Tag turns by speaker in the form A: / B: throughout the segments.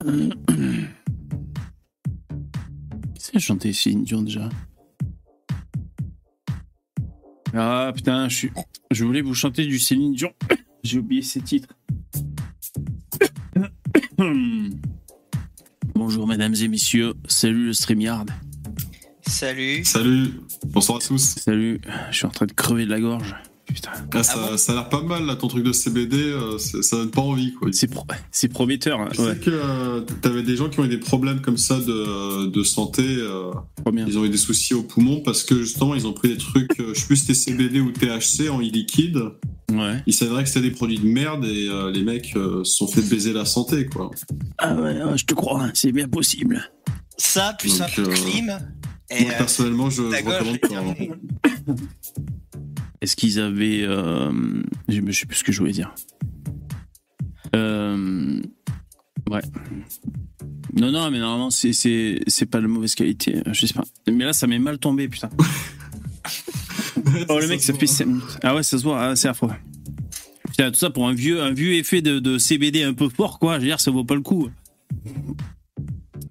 A: Qui c'est chanté Céline Dion déjà Ah putain, je suis. Je voulais vous chanter du Céline Dion. J'ai oublié ses titres. Bonjour mesdames et messieurs, salut le StreamYard.
B: Salut.
C: Salut, bonsoir à tous.
A: Salut, je suis en train de crever de la gorge. Putain.
C: Ah, ça,
B: bon
C: ça a l'air pas mal là, ton truc de CBD, euh, ça donne pas envie quoi.
A: C'est pro- c'est prometteur. hein.
C: Je
A: Ouais,
C: sais que euh, t'avais des gens qui ont eu des problèmes comme ça de, de santé, euh, ils ont eu des soucis aux poumons parce que justement ils ont pris des trucs, euh, je sais plus si c'était CBD ou THC en e-liquide.
A: Ouais.
C: Il s'avérait que c'était des produits de merde et euh, les mecs euh, se sont fait baiser la santé quoi.
A: Ah ouais, ouais, je te crois, hein, c'est bien possible.
B: Ça, plus
C: Donc,
B: un peu de
C: euh,
B: clim. Et,
C: Moi
B: euh,
C: personnellement je, je recommande pas.
A: Est-ce qu'ils avaient. Euh... Je je sais plus ce que je voulais dire. Euh... Ouais. Non, non, mais normalement, c'est- c'est c'est pas de mauvaise qualité. Je sais pas. Mais là, ça m'est mal tombé, putain. Oh, le mec, ça fait. Ah ouais, ça se voit, ah, c'est affreux. Putain, tout ça pour un vieux, un vieux effet de, de CBD un peu fort, quoi. Je veux dire, ça vaut pas le coup.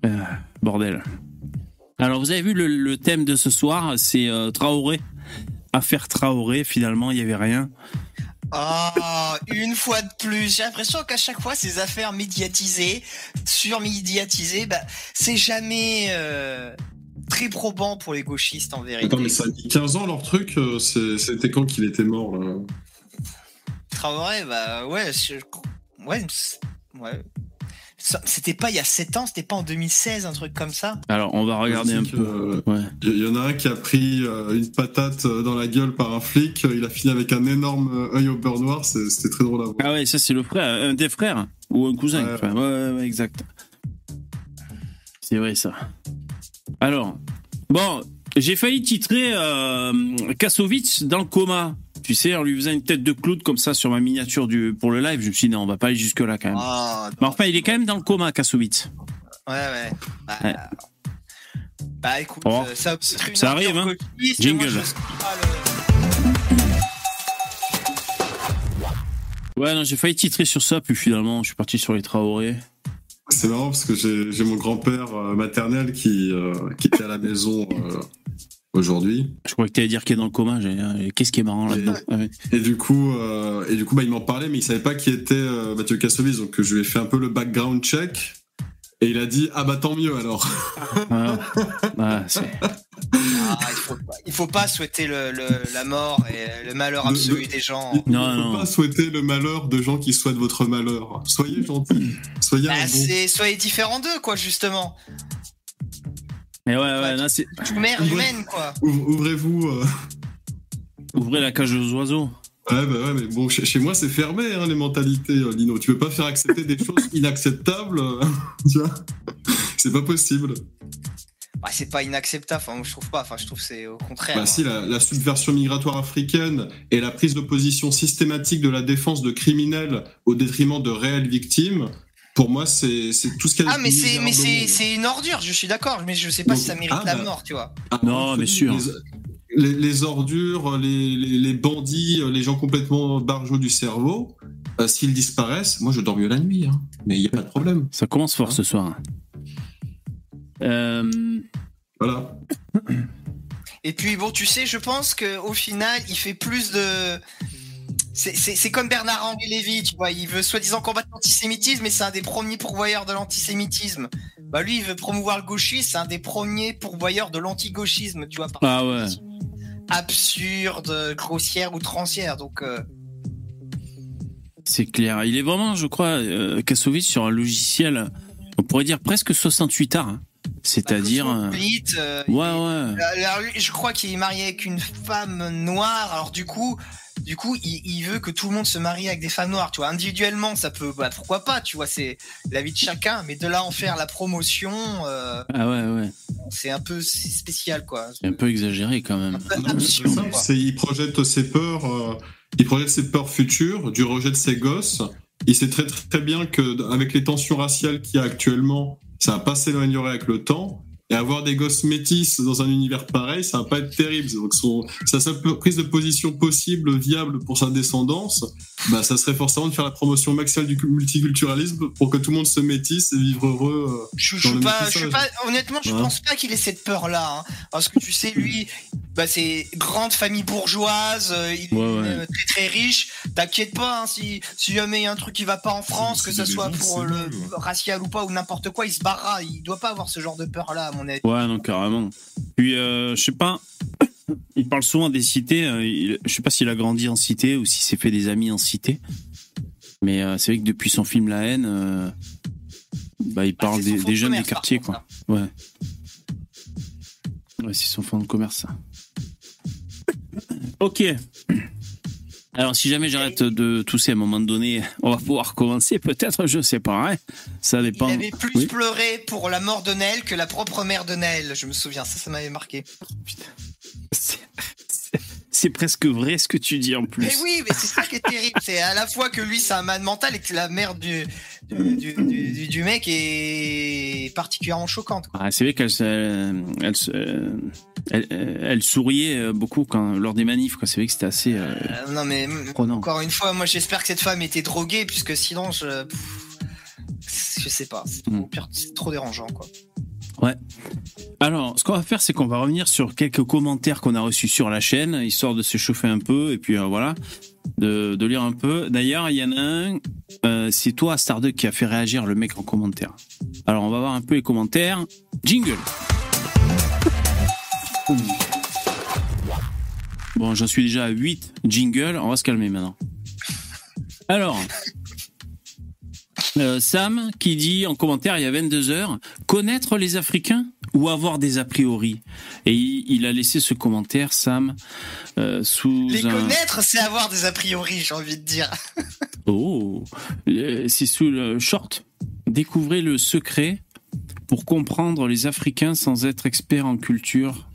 A: Euh, bordel. Alors, vous avez vu le, le thème de ce soir, c'est euh, Traoré. Affaire Traoré, finalement, il n'y avait rien.
B: Ah, une fois de plus. J'ai l'impression qu'à chaque fois, ces affaires médiatisées, surmédiatisées, bah, c'est jamais euh, très probant pour les gauchistes en vérité.
C: Attends mais ça a mis 15 ans leur truc, euh, c'était quand qu'il était mort là?
B: Traoré, bah ouais, je- ouais, ouais. C'était pas il y a 7 ans, c'était pas en 2016, un truc comme ça.
A: Alors, on va regarder un peu.
C: euh,
A: Ouais.
C: Il y en a un qui a pris euh, une patate euh, dans la gueule par un flic. Il a fini avec un énorme œil au beurre noir. C'était très drôle à voir.
A: Ah ouais, ça, c'est le frère, un des frères. Ou un cousin.
C: Ouais.
A: Enfin, ouais, ouais, ouais, exact. C'est vrai, ça. Alors, bon, j'ai failli titrer euh, Kassovitz dans le coma. Tu sais, en lui faisant une tête de clown comme ça sur ma miniature du, pour le live, je me suis dit, non, on va pas aller jusque-là quand même.
B: Ah,
A: Mais enfin, il est quand même dans le coma, Kassovitz.
B: Ouais, ouais. Bah,
A: Ouais.
B: bah, écoute,
A: Oh,
B: euh, ça,
A: ça arrive, hein. Jingle.
B: moi, le-
A: Ouais, non, j'ai failli titrer sur ça, puis finalement, je suis parti sur les Traoré.
C: C'est marrant parce que j'ai mon grand-père euh, maternel qui, euh, qui était à la maison euh, aujourd'hui.
A: Je croyais que t'allais dire qu'il est dans le coma. euh, Qu'est-ce qui est marrant là-dedans Ah ouais.
C: Et du coup, euh, et du coup, bah, il m'en parlait, mais il savait pas qui était euh, Mathieu Kassovitz. Donc je lui ai fait un peu le background check. Et il a dit ah bah tant mieux alors.
A: Ah, ah,
B: Ah, il, faut il faut pas souhaiter le, le- la mort et le malheur
C: De-
B: absolu
C: de-
B: des gens.
C: Il
A: Non,
C: ne faut
A: non.
C: pas souhaiter le malheur de gens qui souhaitent votre malheur. Soyez gentils. Soyez un
B: Bah,
C: bon.
B: soyez différents d'eux, quoi, justement.
A: Mais ouais, ouais, là, c'est.
B: Mère
C: Ouais.
B: humaine, quoi.
C: Ouv- Ouvrez-vous. euh.
A: Ouvrez la cage aux oiseaux.
C: Ouais, bah ouais, mais bon, chez, chez moi, c'est fermé, hein, les mentalités, euh, Lino. Tu peux pas faire accepter des choses inacceptables. euh, C'est pas possible.
B: Bah, c'est pas inacceptable, enfin, je trouve pas. Enfin, je trouve que c'est au contraire.
C: Bah si, la, la subversion migratoire africaine et la prise de position systématique de la défense de criminels au détriment de réelles victimes, pour moi, c'est tout ce qu'il y a
B: Ah, mais c'est, une ordure, je suis d'accord, mais je sais pas
C: Donc,
B: si ça mérite
C: ah,
B: la
C: bah.
B: mort, tu vois.
C: Ah,
A: Non, mais sûr.
C: Les, les- les ordures, les, les- les bandits, les gens complètement barjots du cerveau, euh, s'ils disparaissent, moi je dors mieux la nuit, hein. mais il n'y a pas de problème.
A: Ça commence fort ce soir. Euh,
C: Voilà.
B: Et puis, bon, tu sais, je pense que au final, il fait plus de. C'est, comme Bernard-Henri Lévy, tu vois, il veut soi-disant combattre l'antisémitisme, mais c'est un des premiers pourvoyeurs de l'antisémitisme. Bah lui, il veut promouvoir le gauchisme, c'est un des premiers pourvoyeurs de l'antigauchisme, tu vois, par
A: Ah ouais.
B: absurde, grossière, outrancière. Donc, euh,
A: C'est clair. Il est vraiment, je crois, euh, Kassovitz sur un logiciel, on pourrait dire presque 68 arts. hein. C'est-à-dire. euh,
B: cosmopolite, euh,
A: Ouais, ouais.
B: Alors, je crois qu'il est marié avec une femme noire. Alors du coup, du coup, il, il veut que tout le monde se marie avec des femmes noires. Tu vois, individuellement, ça peut, bah, pourquoi pas. Tu vois, c'est la vie de chacun. Mais de là en faire la promotion, euh,
A: Ah ouais, ouais.
B: c'est un peu spécial, quoi.
A: C'est un peu exagéré quand même.
B: Absurde.
C: il projette ses peurs, euh, il projette ses peurs futures, du rejet de ses gosses. Il sait très très bien que avec les tensions raciales qu'il y a actuellement, ça va pas s'améliorer avec le temps. Et avoir des gosses métis dans un univers pareil, ça va pas être terrible. Donc son, sa seule prise de position possible, viable pour sa descendance, bah, ça serait forcément de faire la promotion maximale du multiculturalisme pour que tout le monde se métisse et vivre heureux. euh,
B: Je,
C: dans le
B: pas, je honnêtement, je
C: Ouais.
B: pense pas qu'il ait cette peur-là. hein. parce que tu sais, lui, bah, c'est grande famille bourgeoise, euh, il est
A: Ouais, ouais.
B: euh, très très riche. T'inquiète pas, hein, si, si jamais il y a un truc qui va pas en France, que
C: des
B: soit
C: gens,
B: pour
C: c'est
B: le
C: ouais.
B: racial ou pas, ou n'importe quoi, il se barrera. Il doit pas avoir ce genre de peur-là, à mon avis.
A: Ouais, non, carrément. Puis, euh, je sais pas, il parle souvent des cités. euh, il- je sais pas s'il a grandi en cité ou s'il s'est fait des amis en cité. Mais euh, c'est vrai que depuis son film La haine, euh, bah, il parle
B: Ah, son
A: des, jeunes des quartiers, quoi. Ouais. Ouais, c'est son fonds de commerce, ça. Ok. Alors, si jamais j'arrête de tousser à un moment donné, on va pouvoir commencer, peut-être, je sais pas. hein. Ça dépend.
B: Il avait plus
A: Oui.
B: pleuré pour la mort de Naël que la propre mère de Naël. Je me souviens, ça, ça m'avait marqué.
A: C'est- c'est- presque vrai ce que tu dis en plus.
B: Mais oui, mais c'est ça qui est terrible. C'est à la fois que lui, c'est un man mental et que la mère du, du, du, du- du mec est particulièrement choquante.
A: Ah, c'est vrai qu'elle elle, se- elle, elle souriait euh, beaucoup quand, lors des manifs. C'est vrai que c'était assez euh,
B: Euh, non, mais
A: prenant.
B: encore une fois, moi, j'espère que cette femme était droguée, puisque sinon, je. Je sais pas. C'est trop,
A: Mm.
B: c'est trop dérangeant, quoi.
A: Alors, ce qu'on va faire, c'est qu'on va revenir sur quelques commentaires qu'on a reçus sur la chaîne, histoire de se chauffer un peu, et puis euh, voilà, de, de lire un peu. D'ailleurs, il y en a un, euh, c'est toi, Starduck, qui a fait réagir le mec en commentaire. Alors, on va voir un peu les commentaires. Jingle Bon, j'en suis déjà à 8 jingles, on va se calmer maintenant. Alors, euh, Sam qui dit en commentaire il y a 22 heures connaître les Africains ou avoir des a priori? Et il, il a laissé ce commentaire Sam euh, sous
B: Les
A: un
B: connaître, c'est avoir des a priori, j'ai envie de dire.
A: oh. Euh, c'est sous le short. Découvrez le secret pour comprendre les Africains sans être expert en culture.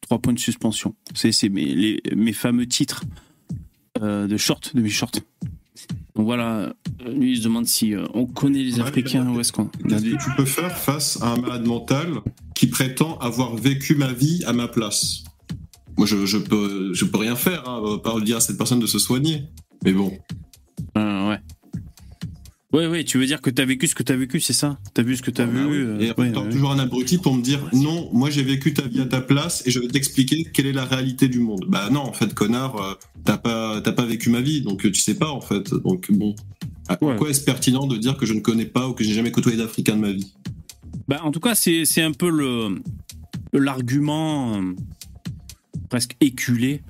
A: Trois points de suspension. C'est c'est mes les- mes fameux titres euh, de short de mes shorts donc voilà euh, lui il se demande si euh, on connaît les Africains ou est-ce qu'on
C: Qu'est-ce que tu peux faire face à un malade mental qui prétend avoir vécu ma vie à ma place? Moi, je, je peux, je peux rien faire, hein, va pas dire à cette personne de se soigner. Mais bon,
A: Euh, ouais. Ouais, ouais, tu veux dire que t'as vécu ce que t'as vécu, c'est ça? T'as vu ce que t'as
C: Bah
A: vu
C: oui.
A: euh,
C: et
A: ouais, ouais.
C: toujours un abruti pour me dire non, moi j'ai vécu ta vie à ta place et je vais t'expliquer quelle est la réalité du monde. Bah non, en fait, connard, euh, t'as pas, t'as pas vécu ma vie, donc euh, tu sais pas en fait. Donc bon, à
A: Ouais.
C: quoi est-ce pertinent de dire que je ne connais pas ou que j'ai jamais côtoyé d'Africain de ma vie?
A: Bah, en tout cas, c'est un peu le l'argument presque éculé.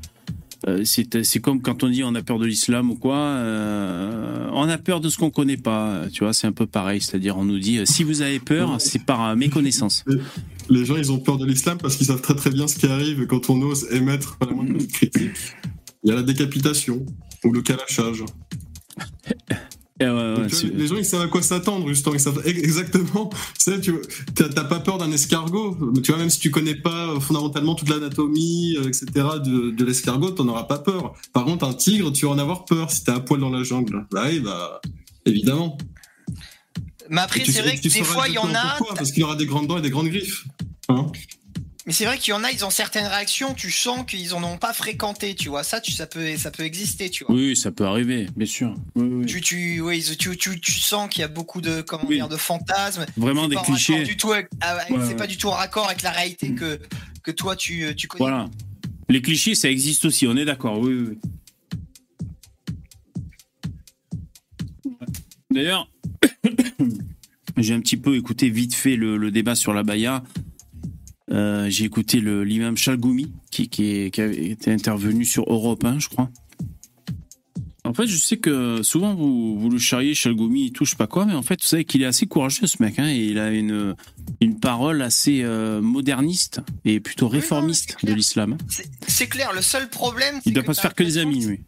A: Euh, c'est c'est comme quand on dit on a peur de l'islam ou quoi. euh, on a peur de ce qu'on connaît pas. Tu vois, c'est un peu pareil. C'est-à-dire, on nous dit euh, si vous avez peur, c'est par euh, méconnaissance.
C: Les gens, ils ont peur de l'islam parce qu'ils savent très très bien ce qui arrive quand on ose émettre la moindre critique. Il y a la décapitation ou le calachage.
A: Ouais,
C: tu vois, les gens, ils savent à quoi s'attendre, justement. Ils savent exactement. Tu sais, tu t'as t'as pas peur d'un escargot. Tu vois, même si tu connais pas euh, fondamentalement toute l'anatomie, euh, etc., de, de l'escargot, t'en auras pas peur. Par contre, un tigre, tu vas en avoir peur si t'es à poil dans la jungle. Bah oui, bah, évidemment.
B: Mais après, c'est vrai que des fois, il y en a.
C: pourquoi, parce qu'il aura des grandes dents et des grandes griffes. Hein
B: Mais c'est vrai qu'il y en a, ils ont certaines réactions, tu sens qu'ils en ont pas fréquenté, tu vois. Ça, tu, ça, peut, ça peut exister, tu vois.
A: Oui, ça peut arriver, bien sûr. Oui, oui.
B: Tu, tu, oui, tu, tu, tu sens qu'il y a beaucoup de, comment dire, de fantasmes.
A: Vraiment des clichés.
B: Du tout avec- ah, avec-
A: Ouais,
B: c'est
A: ouais.
B: pas du tout en raccord avec la réalité que, que toi, tu, tu connais.
A: Voilà. Les clichés, ça existe aussi, on est d'accord, oui, oui. oui. D'ailleurs, j'ai un petit peu écouté vite fait le, le débat sur la Baïa. Euh, j'ai écouté le- l'imam Chalgoumi, qui, qui, qui été intervenu sur Europe 1, je crois. En fait, je sais que souvent vous, vous le charriez, Chalgoumi, il touche pas quoi, mais en fait, vous savez qu'il est assez courageux, ce mec, hein, et il a une, une parole assez euh, moderniste et plutôt
B: non,
A: réformiste de l'islam.
B: C'est- clair, le seul problème.
A: Il
B: c'est
A: doit pas se faire que des amis, lui.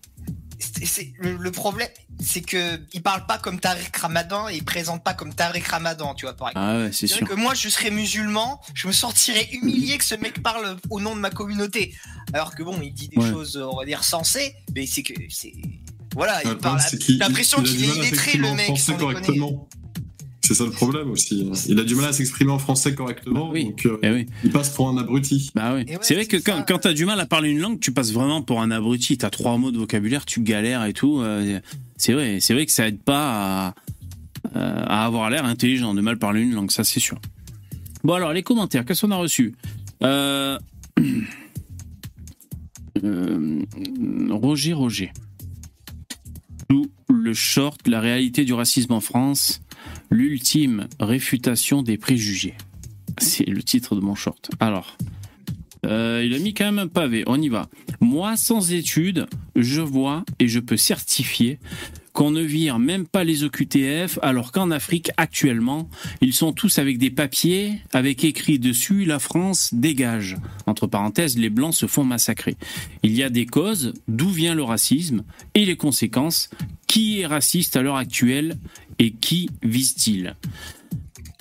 B: Le, le problème, c'est que il parle pas comme Tariq Ramadan et il présente pas comme Tariq Ramadan, tu vois, par exemple.
A: Ah ouais, c'est sûr.
B: vrai que moi, je serais musulman, je me sentirais humilié que ce mec parle au nom de ma communauté. Alors que bon, il dit des
A: Ouais.
B: choses, on va dire, sensées, mais c'est que c'est. Voilà, il
C: Le
B: parle. l'impression qu'il est illettré, le mec,
C: français
B: sans déconner.
C: correctement. C'est ça le problème aussi. Il a du mal à s'exprimer en français correctement,
A: Bah oui.
C: donc euh,
A: Eh oui.
C: il passe pour un abruti.
A: Bah oui.
B: Ouais,
A: c'est vrai que
B: c'est
A: quand,
B: ça.
A: quand t'as du mal à parler une langue, tu passes vraiment pour un abruti. T'as trois mots de vocabulaire, tu galères et tout. euh, c'est vrai. C'est vrai que ça aide pas à, euh, à avoir l'air intelligent de mal parler une langue, ça c'est sûr. Bon alors les commentaires, qu'est-ce qu'on a reçu? Euh... euh, Roger Roger. Sous le short, la réalité du racisme en France, l'ultime réfutation des préjugés. C'est le titre de mon short. Alors, euh, il a mis quand même un pavé. On y va. Moi, sans études, je vois et je peux certifier qu'on ne vire même pas les OQTF, alors qu'en Afrique, actuellement, ils sont tous avec des papiers avec écrit dessus La France dégage. Entre parenthèses, les Blancs se font massacrer. Il y a des causes, d'où vient le racisme et les conséquences. Qui est raciste à l'heure actuelle et qui vise-t-il?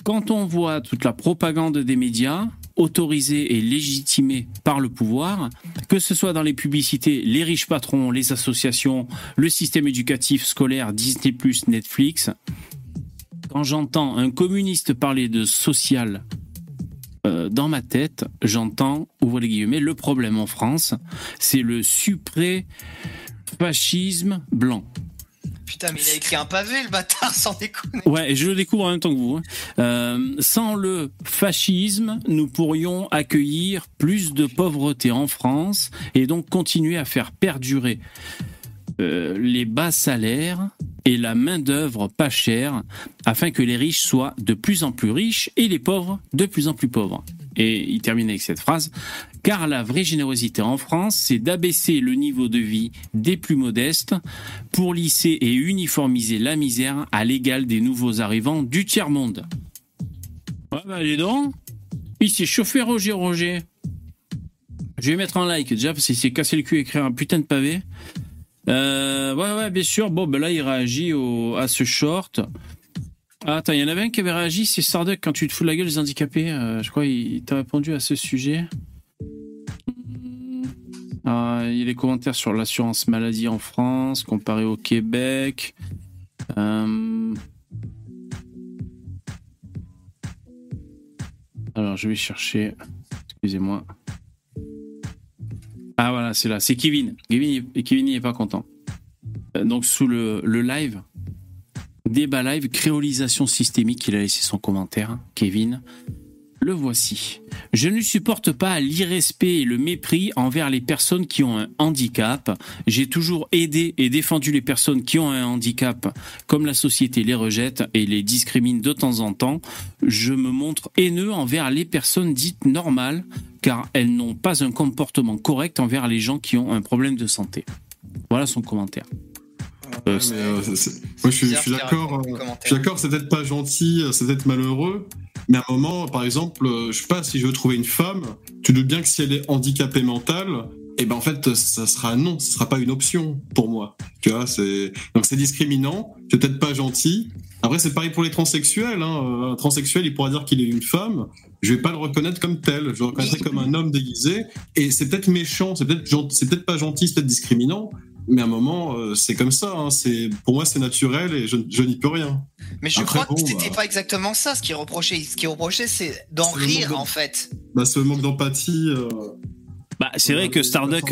A: Quand on voit toute la propagande des médias, autorisée et légitimée par le pouvoir, que ce soit dans les publicités, les riches patrons, les associations, le système éducatif scolaire, Disney+, Netflix, quand j'entends un communiste parler de social euh, dans ma tête, j'entends, ouvrez les guillemets, le problème en France, c'est le supré-fascisme blanc.
B: Putain, mais il a écrit un pavé, le bâtard, sans déconner.
A: Ouais, je le découvre en même temps que vous. hein. Euh, sans le fascisme, nous pourrions accueillir plus de pauvreté en France et donc continuer à faire perdurer euh, les bas salaires et la main-d'œuvre pas chère afin que les riches soient de plus en plus riches et les pauvres de plus en plus pauvres. Et il termine avec cette phrase car la vraie générosité en France, c'est d'abaisser le niveau de vie des plus modestes pour lisser et uniformiser la misère à l'égal des nouveaux arrivants du tiers-monde. Ouais, bah, allez donc. Il s'est chauffé Roger Roger. Je vais mettre un like déjà parce qu'il s'est cassé le cul à écrire un putain de pavé. Euh, ouais, ouais, bien sûr. Bon, ben là, il réagit à ce short. Ah, attends, il y en avait un qui avait réagi, c'est Starduck, quand tu te fous de la gueule des handicapés. euh, je crois qu'il t'a répondu à ce sujet. Ah, il y a les commentaires sur l'assurance maladie en France, comparé au Québec. Euh, Alors, je vais chercher. Excusez-moi. Ah, voilà, c'est là. C'est Kevin. Kevin, il- Kevin, il est pas content. Euh, Donc, sous le, le live, débat live, créolisation systémique, il a laissé son commentaire. Kevin. Le voici. Je ne supporte pas l'irrespect et le mépris envers les personnes qui ont un handicap. J'ai toujours aidé et défendu les personnes qui ont un handicap, comme la société les rejette et les discrimine de temps en temps. Je me montre haineux envers les personnes dites normales, car elles n'ont pas un comportement correct envers les gens qui ont un problème de santé. Voilà son commentaire. Euh,
C: Ouais, mais, euh, moi, je suis, je d'accord. euh. Je suis d'accord, c'est peut-être pas gentil, c'est peut-être malheureux, mais à un moment, par exemple, je sais pas, si je veux trouver une femme, tu doutes bien que si elle est handicapée mentale, et ben en fait, ça sera non, ce sera pas une option pour moi. Tu vois, c'est donc c'est discriminant, c'est peut-être pas gentil. Après, c'est pareil pour les transsexuels. Hein. Un transsexuel, il pourra dire qu'il est une femme. Je vais pas le reconnaître comme tel. Je le reconnaîtrai comme un homme déguisé. Et c'est peut-être méchant, c'est peut-être c'est peut-être pas gentil, c'est peut-être discriminant. Mais à un moment, euh, c'est comme ça. Hein. C'est pour moi, c'est naturel et je, je n'y peux rien.
B: Mais je
C: Après,
B: crois que c'était
C: bah.
B: pas exactement ça ce qu'il reprochait. Ce qu'il reprochait, c'est d'en rire, en fait.
C: Bah, ce manque d'empathie. euh,
A: Bah, c'est vrai
C: euh,
A: que
C: des
A: Starduck,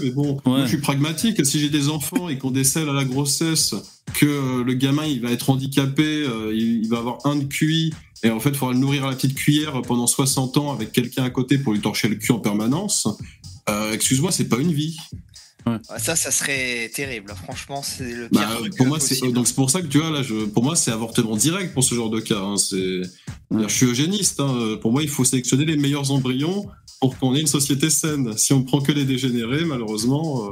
C: mais bon, moi, je suis pragmatique. Si j'ai des enfants et qu'on décèle à la grossesse que euh, le gamin il va être handicapé, euh, il, il va avoir un de QI et en fait il faudra le nourrir à la petite cuillère pendant 60 ans avec quelqu'un à côté pour lui torcher le cul en permanence. Euh, Excuse-moi, c'est pas une vie.
B: Ça, ça serait terrible. Franchement, c'est le pire
C: Bah,
B: truc
C: pour
B: euh,
C: moi, c'est donc c'est pour ça que tu vois là, je, pour moi, c'est avortement direct pour ce genre de cas. hein. C'est, je suis eugéniste. hein. Pour moi, il faut sélectionner les meilleurs embryons pour qu'on ait une société saine. Si on prend que les dégénérés, malheureusement, euh,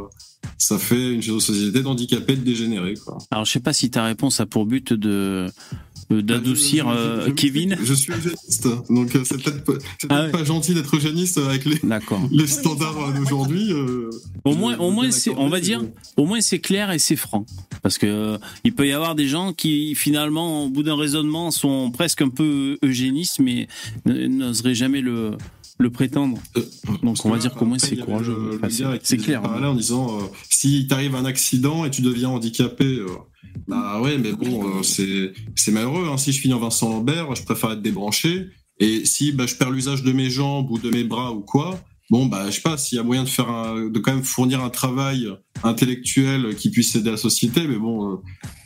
C: ça fait une société d'handicapés de dégénérés. Quoi.
A: alors je sais pas si ta réponse a pour but de euh, d'adoucir euh, Kevin.
C: Je suis eugéniste, donc euh, c'est peut-être pas,
A: Ah
C: peut-être
A: ouais.
C: pas gentil d'être eugéniste avec les, standards d'aujourd'hui. euh,
A: Au moins, au c'est, on va dire, au moins c'est clair et c'est franc, parce que euh, il peut y avoir des gens qui finalement, au bout d'un raisonnement, sont presque un peu eugénistes, mais n'oseraient jamais le le prétendre.
C: Euh,
A: Donc, on va dire qu'au moins, c'est courageux. Enfin, c'est- clair.
C: parallèle en disant euh, si t'arrive un accident et tu deviens handicapé, euh, Bah ouais, mais bon, euh, c'est malheureux. Hein. Si je finis en Vincent Lambert, je préfère être débranché. Et si bah, je perds l'usage de mes jambes ou de mes bras ou quoi, bon bah je sais pas s'il y a moyen de faire de quand même fournir un travail intellectuel qui puisse aider la société. Mais bon, euh,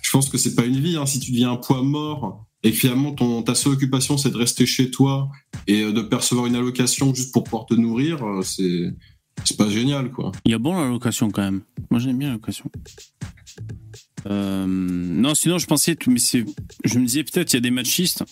C: je pense que c'est pas une vie. Hein. Si tu deviens un poids mort et finalement ta seule occupation c'est de rester chez toi et euh, de percevoir une allocation juste pour pouvoir te nourrir, c'est c'est pas génial quoi.
A: Il y a bon l'allocation quand même. Moi j'aime bien l'allocation. Euh, non, sinon je pensais, mais c'est, je me disais peut-être il y a des machistes.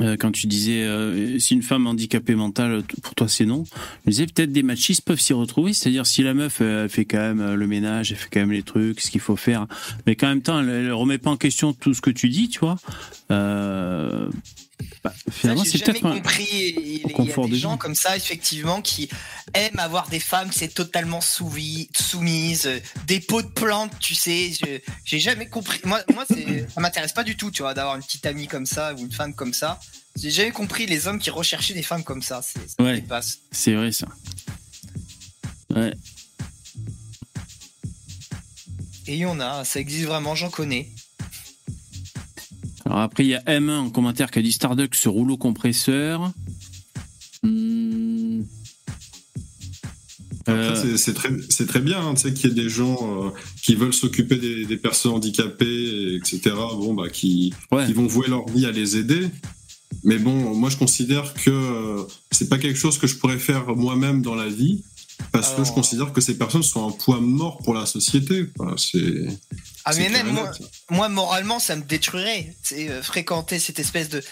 A: euh, quand tu disais euh, si une femme handicapée mentale pour toi c'est non, je me disais peut-être des machistes peuvent s'y retrouver, c'est-à-dire si la meuf fait quand même le ménage, elle fait quand même les trucs, ce qu'il faut faire, mais qu'en même temps elle, elle remet pas en question tout ce que tu dis, tu vois. Bah, finalement c'est
B: jamais
A: peut-être
B: compris. Il il y a des
A: des
B: gens
A: gens.
B: comme ça, effectivement, qui aiment avoir des femmes, c'est totalement soumis, soumises, des pots de plantes, tu sais. J'ai jamais compris. Moi, moi, ça m'intéresse pas du tout, tu vois, d'avoir une petite amie comme ça ou une femme comme ça. J'ai jamais compris les hommes qui recherchaient des femmes comme ça. C'est, ça
A: Ouais.
B: dépasse.
A: C'est vrai ça. Ouais.
B: Et il y en a, ça existe vraiment, j'en connais.
A: Alors après, il y a M1 en commentaire qui a dit Starduck ce rouleau compresseur. Hmm. Euh,
C: c'est- très, très bien, hein, tu sais, qu'il y ait des gens euh, qui veulent s'occuper des, des personnes handicapées, etc. Bon, bah, qui,
A: ouais.
C: qui vont vouer leur vie à les aider. Mais bon, moi, je considère que euh, c'est pas quelque chose que je pourrais faire moi-même dans la vie, parce que je considère que ces personnes sont un poids mort pour la société. C'est.
B: Ah, mais même moi,
C: net.
B: moi, moralement, ça me détruirait. Euh, fréquenter cette espèce de,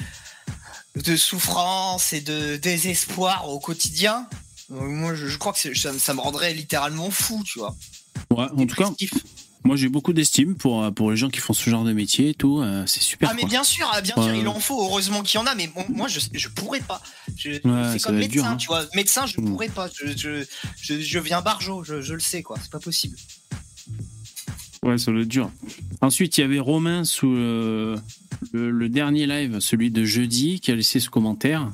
B: de souffrance et de désespoir au quotidien. Euh, Moi, je, je crois que ça, ça me rendrait littéralement fou, tu vois.
A: Ouais, en tout cas, moi j'ai beaucoup d'estime pour, euh, pour les gens qui font ce genre de métier et tout. euh, c'est super.
B: Ah, mais
A: quoi.
B: bien sûr, ah, bien sûr, il en faut. Heureusement qu'il y en a, mais bon, moi, je, je pourrais pas. C'est comme médecin,
A: dur, hein.
B: tu vois. Médecin, je
A: Mm.
B: pourrais pas. Je, je, je, je viens barjo, je, je le sais, quoi. C'est pas possible.
A: Ouais, ça doit. Ensuite, il y avait Romain sous le dernier live, celui de jeudi, qui a laissé ce commentaire.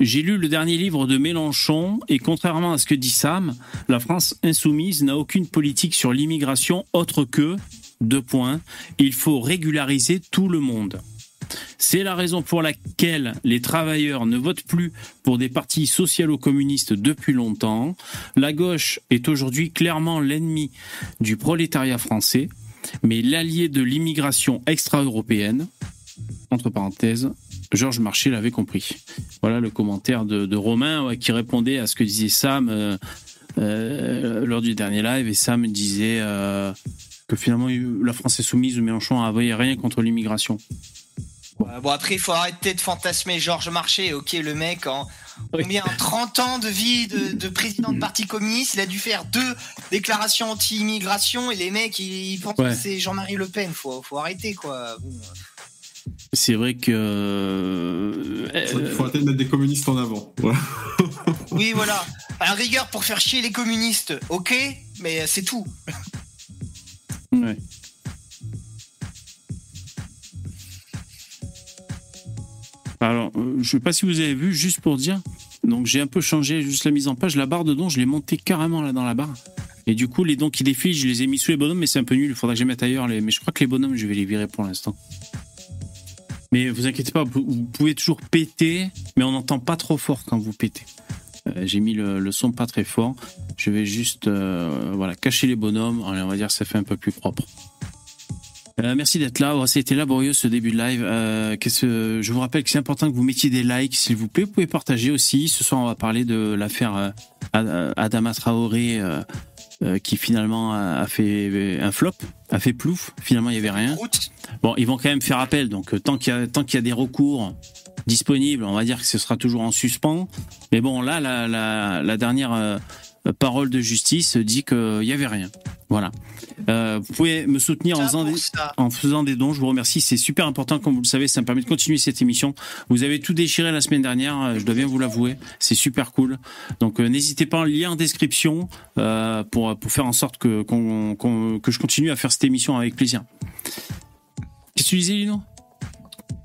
A: J'ai lu le dernier livre de Mélenchon et contrairement à ce que dit Sam, la France insoumise n'a aucune politique sur l'immigration autre que, deux points, il faut régulariser tout le monde. C'est la raison pour laquelle les travailleurs ne votent plus pour des partis socialo-communistes depuis longtemps. La gauche est aujourd'hui clairement l'ennemi du prolétariat français, mais l'allié de l'immigration extra-européenne. Entre parenthèses, Georges Marchais l'avait compris. Voilà le commentaire de, Romain qui répondait à ce que disait Sam euh, euh, lors du dernier live. Et Sam disait euh, que finalement la France est soumise, Mélenchon n'avait rien contre l'immigration.
B: Ouais, bon, après, il faut arrêter de fantasmer Georges Marchais. Ok, le mec, en
A: Oui.
B: combien 30 ans de vie de, de président de parti communiste, il a dû faire deux déclarations anti-immigration et les mecs, ils, ils pensent
A: Ouais.
B: que c'est Jean-Marie Le Pen. Faut, faut arrêter, quoi. Bon.
A: C'est vrai que. euh,
C: Il faut arrêter de mettre des communistes en avant. Voilà.
B: Oui, voilà. À la rigueur, pour faire chier les communistes, ok, mais c'est tout.
A: Ouais. Alors, euh, je sais pas si vous avez vu, juste pour dire, donc j'ai un peu changé juste la mise en page. La barre de dons, je l'ai montée carrément là dans la barre. Et du coup, les dons qui défilent, je les ai mis sous les bonhommes, mais c'est un peu nul. Il faudra que je les mette ailleurs. Mais je crois que les bonhommes, je vais les virer pour l'instant. Mais vous inquiétez pas, vous pouvez toujours péter, mais on n'entend pas trop fort quand vous pétez. Euh, j'ai mis le, le son pas très fort. Je vais juste euh, voilà, cacher les bonhommes. Allez, on va dire que ça fait un peu plus propre. Euh, merci d'être là. Oh, C'était laborieux ce début de live. Euh, que- je vous rappelle que c'est important que vous mettiez des likes, s'il vous plaît. Vous pouvez partager aussi. Ce soir, on va parler de l'affaire euh, Ad- Adama Traoré, euh, euh, qui finalement a a fait un flop, a fait plouf. Finalement, il y avait rien. Bon, ils vont quand même faire appel. Donc, euh, tant qu'il y a, y a des recours disponibles, on va dire que ce sera toujours en suspens. Mais bon, là, la, la, la dernière euh, parole de justice dit qu'il y avait rien. Voilà. Euh, vous pouvez me soutenir en faisant des,
B: ça.
A: en faisant des dons. Je vous remercie. C'est super important, comme vous le savez. Ça me permet de continuer cette émission. Vous avez tout déchiré la semaine dernière. euh, Je dois bien vous l'avouer. C'est super cool. Donc, euh, n'hésitez pas, lien en description euh, pour, pour faire en sorte que, qu'on- qu'on- que je continue à faire cette émission avec plaisir. Qu'est-ce que tu disais, Lino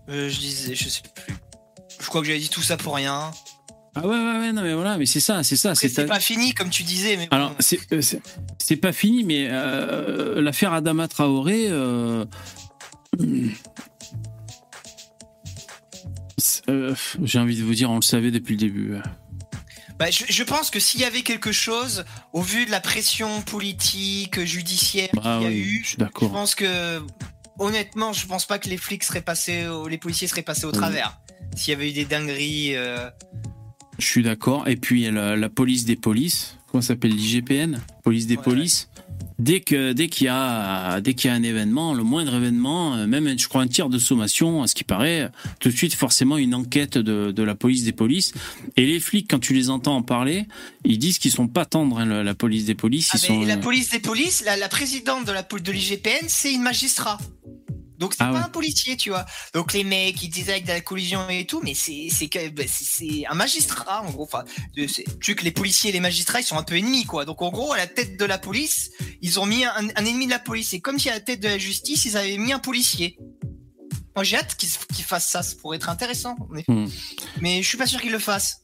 B: Euh, je disais, je sais plus. Je crois que j'avais dit tout ça pour rien.
A: Ah ouais, ouais, ouais, non, mais voilà, mais c'est ça, c'est ça. C'est ta-
B: pas fini, comme tu disais, mais.
A: Alors, c'est euh, c'est- pas fini, mais euh, l'affaire Adama Traoré, euh, Euh, J'ai envie de vous dire, on le savait depuis le début.
B: Bah, je, je pense que s'il y avait quelque chose, au vu de la pression politique, judiciaire
A: Bah
B: qu'il y a
A: oui,
B: eu,
A: je
B: je pense que honnêtement, je pense pas que les flics seraient passés, les policiers seraient passés au travers. S'il y avait eu des dingueries. euh,
A: Je suis d'accord. Et puis la, la police des polices, comment s'appelle l'IGPN Police des
B: Ouais,
A: polices. Dès que dès qu'il y a dès qu'il y a un événement, le moindre événement, euh, même je crois un tir de sommation, à ce qui paraît, tout de suite forcément une enquête de, de la police des polices. Et les flics, quand tu les entends en parler, ils disent qu'ils sont pas tendres. hein, la, police des polices,
B: Ah,
A: ils
B: mais
A: sont.
B: la
A: euh,
B: police des polices, la, la présidente de la de l'IGPN, c'est une magistrat. Donc c'est
A: Ah
B: pas
A: ouais.
B: un policier, tu vois. Donc les mecs, ils disaient avec de la collision et tout, mais c'est c'est que- un magistrat en gros. Enfin, tu sais que les policiers et les magistrats, ils sont un peu ennemis, quoi. Donc en gros, à la tête de la police, ils ont mis un, un ennemi de la police. Et comme si à la tête de la justice, ils avaient mis un policier. Moi, j'ai hâte qu'ils qu'ils fassent ça. Ça pourrait être intéressant. Mais,
A: Hmm.
B: mais je suis pas sûr qu'ils le fassent.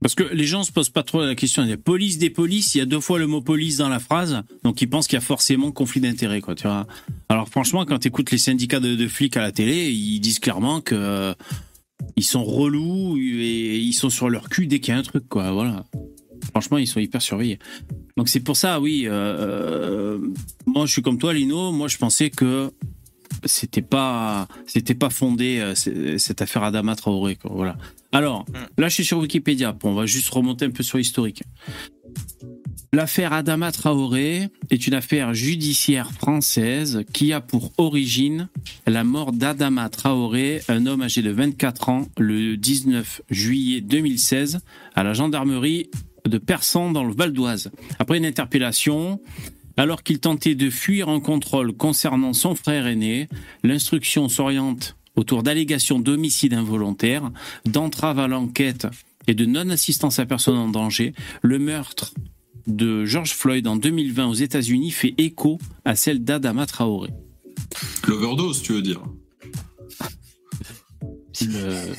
A: Parce que les gens se posent pas trop la question. Il y a police des polices, il y a deux fois le mot police dans la phrase, donc ils pensent qu'il y a forcément conflit d'intérêt, quoi. Tu vois. Alors franchement, quand tu écoutes les syndicats de, flics à la télé, ils disent clairement que ils sont relous et ils sont sur leur cul dès qu'il y a un truc, quoi. Voilà. Franchement, ils sont hyper surveillés. Donc c'est pour ça, oui. euh, euh, moi, je suis comme toi, Lino. Moi, je pensais que c'était pas, c'était pas fondé euh, cette affaire Adama Traoré, quoi. Voilà. Alors, là, je suis sur Wikipédia. Bon, on va juste remonter un peu sur l'historique. L'affaire Adama Traoré est une affaire judiciaire française qui a pour origine la mort d'Adama Traoré, un homme âgé de 24 ans, le 19 juillet 2016, à la gendarmerie de Persan dans le Val d'Oise. Après une interpellation, alors qu'il tentait de fuir un contrôle concernant son frère aîné, l'instruction s'oriente autour d'allégations d'homicide involontaire, d'entrave à l'enquête et de non-assistance à personne en danger. Le meurtre de George Floyd en 2020 aux États-Unis fait écho à celle d'Adama Traoré.
C: L'overdose, tu veux dire?
A: Le,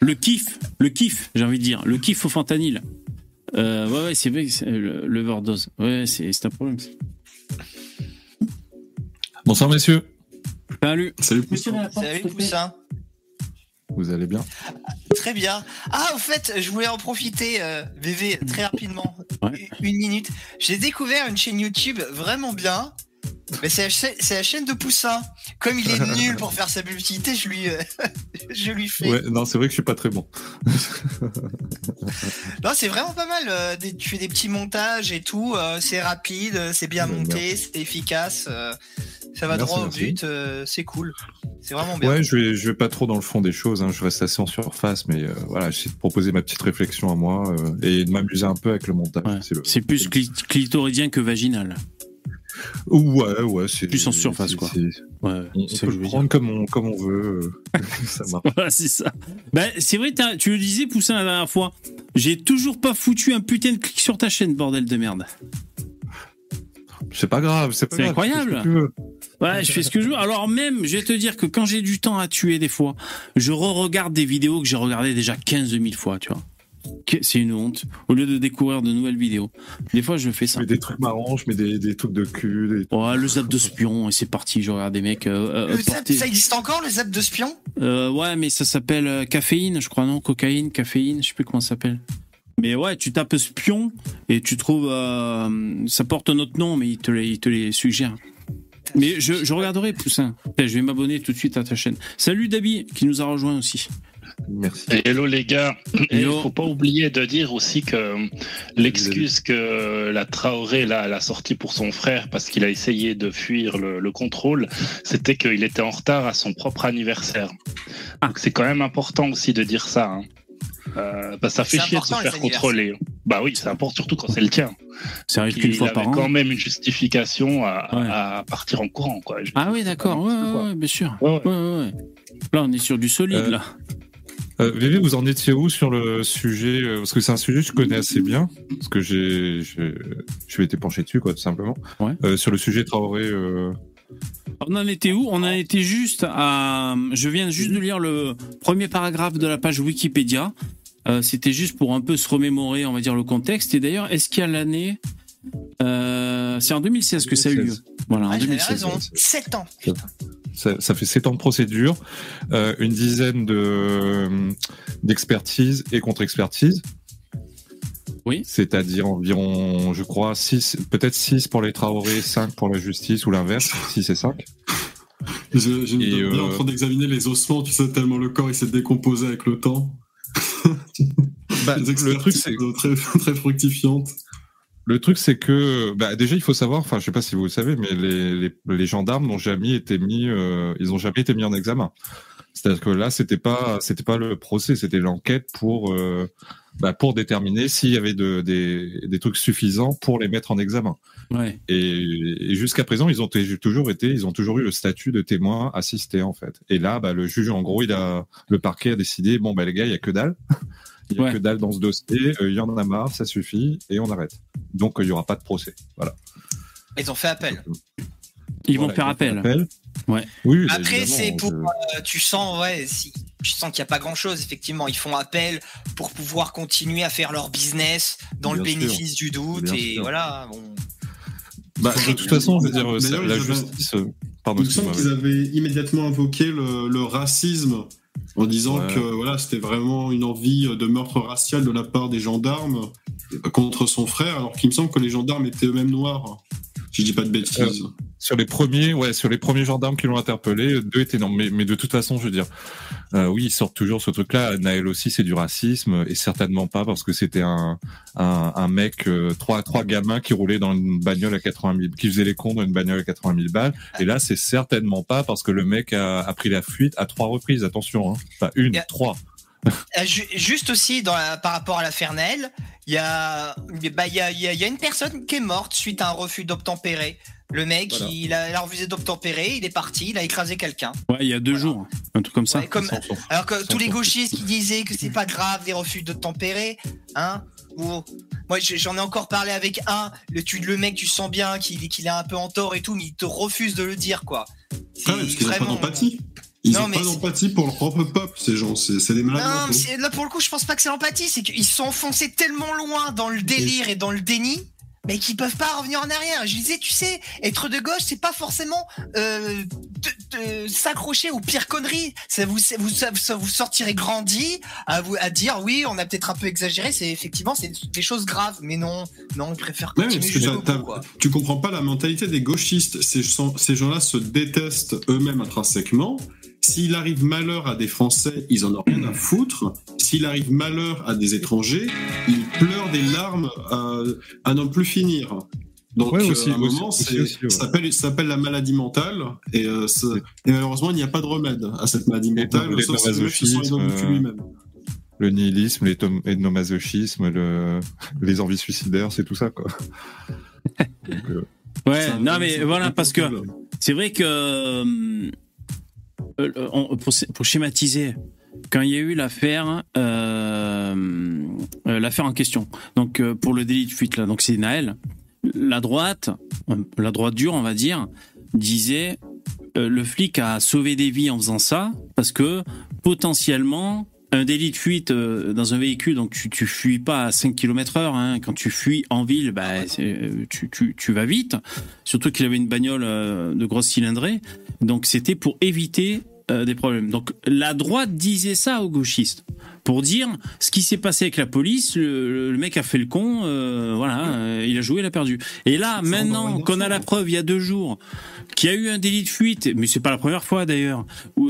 A: le kiff, le kiff, j'ai envie de dire, le kiff au fentanyl. Euh, ouais, ouais, c'est vrai, que c'est le- l'overdose. Ouais, c'est c'est un problème.
D: Bonsoir messieurs,
A: Salut.
C: Salut,
B: Salut Poussin.
D: vous allez bien?
B: Très bien. Ah, au fait, je voulais en profiter, euh, très rapidement.
A: Ouais.
B: Une minute. J'ai découvert une chaîne YouTube vraiment bien. Mais c'est la, cha- c'est la chaîne de Poussin. Comme il est nul pour faire sa publicité, je lui, euh, je lui fais.
D: Ouais, non, c'est vrai que je suis pas très bon.
B: Non, c'est vraiment pas mal. euh, des- tu fais des petits montages et tout. euh, c'est rapide, c'est bien
D: Ouais,
B: monté, c'est efficace. euh, ça va
D: Merci,
B: droit au but. euh, c'est cool. C'est vraiment bien.
D: Ouais, je vais, je vais pas trop dans le fond des choses, hein, je reste assez en surface, mais euh, voilà, j'essaie de proposer ma petite réflexion à moi euh, et de m'amuser un peu avec le montage.
A: Ouais,
D: le-
A: C'est plus cli- clitoridien que vaginal.
D: Ouais, ouais, c'est
A: Plus en surface,
D: c'est-
A: quoi. Ouais,
D: On, peut
A: je
D: le prendre comme on, comme on veut. euh, ça marche.
A: Voilà, c'est ça. Ben, c'est vrai, tu le disais, Poussin, la dernière fois. J'ai toujours pas foutu un putain de clic sur ta chaîne, bordel de merde.
D: C'est pas grave, c'est pas
A: incroyable.
D: tu veux.
A: Ouais, je fais ce que je veux. Alors même, je vais te dire que quand j'ai du temps à tuer des fois, je re-regarde des vidéos que j'ai regardées déjà 15 000 fois, tu vois. C'est une honte. Au lieu de découvrir de nouvelles vidéos. Des fois, je fais
D: Je
A: ça.
D: mets des trucs marrants, je mets des, des trucs de cul. Des...
A: Ouais, le zap de spion, et c'est parti. Je regarde des mecs euh, euh,
B: Le zap,
A: porter-
B: ça existe encore, le zap de spion?
A: Euh, ouais, mais ça s'appelle euh, caféine, je crois, non? Cocaïne, caféine, je sais plus comment ça s'appelle. Mais ouais, tu tapes spion et tu trouves. euh, ça porte un autre nom, mais il te les, il te les suggère. Mais je, je regarderai, Poussin. Je vais m'abonner tout de suite à ta chaîne. Salut Dabi, qui nous a rejoint aussi.
D: Merci.
E: Et Hello les gars, il faut pas oublier de dire aussi que l'excuse que la Traoré là, elle a sortie pour son frère parce qu'il a essayé de fuir le, le contrôle, c'était qu'il était en retard à son propre anniversaire.
A: Ah.
E: Donc c'est quand même important aussi de dire ça. Hein. Euh, parce que ça fait
B: C'est
E: chier de se faire contrôler. Bah oui, c'est important surtout quand c'est le tien.
A: Ça arrive qu'une fois par an.
E: quand même une justification à,
A: Ouais.
E: à partir en courant quoi. Je-
A: Ah oui, d'accord. Ouais, ouais, bien sûr.
E: Ouais, ouais.
A: Ouais, ouais, ouais. Là, on est sur du solide,
D: Euh,
A: là.
D: Euh, Vivi, vous en étiez où sur le sujet euh, Parce que c'est un sujet que je connais assez bien, parce que j'ai, j'ai- je m'étais penché dessus, quoi, tout simplement.
A: Ouais.
D: Euh, sur le sujet Traoré. Euh...
A: On en était où? On en était juste à. Je viens juste de lire le premier paragraphe de la page Wikipédia. Euh, C'était juste pour un peu se remémorer, on va dire, le contexte. Et d'ailleurs, est-ce qu'il y a l'année euh, C'est en 2016 que ça a eu lieu.
D: 2016.
A: Voilà, en
B: Ah, J'avais
A: 2016.
B: raison. 7 ans. Putain.
D: Ça, ça fait sept ans de procédure, euh, une dizaine de d'expertise et contre-expertise.
A: Oui.
D: C'est-à-dire environ, je crois, 6, peut-être 6 pour les Traoré, 5 pour la justice ou l'inverse, 6 et 5.
C: Je, je me
D: Et,
C: donne bien
D: euh,
C: en train d'examiner les ossements, tu sais, tellement le corps il s'est décomposé avec le temps.
D: Bah,
C: les
D: le truc,
C: expertises
D: c'est
C: très, très fructifiantes.
D: Le truc, c'est que bah, déjà, il faut savoir, enfin, je sais pas si vous le savez, mais les, les, les gendarmes n'ont jamais été mis, euh, ils ont jamais été mis en examen. C'est-à-dire que là, c'était pas, c'était pas le procès, c'était l'enquête pour, euh, bah, pour déterminer s'il y avait de, des, des trucs suffisants pour les mettre en examen.
A: Ouais.
D: Et, et jusqu'à présent, ils ont toujours été, ils ont toujours eu le statut de témoin assisté en fait. Et là, bah, le juge, en gros, il a, le parquet a décidé, bon bah les gars, il y a que dalle, il y a
A: Ouais.
D: que dalle dans ce dossier, euh, il y en a marre, ça suffit, et on arrête. Donc euh, il y aura pas de procès. Voilà.
B: Ils ont fait appel.
A: Ils vont faire
D: ils
A: appel. Ouais.
D: Oui.
B: Après, c'est pour. euh, tu sens, ouais, si, tu sens qu'il n'y a pas grand chose, effectivement. Ils font appel pour pouvoir continuer à faire leur business dans le
D: sûr.
B: bénéfice du doute.
D: Bien
B: et
D: sûr.
B: voilà. Bon.
D: Bah, de toute façon, je veux dire, la justice. Pardon,
C: Il me semble
D: excuse-moi.
C: qu'ils avaient immédiatement invoqué le, le racisme en disant
D: Ouais.
C: que voilà, c'était vraiment une envie de meurtre racial de la part des gendarmes contre son frère, alors qu'il me semble que les gendarmes étaient eux-mêmes noirs. Si je dis pas de bêtises.
D: Sur les premiers, ouais, sur les premiers gendarmes qui l'ont interpellé, deux étaient non. Mais, mais de toute façon, je veux dire, euh, oui, ils sortent toujours ce truc-là. Naël aussi, c'est du racisme et certainement pas parce que c'était un, un, un mec, euh, trois, trois gamins qui roulaient dans une bagnole à 80 000, qui faisaient les cons dans une bagnole à 80 000 balles. Et là, c'est certainement pas parce que le mec a, a pris la fuite à trois reprises. Attention, hein. Enfin, une,
B: Yeah.
D: trois.
B: Euh, ju- juste aussi dans la- par rapport à la Fernel, il y a, bah, il y, a, il y a- il y a une personne qui est morte suite à un refus d'obtempérer. Le mec,
D: Voilà.
B: il, a, il a refusé d'obtempérer, il est parti, il a écrasé quelqu'un.
A: Ouais, il y a deux
B: Voilà.
A: jours. Un truc comme ça.
B: Ouais, comme,
D: Sans- sans-
B: alors que
D: sans
B: tous les gauchistes qui disaient que c'est pas grave les refus de tempérer, hein ou moi j'en ai encore parlé avec un, le, tu, le mec tu sens bien qu'il qu'il est un peu en tort et tout, mais il te refuse de le dire quoi. C'est
C: Ah ouais, parce qu'ils n'ont pas
B: vraiment-
C: d'empathie. Ils
B: Non,
C: n'ont pas d'empathie pour leur propre peuple, ces gens. C'est des malades.
B: Non, mais là pour le coup, je pense pas que c'est l'empathie, c'est qu'ils sont enfoncés tellement loin dans le délire et dans le déni, mais qu'ils peuvent pas revenir en arrière. Je disais, tu sais, être de gauche, c'est pas forcément euh, de, de s'accrocher aux pires conneries. Ça vous, vous, ça, vous sortirez grandi à vous à dire oui, on a peut-être un peu exagéré. C'est effectivement c'est des choses graves, mais non, non, ils préfèrent
C: Ouais, mais
B: continuer
C: parce que
B: bout, quoi.
C: Tu comprends pas la mentalité des gauchistes. Ces, ces gens-là se détestent eux-mêmes intrinsèquement. S'il arrive malheur à des Français, ils en ont rien à foutre. S'il arrive malheur à des étrangers, ils pleurent des larmes à, à n'en plus finir. Donc,
D: Ouais,
C: euh,
D: aussi,
C: à un
D: aussi,
C: moment,
D: aussi,
C: c'est-
D: aussi, ouais.
C: ça s'appelle la maladie mentale. Et, euh, et malheureusement, il n'y a pas de remède à cette maladie mentale, sauf si le
D: euh,
C: lui-même.
D: Le nihilisme, l'ethnomasochisme, le, les envies suicidaires, c'est tout ça, quoi. Donc, euh,
A: Ouais,
C: Ça-
A: non mais voilà, parce que c'est vrai que euh, euh, on- pour, pour schématiser, quand il y a eu l'affaire, euh, euh, l'affaire en question, donc euh, pour le délit de fuite là, donc c'est Naël, la droite, euh, la droite dure, on va dire, disait euh, le flic a sauvé des vies en faisant ça parce que potentiellement un délit de fuite euh, dans un véhicule, donc tu, tu fuis pas à 5 km heure. Hein. Quand tu fuis en ville, bah, euh, tu, tu, tu vas vite. Surtout qu'il avait une bagnole euh, de grosse cylindrée. Donc c'était pour éviter euh, des problèmes. Donc la droite disait ça aux gauchistes pour dire ce qui s'est passé avec la police. Le, le mec a fait le con. euh, voilà, euh, il a joué, il a perdu. Et là,
C: Ça,
A: maintenant qu'on a la preuve, il y a deux jours, qu'il y a eu un délit de fuite, mais c'est pas la première fois d'ailleurs,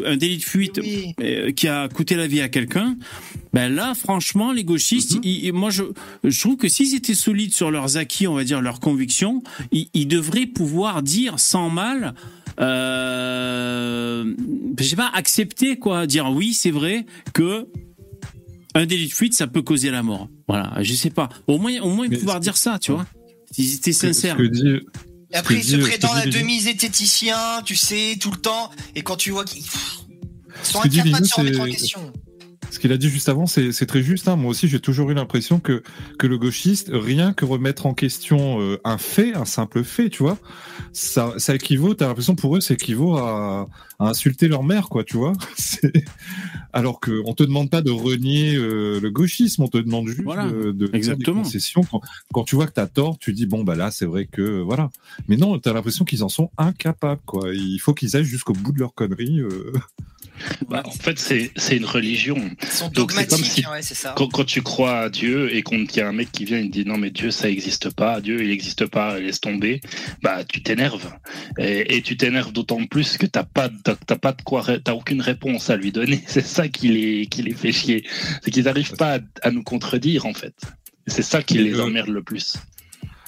A: un délit de fuite
B: Oui.
A: euh, qui a coûté la vie à quelqu'un, ben là, franchement, les gauchistes,
C: Mhm.
A: ils- moi, je, je trouve que s'ils étaient solides sur leurs acquis, on va dire leurs convictions, ils, ils devraient pouvoir dire sans mal, euh, je sais pas, accepter quoi, dire oui, c'est vrai que un délit de fuite, ça peut causer la mort. Voilà, je sais pas. Au moins, au moins
D: Mais
A: pouvoir dire ça, tu vois. S'ils étaient sincères.
D: Ce que dit,
B: Et après, ils
D: que
B: se prétendent
D: ce
B: à demi-zététiciens, tu sais, tout le temps. Et quand tu vois qu'ils ils sont incapables de se remettre en question.
D: Ce qu'il a dit juste avant, c'est très juste. hein. Moi aussi, j'ai toujours eu l'impression que que le gauchiste, rien que remettre en question euh, un fait, un simple fait, tu vois, ça, ça équivaut. T'as l'impression pour eux, ça équivaut à, à insulter leur mère, quoi, tu vois. Alors qu'on te demande pas de renier euh, le gauchisme, on te demande juste
A: Voilà,
D: de, de faire
A: exactement.
D: des concessions. Quand, quand tu vois que t'as tort, tu dis bon bah là c'est vrai que voilà. Mais non, t'as l'impression qu'ils en sont incapables quoi. Il faut qu'ils aillent jusqu'au bout de leur connerie. euh.
E: Bah, en fait, c'est une religion. Donc, c'est comme si-
B: ouais, ça.
E: Quand, quand tu crois à Dieu et qu'on qu'il y a un mec qui vient et te dit non mais Dieu ça existe pas, Dieu il existe pas, laisse tomber, bah tu t'énerves et, et tu t'énerves d'autant plus que t'as pas t'as pas de quoi ré- t'as aucune réponse à lui donner. C'est ça qui les qui les fait chier, c'est qu'ils n'arrivent pas à, à nous contredire en fait. C'est ça qui les emmerde le plus.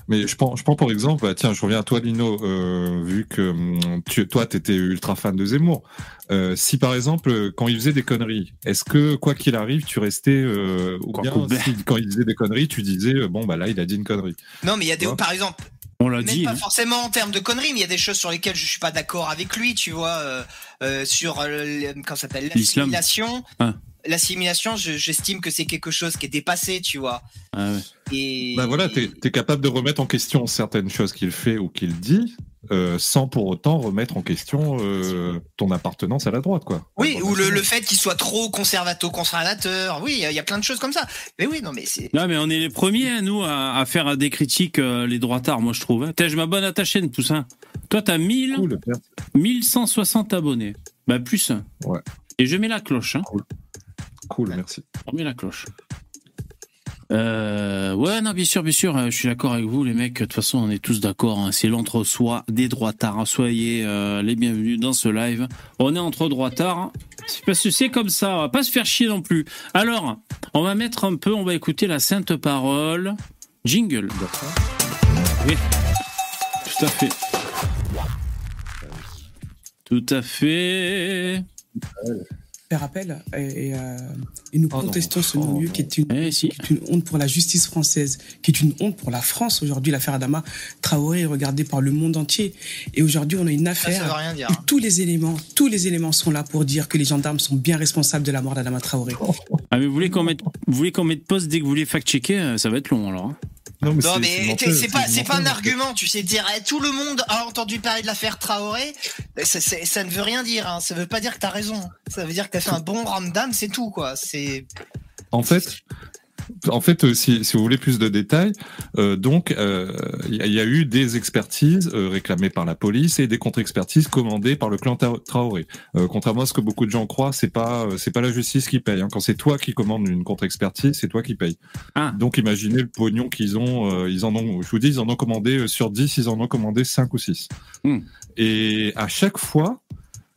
D: Mais je prends, je prends pour exemple, bah, tiens, je reviens à toi, Lino, euh, vu que hum, tu, toi, t'étais ultra fan de Zemmour. Euh, si par exemple, quand il faisait des conneries, est-ce que quoi qu'il arrive, tu restais, euh, ou
A: Quoi
D: bien si, quand il faisait des conneries, tu disais, euh, bon bah là, il a dit une connerie.
B: Non, mais il y a des,
D: Ouais.
B: par exemple,
A: On l'a
B: même
A: dit.
B: pas
A: hein.
B: forcément en termes de conneries, mais il y a des choses sur lesquelles je suis pas d'accord avec lui, tu vois, euh, euh, sur euh, le- comment ça s'appelle l'assimilation.
A: Ah.
B: L'assimilation, je- j'estime que c'est quelque chose qui est dépassé, tu vois.
A: Ah ouais.
B: Et
D: Bah voilà, t'es es capable de remettre en question certaines choses qu'il fait ou qu'il dit, euh, sans pour autant remettre en question euh, ton appartenance à la droite, quoi.
B: Oui, ou le, fait qu'il soit trop conservato-conservateur. Oui, il y a- il y, a plein de choses comme ça. Mais oui, non, mais c'est.
A: Non, mais on est les premiers, nous, à, à faire des critiques, euh, les droitards, moi, je trouve. hein. Je m'abonne à ta chaîne, Poussin. Toi, t'as 1000,
D: Cool, merci.
A: 1160 abonnés. Bah, plus. un.
D: Ouais.
A: Et je mets la cloche, hein.
D: cool, merci.
A: On met la cloche. Euh, ouais, non, bien sûr, bien sûr, euh, je suis d'accord avec vous, les mecs. De toute façon, on est tous d'accord. hein, c'est l'entre-soi des droitards. Soyez euh, les bienvenus dans ce live. On est entre droitards. hein. C'est parce que c'est comme ça. On va pas se faire chier non plus. Alors, on va mettre un peu, on va écouter la sainte parole. Jingle. Oui. Tout à fait. Tout à fait.
F: Faire appel et, et, euh, et nous
D: Oh non.
F: contestons ce non-lieu
D: non.
F: qui est une
A: Eh si.
F: qui est une honte pour la justice française, qui est une honte pour la France. Aujourd'hui, l'affaire Adama Traoré est regardée par le monde entier. Et aujourd'hui, on a une
B: Ça, ça veut
F: affaire
B: rien dire.
F: où tous les éléments, tous les éléments sont là pour dire que les gendarmes sont bien responsables de la mort d'Adama Traoré.
A: Ah, mais vous voulez qu'on mette, vous voulez qu'on mette pause dès que vous voulez fact-checker euh, Ça va être long alors. hein.
D: Non,
B: mais c'est pas, c'est pas un argument, tu sais, dire eh, tout le monde a entendu parler de l'affaire Traoré, ça, c'est- ça ne veut rien dire, hein. ça veut pas dire que t'as raison, ça veut dire que t'as fait un bon ramdam, c'est tout, quoi. C'est.
D: En fait, en fait, euh, si, si vous voulez plus de détails, euh, donc euh, il y, a- il y a eu des expertises euh, réclamées par la police et des contre-expertises commandées par le clan Tra- Traoré. Euh, contrairement à ce que beaucoup de gens croient, c'est pas euh, c'est pas la justice qui paye. hein. Quand c'est toi qui commandes une contre-expertise, c'est toi qui paye.
A: Ah.
D: Donc imaginez le pognon qu'ils ont. euh, ils en ont. Je vous dis, ils en ont commandé euh, sur 10, ils en ont commandé 5 ou 6.
A: Hmm.
D: Et à chaque fois,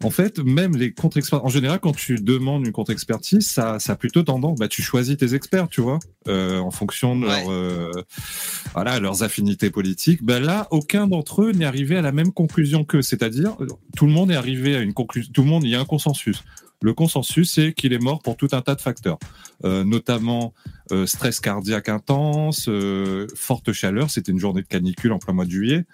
D: en fait, même les contre-experts, en général, quand tu demandes une contre-expertise, ça, ça a plutôt tendance, bah, tu choisis tes experts, tu vois, euh, en fonction de leur, euh, voilà, leurs affinités politiques. Ben là, aucun d'entre eux n'est arrivé à la même conclusion qu'eux, c'est-à-dire, euh, tout le monde est arrivé à une conclusion, tout le monde, il y a un consensus. Le consensus, c'est qu'il est mort pour tout un tas de facteurs, euh, notamment euh, stress cardiaque intense, euh, forte chaleur. C'était une journée de canicule en plein mois de juillet.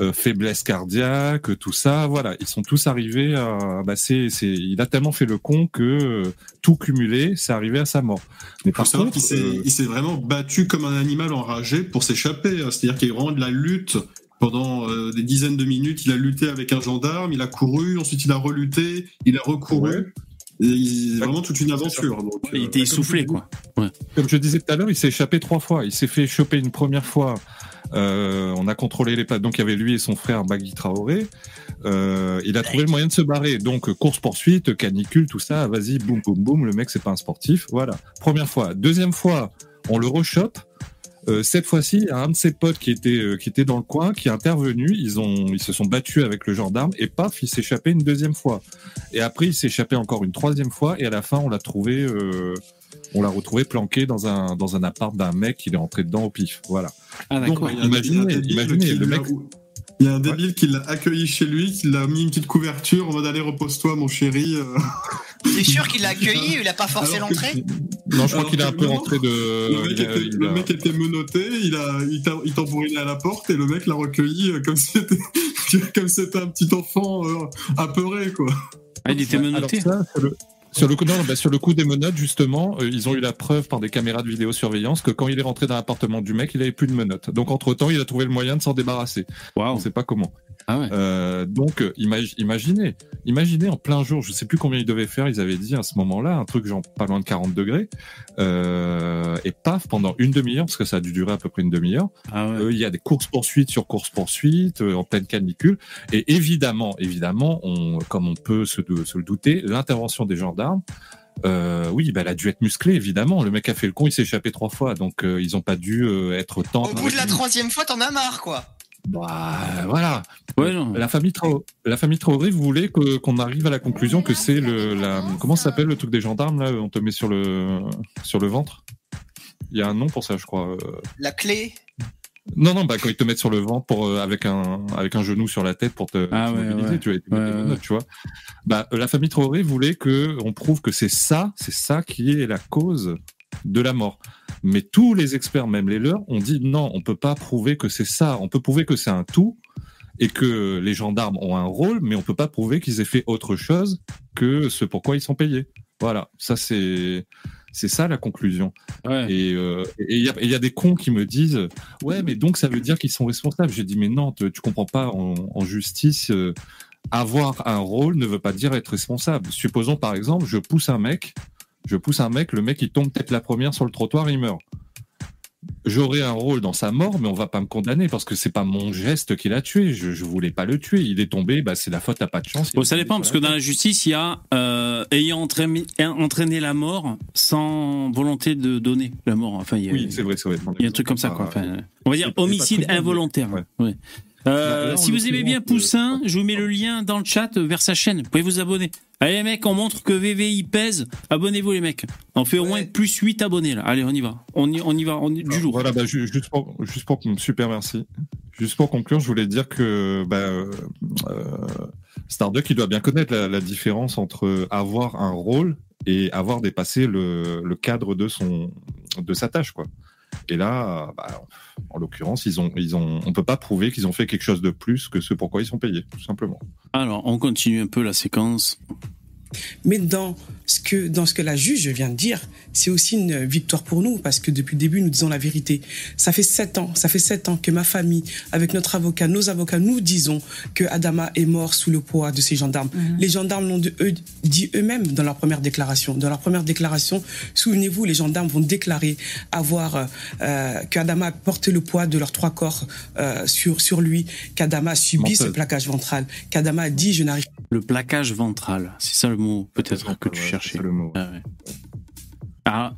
D: Euh, faiblesse cardiaque, tout ça, voilà, ils sont tous arrivés à, bah c'est, c'est, il a tellement fait le con que euh, tout cumulé, c'est arrivé à sa mort. Mais par
C: savoir
D: contre,
C: qu'il s'est,
D: euh,
C: il s'est vraiment battu comme un animal enragé pour s'échapper. hein. C'est-à-dire qu'il y a eu vraiment de la lutte pendant euh, des dizaines de minutes. Il a lutté avec un gendarme, il a couru, ensuite il a relutté, il a recouru.
D: Ouais.
C: Et il- vraiment toute une aventure. Donc,
A: Il était essoufflé, quoi.
D: comme je disais tout à l'heure, il s'est échappé trois fois. Il s'est fait choper une première fois. Euh, on a contrôlé les plates. Donc il y avait lui et son frère Bagui Traoré. Euh, il a trouvé le moyen de se barrer. Donc course poursuite, canicule, tout ça. Vas-y, boum boum boum. Le mec c'est pas un sportif. Voilà. Première fois. Deuxième fois, on le rechoppe. Euh, cette fois-ci, un de ses potes qui était euh, qui était dans le coin, qui est intervenu. Ils ont ils se sont battus avec le gendarme et paf, il s'est échappé une deuxième fois. Et après, il s'est échappé encore une troisième fois. Et à la fin, on l'a trouvé. Euh, on l'a retrouvé planqué dans un dans un appart d'un mec. Il est rentré dedans au pif. Voilà.
A: Ah, d'accord.
C: il y a un-
D: Imaginez,
C: il y a un débile
D: imaginez,
C: qui
D: le
C: l'a-
D: mec-
C: Il y a un débile qui l'a accueilli chez lui, qui l'a mis une petite couverture en mode allez repose-toi mon chéri. euh.
B: T'es sûr qu'il l'a accueilli, il a pas forcé
C: que-
B: l'entrée
D: Non, je crois qu'il a un peu rentré de.
C: Le mec,
D: il a-
C: était,
D: il
C: le
D: a-
C: mec était menotté, il a, il à la porte et le mec l'a recueilli euh, comme si c'était, comme si c'était un petit enfant euh, apeuré quoi.
A: Ah, il était
D: Alors
A: menotté.
D: ça, sur le, sur le coup, non, bah, sur le coup des menottes, justement, euh, ils ont eu la preuve par des caméras de vidéosurveillance que quand il est rentré dans l'appartement du mec, il avait plus de menottes. Donc entre temps, il a trouvé le moyen de s'en débarrasser. On
A: Waouh.
D: sait pas comment.
A: Ah ouais.
D: Euh, donc, euh, imag- imaginez, imaginez en plein jour, je sais plus combien ils devaient faire, ils avaient dit à ce moment-là, un truc genre pas loin de 40 degrés, euh, et paf, pendant une demi-heure, parce que ça a dû durer à peu près une demi-heure,
A: Ah ouais.
D: euh, il y a des courses-poursuites sur courses-poursuites, euh, en pleine canicule, et évidemment, évidemment, on, comme on peut se, se le douter, l'intervention des gendarmes, euh, oui, bah, elle a dû être musclée, évidemment. Le mec a fait le con, il s'est échappé trois fois, donc euh, ils ont pas dû euh, être tant.
B: Au bout de la troisième fois, t'en as marre, quoi.
D: Bah, voilà.
A: Ouais, non.
D: La famille Traoré, la famille Traoré voulait que qu'on arrive à la conclusion que c'est le la comment ça s'appelle le truc des gendarmes là on te met sur le sur le ventre? Il y a un nom pour ça je crois. euh.
B: La clé?
D: Non non bah quand ils te mettent sur le ventre pour euh, avec un avec un genou sur la tête pour te
A: Ah ouais,
D: mobiliser
A: ouais.
D: tu vois, menottes, tu vois. Bah euh, la famille Traoré voulait que on prouve que c'est ça c'est ça qui est la cause de la mort. Mais tous les experts, même les leurs, ont dit non, on peut pas prouver que c'est ça. On peut prouver que c'est un tout et que les gendarmes ont un rôle, mais on peut pas prouver qu'ils aient fait autre chose que ce pourquoi ils sont payés. Voilà, ça c'est c'est ça la conclusion.
A: Ouais.
D: Et euh, il y, a, et il y a des cons qui me disent ouais, mais donc ça veut dire qu'ils sont responsables. J'ai dit mais non, tu, tu comprends pas en, en justice. euh, avoir un rôle ne veut pas dire être responsable. Supposons par exemple, je pousse un mec, je pousse un mec, le mec il tombe peut-être la première sur le trottoir, il meurt. J'aurai un rôle dans sa mort, mais on va pas me condamner parce que c'est pas mon geste qui l'a tué. Je, je voulais pas le tuer. Il est tombé, bah c'est la faute, t'as pas de chance.
A: Bon, ça dépend, parce que dans la justice, il y a euh, ayant entraîné, entraîné la mort sans volonté de donner la mort. Enfin, il y a,
D: Oui, c'est vrai, c'est vrai.
A: il y a un truc comme ça, quoi. Enfin, on va dire homicide involontaire.
D: ouais.
A: Ouais. Euh,
D: Là,
A: si vous aimez bien Poussin,
D: euh,
A: je vous mets le lien dans le chat vers sa chaîne. Vous pouvez vous abonner. Allez les mecs, on montre que VVI pèse. Abonnez-vous les mecs. On fait au
B: Ouais.
A: moins plus 8 abonnés là. Allez, on y va. On y, on y va. On y- du lourd.
D: Voilà, bah, ju- juste pour, juste pour, super merci. Juste pour conclure, je voulais dire que bah, euh, euh, Starduck, il doit bien connaître la, la différence entre avoir un rôle et avoir dépassé le, le cadre de son, de sa tâche, quoi. Et là, bah, en l'occurrence, ils ont, ils ont, on peut pas prouver qu'ils ont fait quelque chose de plus que ce pourquoi ils sont payés, tout simplement.
A: Alors, on continue un peu la séquence.
F: Mais dans ce que, dans ce que la juge vient de dire, c'est aussi une victoire pour nous parce que depuis le début, nous disons la vérité. Ça fait sept ans, ça fait sept ans que ma famille, avec notre avocat, nos avocats, nous disons que Adama est mort sous le poids de ces gendarmes. Les gendarmes l'ont eux- dit eux-mêmes dans leur première déclaration. Dans leur première déclaration, souvenez-vous, les gendarmes vont déclarer avoir euh, euh, qu'Adama a porté le poids de leurs trois corps euh, sur sur lui, qu'Adama a subi ce plaquage ventral, qu'Adama a dit je n'arrive
A: Le plaquage ventral. C'est ça le mot, peut-être, que tu
D: Ouais,
A: cherchais.
D: le mot.
A: Ah ouais. Alors,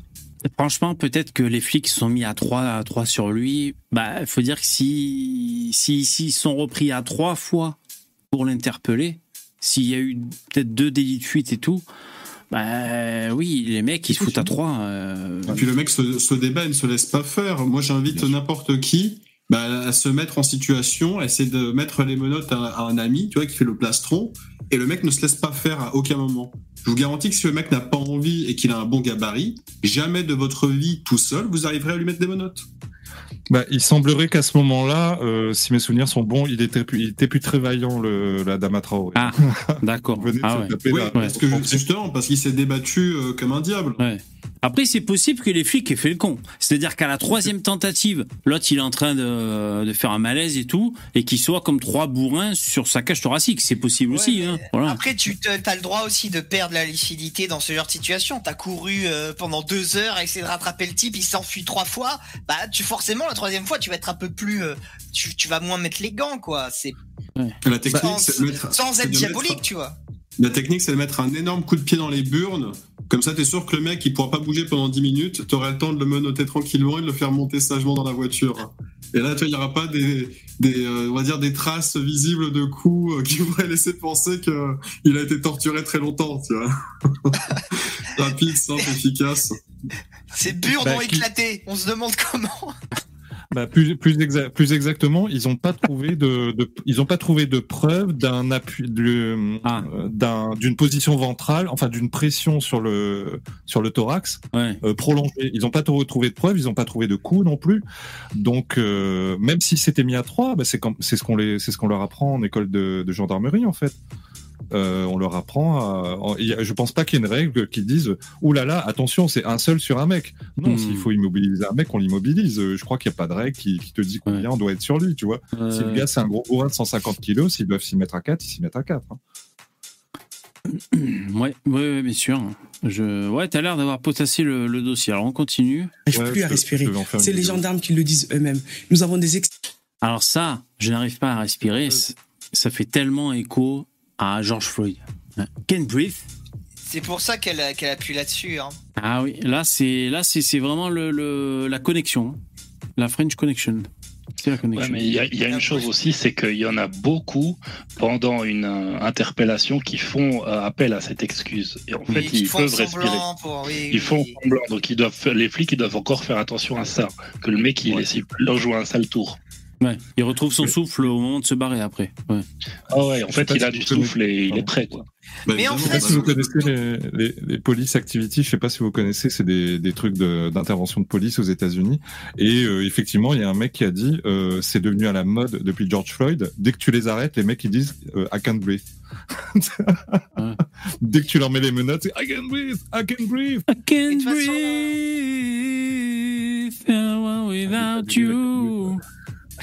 A: franchement, peut-être que les flics sont mis à 3 à 3 sur lui. Bah, il faut dire que si si s'ils sont repris à trois fois pour l'interpeller, s'il y a eu peut-être deux délits de fuite et tout, bah oui, les mecs ils se foutent à 3
C: Et puis le mec se, se débat et ne se laisse pas faire. Moi, j'invite n'importe qui bah, à se mettre en situation, à essayer de mettre les menottes à, à un ami, tu vois, qui fait le plastron, et le mec ne se laisse pas faire à aucun moment. Je vous garantis que si le mec n'a pas envie et qu'il a un bon gabarit, jamais de votre vie tout seul, vous arriverez à lui mettre des menottes.
D: Bah, il semblerait qu'à ce moment-là, euh, si mes souvenirs sont bons, il était plus, il était plus très vaillant, le, la Dama Traoré.
A: Ah, d'accord. Ah ouais.
D: taper
C: Oui,
D: la-
C: parce que justement, parce qu'il s'est débattu euh, comme un diable.
A: Ouais. Après, c'est possible que les flics aient fait le con. C'est-à-dire qu'à la troisième tentative, l'autre, il est en train de, de faire un malaise et tout, et qu'il soit comme trois bourrins sur sa cage thoracique. C'est possible
B: Ouais,
A: aussi. Hein. Voilà.
B: Après, tu as le droit aussi de perdre la lucidité dans ce genre de situation. T'as couru euh, pendant deux heures à essayer de rattraper le type, il s'enfuit trois fois. Bah, tu forcément la troisième fois, tu vas être un peu plus, euh, tu, tu vas moins mettre les gants, quoi. C'est
C: La technique,
B: sans,
C: mettre-
B: sans être diabolique,
C: mettre-
B: tu vois.
C: La technique, c'est de mettre un énorme coup de pied dans les burnes. Comme ça, t'es sûr que le mec, il pourra pas bouger pendant 10 minutes. T'auras le temps de le menotter tranquillement et de le faire monter sagement dans la voiture. Et là, tu vois, il y aura pas des, des euh, on va dire, des traces visibles de coups euh, qui pourraient laisser penser que il a été torturé très longtemps, tu vois. Rapide, simple, efficace.
B: Ces burnes
D: Bah,
B: ont
D: qui-
B: éclaté. On se demande comment.
D: Bah, plus, plus, exa- plus exactement, ils n'ont pas trouvé de, de, ils ont pas trouvé de preuve d'un appui,
A: Ah.
D: euh, d'un, d'une position ventrale, enfin d'une pression sur le, sur le thorax
A: Ouais.
D: euh, prolongée. Ils n'ont pas trouvé de preuve, ils n'ont pas trouvé de coup non plus. Donc, euh, même si c'était mis à trois, bah, c'est c'est ce qu'on les, c'est ce qu'on leur apprend en école de, de gendarmerie en fait. Euh, on leur apprend. À, en- je pense pas qu'il y ait une règle qui dise Ouh là là, attention, c'est un seul sur un mec. Non,
A: Hmm.
D: s'il faut immobiliser un mec, on l'immobilise. Euh, Je crois qu'il n'y a pas de règle qui, qui te dit combien on doit être sur lui, tu vois. Si le gars c'est un gros bourrin de 150 kilos, s'ils doivent s'y mettre à 4, ils s'y mettent à hein. 4.
A: Ouais, ouais, ouais, bien sûr. Je... Ouais, t'as l'air d'avoir potassé le, le dossier. Alors on continue.
F: J'arrive
D: Ouais,
F: plus à respirer. C'est les
D: vidéo.
F: gendarmes qui le disent eux-mêmes. Nous avons des ex-
A: Alors ça, je n'arrive pas à respirer. Ça fait tellement écho à George Floyd. Hein. Can't breathe.
B: C'est pour ça qu'elle appuie là-dessus. Hein.
A: Ah oui, là c'est là c'est c'est vraiment le, le la connexion, la French connection. C'est la
E: Ouais,
A: connexion.
E: mais il y a, il y a une chose aussi, c'est qu'il y en a beaucoup pendant une euh, interpellation qui font euh, appel à cette excuse. Et en fait,
B: Oui,
E: ils peuvent respirer.
B: Pour... Oui,
E: Ils font
B: oui.
E: semblant, donc ils doivent, faire- les flics ils doivent encore faire attention à ça, que le mec il
A: Ouais.
E: essaie de leur jouer un sale tour.
A: Ouais, il retrouve son souffle au moment de se barrer après. Ouais.
E: Ah ouais, en fait il a
D: si
E: du souffle et il est prêt quoi.
C: Bah,
B: Mais en fait,
D: pas si vous connaissez les, les, les police activity, je sais pas si vous connaissez, c'est des, des trucs d'intervention de, police aux États-Unis. Et euh, effectivement, il y a un mec qui a dit, euh, c'est devenu à la mode depuis George Floyd. Dès que tu les arrêtes, les mecs ils disent, euh, I can't breathe.
A: Ouais.
D: Dès que tu leur mets les menottes, c'est I can't breathe, I can't breathe.
A: I can't breathe without you.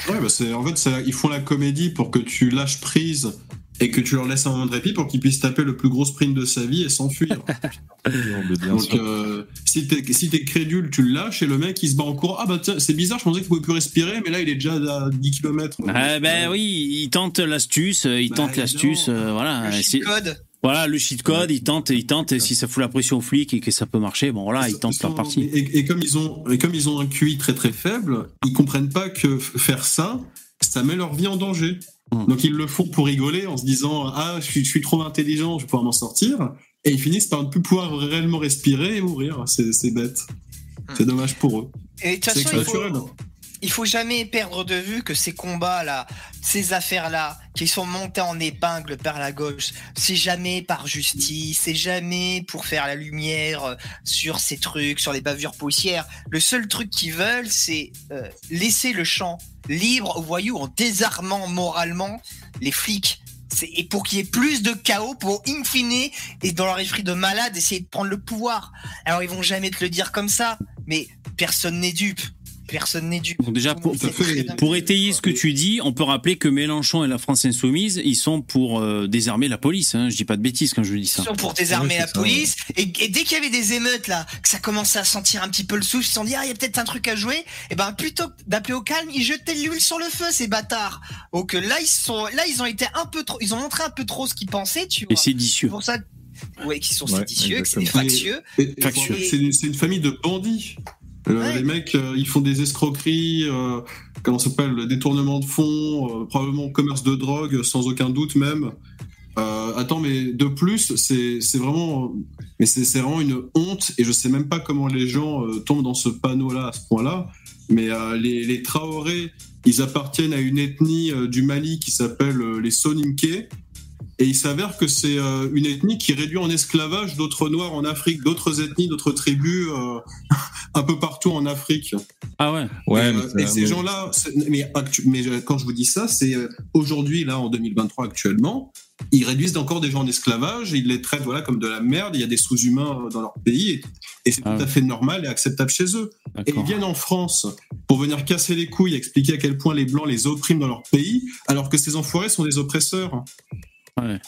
C: Ouais, bah c'est, en fait, c'est- ils font la comédie pour que tu lâches prise et que tu leur laisses un moment de répit pour qu'ils puissent taper le plus gros sprint de sa vie et s'enfuir. Donc, euh, si t'es si t'es crédule, tu le lâches et le mec il se bat en cours. Ah bah tiens, c'est bizarre, je pensais qu'il pouvait plus respirer, mais là il est déjà à 10 km.
A: Ah ben oui, il tente l'astuce, il
C: Bah,
A: tente l'astuce, euh, voilà.
B: Le cheat code.
A: Voilà, le cheat code, il tente, il tente, et si ça fout la pression aux flics et que ça peut marcher, bon voilà, il tente leur partie.
C: Et, et comme ils ont, et comme ils ont un QI très très faible, ils comprennent pas que faire ça, ça met leur vie en danger.
A: Mm.
C: Donc ils le font pour rigoler en se disant ah je suis, je suis trop intelligent, je vais pouvoir m'en sortir. Et ils finissent par ne plus pouvoir réellement respirer et mourir. C'est bête. C'est dommage pour eux.
B: Et de toute
C: C'est
B: façon, il faut,
C: naturel.
B: Il faut jamais perdre de vue que ces combats-là, ces affaires-là, qui sont montées en épingle par la gauche, c'est jamais par justice, c'est jamais pour faire la lumière euh, sur ces trucs, sur les bavures poussières. Le seul truc qu'ils veulent, c'est euh, laisser le champ libre aux voyous en désarmant moralement les flics. Et pour qu'il y ait plus de chaos, pour in fine, et dans leur esprit de malade, essayer de prendre le pouvoir. Alors ils vont jamais te le dire comme ça, mais personne n'est dupe. Personne n'est dupe.
A: Donc déjà, pour, étayer ce que tu dis, on peut rappeler que Mélenchon et la France Insoumise, ils sont pour euh, désarmer la police. Hein. Je dis pas de bêtises quand je dis ça.
B: Ils sont pour désarmer
D: Ouais,
B: la
D: ça,
B: police. Et, et dès qu'il y avait des émeutes là, que ça commençait à sentir un petit peu le souffle, ils se sont dit ah il y a peut-être un truc à jouer. Et ben plutôt que d'appeler au calme, ils jetaient de l'huile sur le feu ces bâtards. Donc euh, là ils sont, là ils ont été un peu trop, ils ont montré un peu trop ce qu'ils pensaient, tu
A: Et
B: vois.
A: c'est dicieux.
B: C'est pour ça, ouais, qu'ils sont
D: Ouais,
B: séditieux, que c'est des
C: exactement.
B: factieux.
C: Et- et
A: Factueux.
C: c'est une, c'est une famille de bandits. Euh,
B: Ouais.
C: Les mecs, euh, ils font des escroqueries, euh, comment s'appelle, le détournement de fonds, probablement commerce de drogue, sans aucun doute même. Euh, attends, mais de plus, c'est vraiment, mais c'est c'est vraiment une honte et je sais même pas comment les gens euh, tombent dans ce panneau-là à ce point-là. Mais euh, les, les Traoré, ils appartiennent à une ethnie du Mali qui s'appelle les Soninké. Et il s'avère que c'est euh, une ethnie qui réduit en esclavage d'autres noirs en Afrique, d'autres ethnies, d'autres tribus euh, un peu partout en Afrique.
A: Ah ouais.
D: Ouais,
C: et,
D: mais
C: euh,
D: c'est-
C: et ces
D: mais-
C: gens-là, mais, mais quand je vous dis ça, c'est aujourd'hui, là, en 2023 actuellement, ils réduisent encore des gens en esclavage, ils les traitent voilà, comme de la merde, il y a des sous-humains dans leur pays, et, et c'est
A: Ah
C: tout
A: ouais.
C: à fait normal et acceptable chez eux. Et ils viennent en France pour venir casser les couilles, expliquer à quel point les Blancs les oppriment dans leur pays, alors que ces enfoirés sont des oppresseurs.
A: Ouais.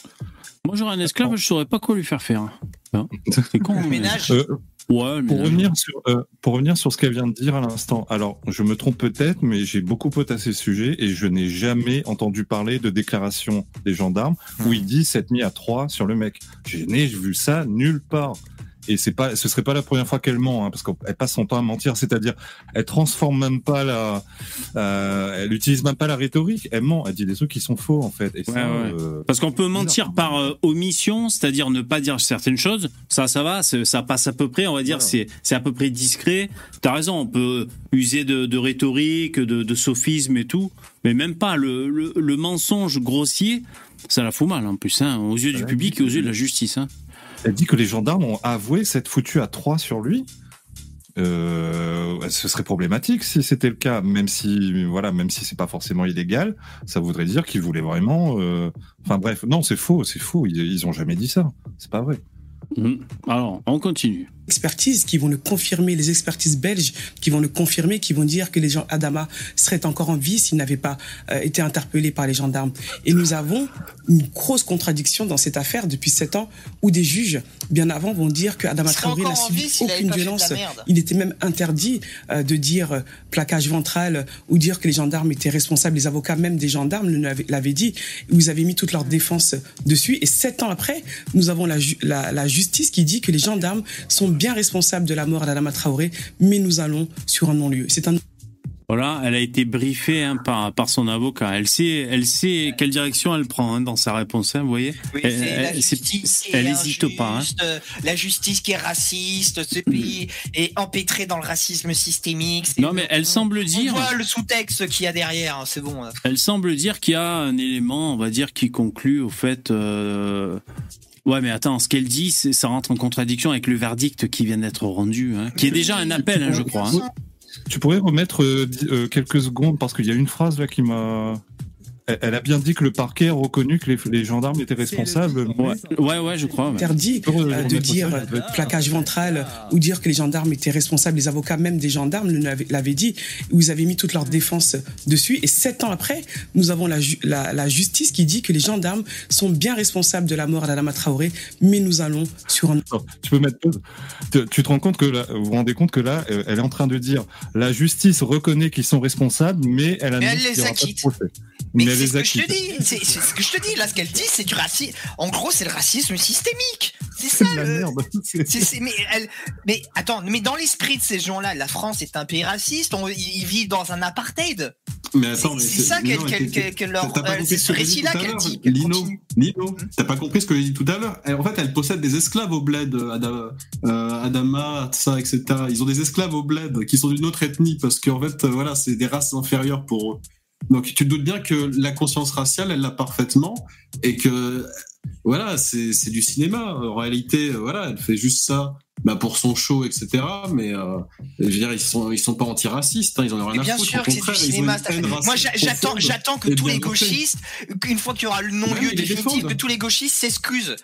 A: Moi j'aurais un esclave, je saurais pas quoi lui faire faire. Hein. C'est con.
B: Le
A: mais-
B: ménage.
D: Euh,
A: Ouais, le
D: Pour
A: ménage.
D: revenir sur euh, pour revenir sur ce qu'elle vient de dire à l'instant. Alors, je me trompe peut-être, mais j'ai beaucoup potassé ce sujet et je n'ai jamais entendu parler de déclaration des gendarmes où il dit cette mis à 3 sur le mec. Je n'ai vu ça nulle part. Et c'est pas, ce serait pas la première fois qu'elle ment, hein, parce qu'elle passe son temps à mentir. C'est-à-dire, elle transforme même pas la, euh, elle utilise même pas la rhétorique. Elle ment. Elle dit des trucs qui sont faux en fait. Et ça,
A: Ouais, ouais.
D: euh,
A: Parce qu'on peut mentir par euh, omission, c'est-à-dire ne pas dire certaines choses. Ça, ça va, ça passe à peu près. On va dire,
D: Voilà.
A: c'est à peu près discret. T'as raison, on peut user de, de rhétorique, de, de sophisme et tout, mais même pas le, le, le mensonge grossier. Ça la fout mal en plus, hein, aux yeux du public et aux yeux de la justice. Hein.
D: Elle dit que les gendarmes ont avoué s'être foutu à 3 sur lui. euh, ce serait problématique si c'était le cas, même si voilà, même si c'est pas forcément illégal, ça voudrait dire qu'ils voulaient vraiment. euh, Enfin bref, non, c'est faux, c'est faux. Ils, ils ont jamais dit ça. C'est pas vrai.
A: Mhm. Alors, on continue.
F: Expertises qui vont le confirmer, les expertises belges qui vont le confirmer, qui vont dire que les gens Adama seraient encore en vie s'ils n'avaient pas euh, été interpellés par les gendarmes. Et nous avons une grosse contradiction dans cette affaire depuis sept ans où des juges, bien avant, vont dire que Adama Traoré n'a subi aucune violence. Il était même interdit euh, de dire euh, plaquage ventral ou dire que les gendarmes étaient responsables. Les avocats même des gendarmes l'avaient l'avaient dit. Vous avez mis toute leur défense dessus. Et sept ans après, nous avons la, ju- la, la justice qui dit que les gendarmes sont bien responsables de la mort d'Adama Traoré, mais nous allons sur un non-lieu. C'est un
A: Voilà, elle a été briefée hein, par, par son avocat. Elle sait, elle sait quelle direction elle prend hein, dans sa réponse, hein, vous voyez
B: Oui,
A: Elle-
B: c'est la
A: elle- c'est-
B: justice qui
A: elle
B: est
A: hésite pas,
B: La justice qui est raciste, ce pays est empêtré dans le racisme systémique.
A: Non, mais elle semble
B: On
A: dire,
B: voit le sous-texte qu'il y a derrière, hein, c'est bon. hein.
A: elle semble dire qu'il y a un élément, on va dire, qui conclut au fait. euh, Ouais, mais attends, ce qu'elle dit, ça rentre en contradiction avec le verdict qui vient d'être rendu, hein, qui est déjà un appel, hein, je crois. hein.
D: Tu pourrais remettre euh, euh, quelques secondes parce qu'il y a une phrase là qui m'a. Elle, elle a bien dit que le parquet a reconnu que les, les gendarmes étaient responsables.
A: Ouais, ouais, ouais, je crois. ouais.
F: interdit euh, de dire euh, plaquage ventral ou dire que les gendarmes étaient responsables. Les avocats même des gendarmes l'avaient dit. Vous avez mis toute leur défense dessus. Et sept ans après, nous avons la, ju- la, la justice qui dit que les gendarmes sont bien responsables de la mort d'Adama Traoré, mais nous allons sur un
D: Attends, Tu peux mettre pause. Tu, tu te rends compte que là, vous vous rendez compte que là, elle est en train de dire la justice reconnaît qu'ils sont responsables, mais elle
B: Mais
D: annonce
B: elle les
D: pas de
B: acquitte.
D: procès.
B: Mais, c'est ce que je te dis. C'est ce que je te dis. Là, ce qu'elle dit, c'est du racisme. En gros, c'est le racisme systémique. C'est ça.
D: La
B: le-
D: merde.
B: Mais, elle- mais attends, mais dans l'esprit de ces gens-là, la France est un pays raciste. On- ils vivent dans un apartheid.
C: Mais attends, mais
B: C'est ça qu'elle- leur-
C: T'as pas
B: euh,
C: compris ce
B: récit-là qu'elle dit,
C: Lino. Lino, t'as pas compris ce que j'ai dit tout à l'heure? En fait, elle possède des esclaves au bled, euh, Ada- euh, Adama, ça, etc. Ils ont des esclaves au bled qui sont d'une autre ethnie parce qu'en fait, euh, voilà, c'est des races inférieures pour eux. Donc, tu te doutes bien que la conscience raciale, elle l'a parfaitement et que, voilà, c'est du cinéma. En réalité, voilà, elle fait juste ça bah, pour son show, etc. Mais euh, je veux dire, ils sont, ils sont pas antiracistes, hein, ils en ont rien
B: Mais
C: à
B: bien
C: foutre.
B: sûr
C: Au
B: que c'est du cinéma.
C: une.
B: Moi, j'attends, j'attends que
C: et
B: tous
C: bien
B: les gauchistes, une fois qu'il y aura le non-lieu
C: Ouais,
B: définitif, que tous les gauchistes s'excusent.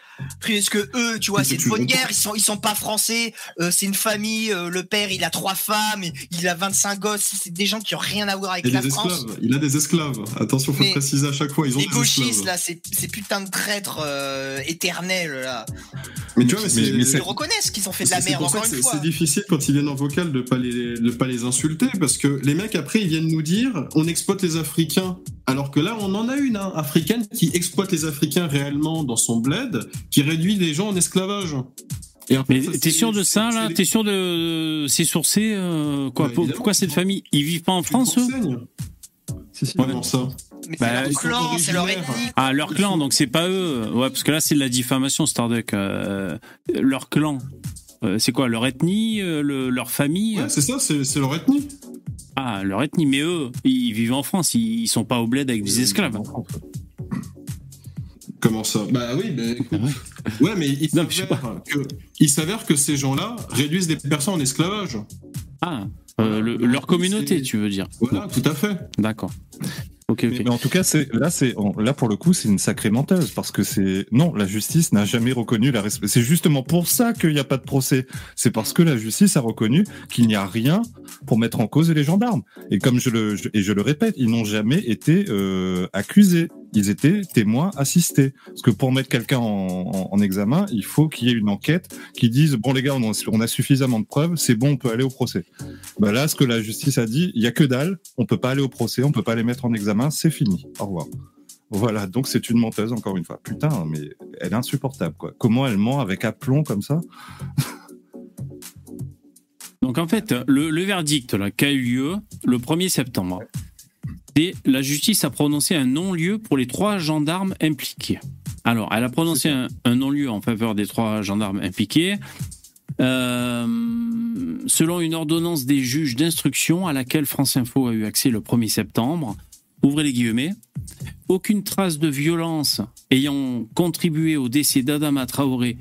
B: Parce que eux, tu vois, c'est
C: tu
B: de bonne guerre, ils sont, ils sont pas français, euh, c'est une famille, euh, le père, il a trois femmes, il a 25 gosses, c'est des gens qui ont rien à voir avec
C: a
B: la
C: des
B: France.
C: esclaves. Il a des esclaves. Attention, faut
B: Mais
C: préciser à chaque fois. Ils ont
B: Les
C: des
B: gauchistes,
C: esclaves.
B: là, ces, putains de traîtres éternels, là.
C: Mais tu vois, mais, c'est-
D: mais
B: Ils reconnaissent qu'ils ont fait de la
C: c'est- c'est
B: merde,
C: pour ça
B: encore
C: que
B: une
C: c'est-
B: fois.
C: C'est difficile quand ils viennent en vocal de pas les de pas les insulter parce que les mecs après ils viennent nous dire on exploite les Africains alors que là on en a une hein, africaine qui exploite les Africains réellement dans son bled qui réduit les gens en esclavage. Et en fait,
A: Mais t'es
C: c'est-
A: sûr de ça,
C: c'est-
A: là
C: c'est-
A: T'es sûr de c'est sourcé euh, quoi
C: Bah.
A: Pourquoi cette famille Ils vivent pas en France eux
C: t'enseignes.
D: Si, si.
C: Comment ça
B: Mais
A: Bah,
B: c'est leur clan, c'est leur ethnie.
A: Ah, leur clan, donc c'est pas eux. Ouais, parce que là, c'est de la diffamation, Starduck. Euh, leur clan. Euh, c'est quoi Leur ethnie euh, le- Leur famille
C: Ouais, c'est ça, c'est leur ethnie.
A: Ah, leur ethnie. Mais eux, ils vivent en France. Ils, ils sont pas au bled avec des esclaves.
C: Comment ça? Bah oui, bah, écoute.
A: Ouais.
C: Mais il s'avère que, ces gens-là réduisent des personnes en esclavage.
A: Ah, euh, le- leur communauté, tu veux dire
C: Voilà, tout à fait.
A: D'accord.
D: Mais, en tout cas, là, là pour le coup, c'est une sacrée menteuse parce que c'est non, la justice n'a jamais reconnu la. C'est justement pour ça qu'il n'y a pas de procès. C'est parce que la justice a reconnu qu'il n'y a rien pour mettre en cause les gendarmes. Et comme je le et je le répète, ils n'ont jamais été euh, accusés. Ils étaient témoins assistés. Parce que pour mettre quelqu'un en, en- en examen, il faut qu'il y ait une enquête qui dise bon les gars, on a, suffisamment de preuves, c'est bon, on peut aller au procès. Bah là, ce que la justice a dit, il y a que dalle, on peut pas aller au procès, on peut pas les mettre en examen, c'est fini. Au revoir. Voilà, donc c'est une menteuse encore une fois. Putain, mais elle est insupportable quoi. Comment elle ment avec aplomb comme ça?
A: Donc en fait, le, le verdict a eu lieu le 1er septembre, c'est la justice a prononcé un non-lieu pour les trois gendarmes impliqués. Alors, elle a prononcé un, un non-lieu en faveur des trois gendarmes impliqués. euh, selon une ordonnance des juges d'instruction à laquelle France Info a eu accès le 1er septembre, ouvrez les guillemets, aucune trace de violence ayant contribué au décès d'Adama Traoré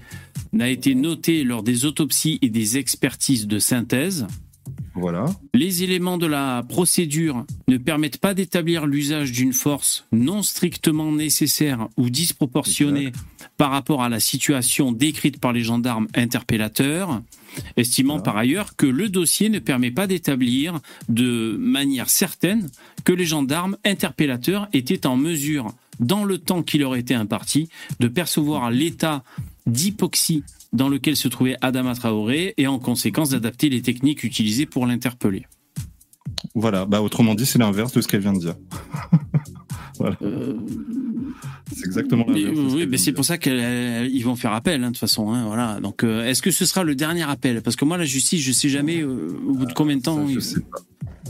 A: n'a été notée lors des autopsies et des expertises de synthèse.
D: Voilà.
A: Les éléments de la procédure ne permettent pas d'établir l'usage d'une force non strictement nécessaire ou disproportionnée par rapport à la situation décrite par les gendarmes interpellateurs, estimant
D: Voilà.
A: par ailleurs que le dossier ne permet pas d'établir de manière certaine que les gendarmes interpellateurs étaient en mesure, dans le temps qui leur était imparti, de percevoir l'état d'hypoxie dans lequel se trouvait Adama Traoré et en conséquence d'adapter les techniques utilisées pour l'interpeller.
D: Voilà. Bah, autrement dit, c'est l'inverse de ce qu'elle vient de dire. voilà. C'est exactement l'inverse. de ce
A: oui, mais c'est
D: de
A: pour ça qu'ils vont faire appel, hein, de toute façon. hein, voilà. Donc, euh, est-ce que ce sera le dernier appel? Parce que moi, la justice, je sais jamais euh, au bout de combien de temps.
D: Ça, je
A: ils-
D: sais pas.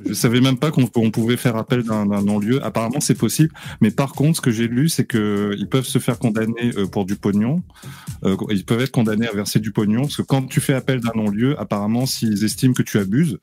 D: Je savais même pas qu'on on pouvait faire appel d'un non-lieu. Apparemment, c'est possible. Mais par contre, ce que j'ai lu, c'est que ils peuvent se faire condamner euh, pour du pognon. Euh, ils peuvent être condamnés à verser du pognon. Parce que quand tu fais appel d'un non-lieu, apparemment, s'ils estiment que tu abuses,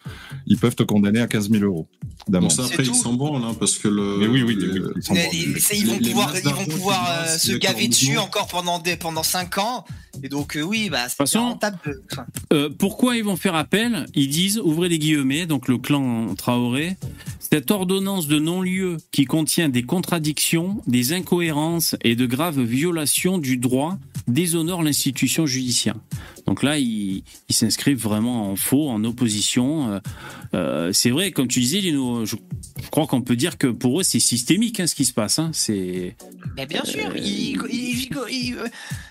D: ils peuvent te condamner à 15 000 euros
C: Bon,
D: d'amende.
C: ça, après, ils s'en branlent, hein, parce que le.
D: Mais oui, oui,
C: le-
D: oui, oui, ils branlent.
B: Ils, vont pouvoir, ils vont euh, se gaver dessus encore pendant des, pendant 5 ans. Et donc, euh, oui, bah, c'est rentable. de- enfin,
A: Euh, pourquoi ils vont faire appel? Ils disent, ouvrez les guillemets, donc le clan Traoré, cette ordonnance de non-lieu qui contient des contradictions, des incohérences et de graves violations du droit déshonore l'institution judiciaire. Donc là, ils s'inscrivent vraiment en faux, en opposition. Euh, c'est vrai, comme tu disais, Lino, je, crois qu'on peut dire que pour eux, c'est systémique hein, ce qui se passe. Hein. C'est
B: Mais bien sûr, ils- ils- ils-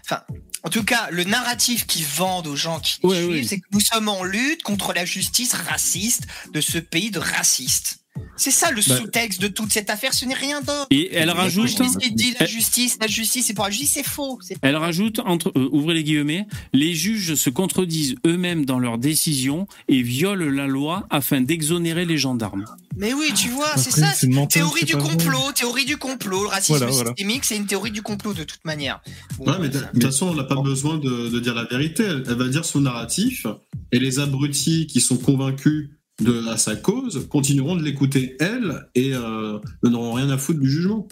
B: enfin, en tout cas, le narratif qu'ils vendent aux gens qui
A: Ouais,
B: suivent, c'est que nous sommes en lutte contre la justice raciste de ce pays de racistes. C'est ça le
D: Bah-
B: sous-texte de toute cette affaire, ce n'est rien d'autre.
A: et elle rajoute.
B: dit la
A: Elle-
B: justice, la justice, c'est pour la justice, c'est faux.
A: Elle rajoute, entre, euh, ouvrez les guillemets, les juges se contredisent eux-mêmes dans leurs décisions et violent la loi afin d'exonérer les gendarmes.
B: Mais oui, tu vois, c'est ça.
D: c'est une menteur,
B: Théorie du
D: vrai.
B: complot, théorie du complot. Le racisme
D: Voilà, voilà.
B: systémique, c'est une théorie du complot de toute manière. Bon,
C: Ouais, mais de toute façon, on n'a pas besoin de, de dire la vérité. Elle, elle va dire son narratif, et les abrutis qui sont convaincus de à sa cause continueront de l'écouter elle et euh, ne n'auront rien à foutre du jugement.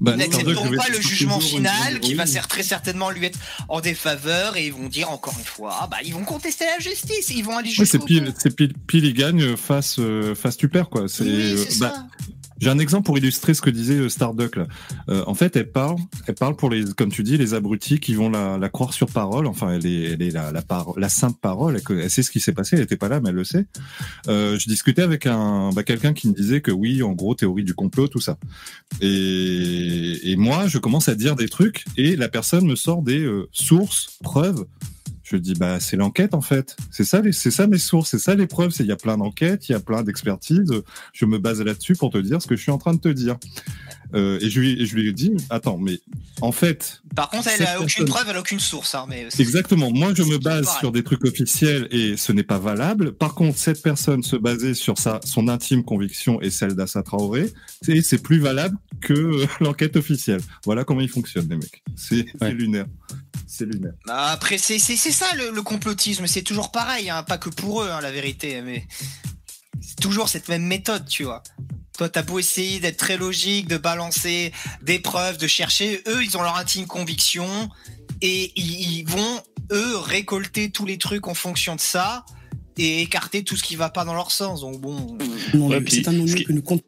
D: Bah,
B: Ils n'accepteront pas le jugement final qui va très certainement lui être en défaveur et ils vont dire encore une fois, ah bah ils vont contester la justice, ils vont aller
D: Ouais, c'est
B: jusqu'au
D: pile, pile, pile, il gagne face, euh, face tu perds, quoi. C'est,
B: Oui,
D: euh, bah,
B: ça.
D: J'ai un exemple pour illustrer ce que disait euh, Starduck là. Euh, en fait, elle parle, elle parle pour les, comme tu dis, les abrutis qui vont la, la croire sur parole. Enfin, elle est, elle est la, la, par- la sainte parole. Elle, elle sait ce qui s'est passé. Elle était pas là, mais elle le sait. Euh, je discutais avec un, bah, quelqu'un qui me disait que oui, en gros, théorie du complot, tout ça. Et, et moi, je commence à dire des trucs et la personne me sort des euh, sources, preuves. Je dis bah c'est l'enquête en fait. C'est ça les, c'est ça mes sources, c'est ça les preuves. C'est il y a plein d'enquêtes, il y a plein d'expertises. Je me base là-dessus pour te dire ce que je suis en train de te dire. Euh, et je lui, et je lui ai dit attends mais en fait
B: Par contre, elle a aucune
D: personne-
B: preuve, elle a aucune source. Hein, mais
D: Exactement. Moi, je me base sur des trucs officiels et ce n'est pas valable. Par contre, cette personne se basait sur sa, son intime conviction et celle d'Assa Traoré, c'est, c'est plus valable que l'enquête officielle. Voilà comment ils fonctionnent, les mecs. C'est, c'est
A: Ouais.
D: lunaire. C'est lunaire.
B: Bah, Après, c'est c'est- c'est ça le, le complotisme, c'est toujours pareil, hein, pas que pour eux, hein, la vérité, mais c'est toujours cette même méthode, tu vois. Toi, t'as beau essayer d'être très logique, de balancer des preuves, de chercher, eux, ils ont leur intime conviction et ils, ils vont, eux, récolter tous les trucs en fonction de ça et écarter tout ce qui va pas dans leur sens. Donc bon,
F: Non,
E: Ouais,
F: le-
E: puis
F: c'est un
E: ce qui-
F: que nous comptons.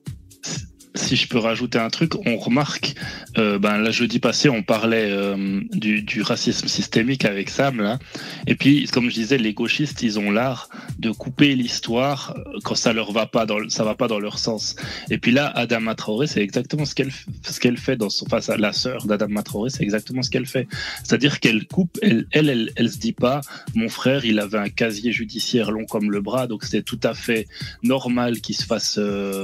E: Si je peux rajouter un truc, on remarque, euh, ben là jeudi passé, on parlait euh, du, racisme systémique avec Sam là, et puis comme je disais, les gauchistes, ils ont l'art de couper l'histoire euh, quand ça leur va pas dans, ça va pas dans leur sens. Et puis là, Adama Traoré, c'est exactement ce qu'elle, ce qu'elle fait dans son face à la sœur d'Adama Traoré, c'est exactement ce qu'elle fait. C'est-à-dire qu'elle coupe, elle, elle, elle, elle se dit pas, mon frère, il avait un casier judiciaire long comme le bras, donc c'est tout à fait normal qu'il se fasse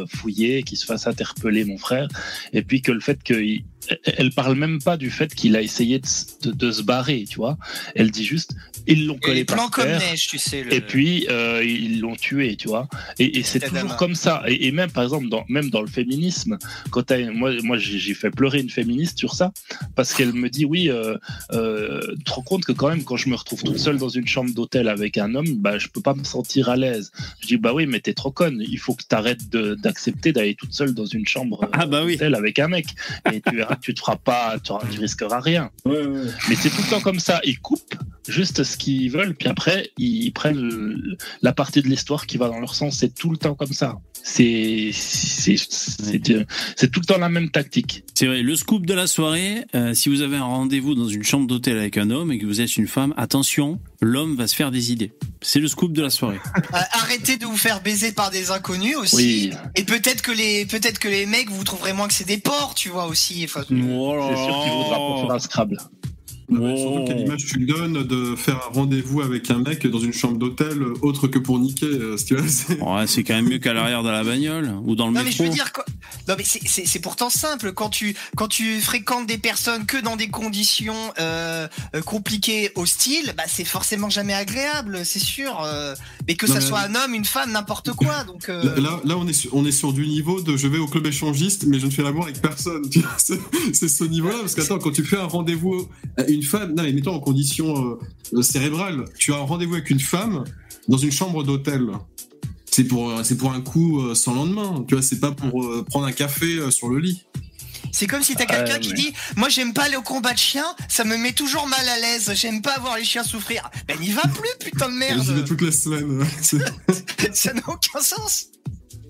E: fouiller, qu'il se fasse interpeller mon frère, et puis que le fait qu'il elle parle même pas du fait qu'il a essayé de, de, de, se barrer, tu vois. Elle dit juste, ils l'ont collé par
B: comme
E: terre,
B: neige, tu sais. Le...
E: et puis euh, ils l'ont tué, tu vois. Et, et c'est toujours comme ça. Et, et même par exemple, dans, même dans le féminisme, quand t'as- moi, moi j'ai fait pleurer une féministe sur ça parce qu'elle me dit, oui, euh, euh, tu te rends compte que quand même, quand je me retrouve toute seule dans une chambre d'hôtel avec un homme, bah je peux pas me sentir à l'aise. Je dis, bah oui, mais t'es trop conne. Il faut que t'arrêtes d'accepter d'aller toute seule dans une chambre
A: Ah bah oui.
E: d'hôtel avec un mec. Et tu verras que tu te feras pas, tu, risqueras rien. Mais c'est tout le temps comme ça. Ils coupent juste ce qu'ils veulent, puis après, ils prennent la partie de l'histoire qui va dans leur sens. C'est tout le temps comme ça. C'est c'est c'est c'est tout le temps la même tactique.
A: C'est vrai, le scoop de la soirée, euh, si vous avez un rendez-vous dans une chambre d'hôtel avec un homme et que vous êtes une femme, attention, l'homme va se faire des idées. C'est le scoop de la soirée.
B: Euh, Arrêtez de vous faire baiser par des inconnus aussi.
E: Oui.
B: Et peut-être que les peut-être que les mecs vous trouverez moins que c'est des porcs, tu vois aussi. Enfin,
E: C'est sûr qu'il voudra pas faire un Scrabble.
C: Mais Surtout quelle image tu donnes de faire un rendez-vous avec un mec dans une chambre d'hôtel autre que pour niquer, euh, c'est-
A: Ouais, quand même mieux qu'à l'arrière de la bagnole ou dans le
B: Non mais je veux dire quoi Non mais c'est- c'est c'est pourtant simple quand tu quand tu fréquentes des personnes que dans des conditions euh, compliquées, hostiles, bah c'est forcément jamais agréable, c'est sûr. euh, mais que
C: Non,
B: ça
C: mais-
B: soit un homme, une femme, n'importe quoi. Donc euh,
C: Là, là, là, on, est sur, on est sur du niveau de je vais au club échangiste, mais je ne fais l'amour avec personne. C'est ce niveau-là, parce qu'attends, quand tu fais un rendez-vous une femme, non, mais mettons en condition euh, cérébrale, tu as un rendez-vous avec une femme dans une chambre d'hôtel. C'est pour, euh, c'est pour un coup euh, sans lendemain, tu vois, c'est pas pour euh, prendre un café euh, sur le lit.
B: c'est comme si t'as quelqu'un qui
E: mais-
B: dit moi j'aime pas aller au combat de chiens, ça me met toujours mal à l'aise, j'aime pas voir les chiens souffrir. Ben n'y va plus putain de
C: J'y vais
B: merde.
C: toutes les semaines. C'est-
B: ça n'a aucun sens.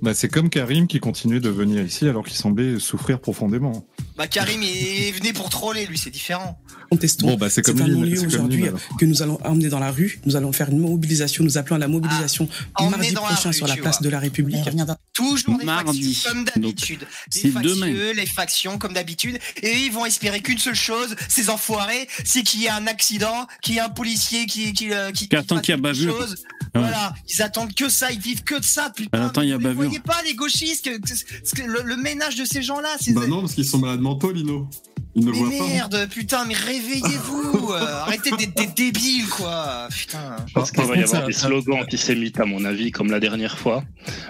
D: Bah, c'est comme Karim qui continuait de venir ici alors qu'il semblait souffrir profondément.
B: Bah Karim il est venu pour troller lui, c'est différent.
F: Contestons.
D: Bon, bah, c'est comme
F: un non-lieu
D: comme
F: aujourd'hui que nous allons emmener dans la rue. Nous allons faire une mobilisation. Nous appelons à la mobilisation
B: Ah,
F: mardi
B: dans la
F: prochain
B: rue,
F: sur la place
B: vois.
F: de la République.
B: Toujours des
A: Mardi.
B: factions comme d'habitude. Les
A: c'est
B: factieux,
A: demain.
B: les factions comme d'habitude. Et ils vont espérer qu'une seule chose, ces enfoirés, c'est qu'il y ait un accident, qu'il y ait un policier qui qui euh, qui,
A: Qui attend qu'il y a
B: quelque
A: bavure.
B: chose. Voilà, ils attendent que ça, ils vivent que de ça, putain.
A: Attends, il y a
B: Vous
A: bavure.
B: voyez pas les gauchistes, que, que- que le, le ménage de ces gens-là, c'est
C: bah non, parce qu'ils sont malades mentaux, Lino. Ne
B: mais
C: pas.
B: merde, putain, mais réveillez-vous, euh, arrêtez d'être des débiles, quoi, putain.
E: Je pense qu'il va y avoir
D: ça-
E: des slogans antisémites à mon avis, comme la dernière fois.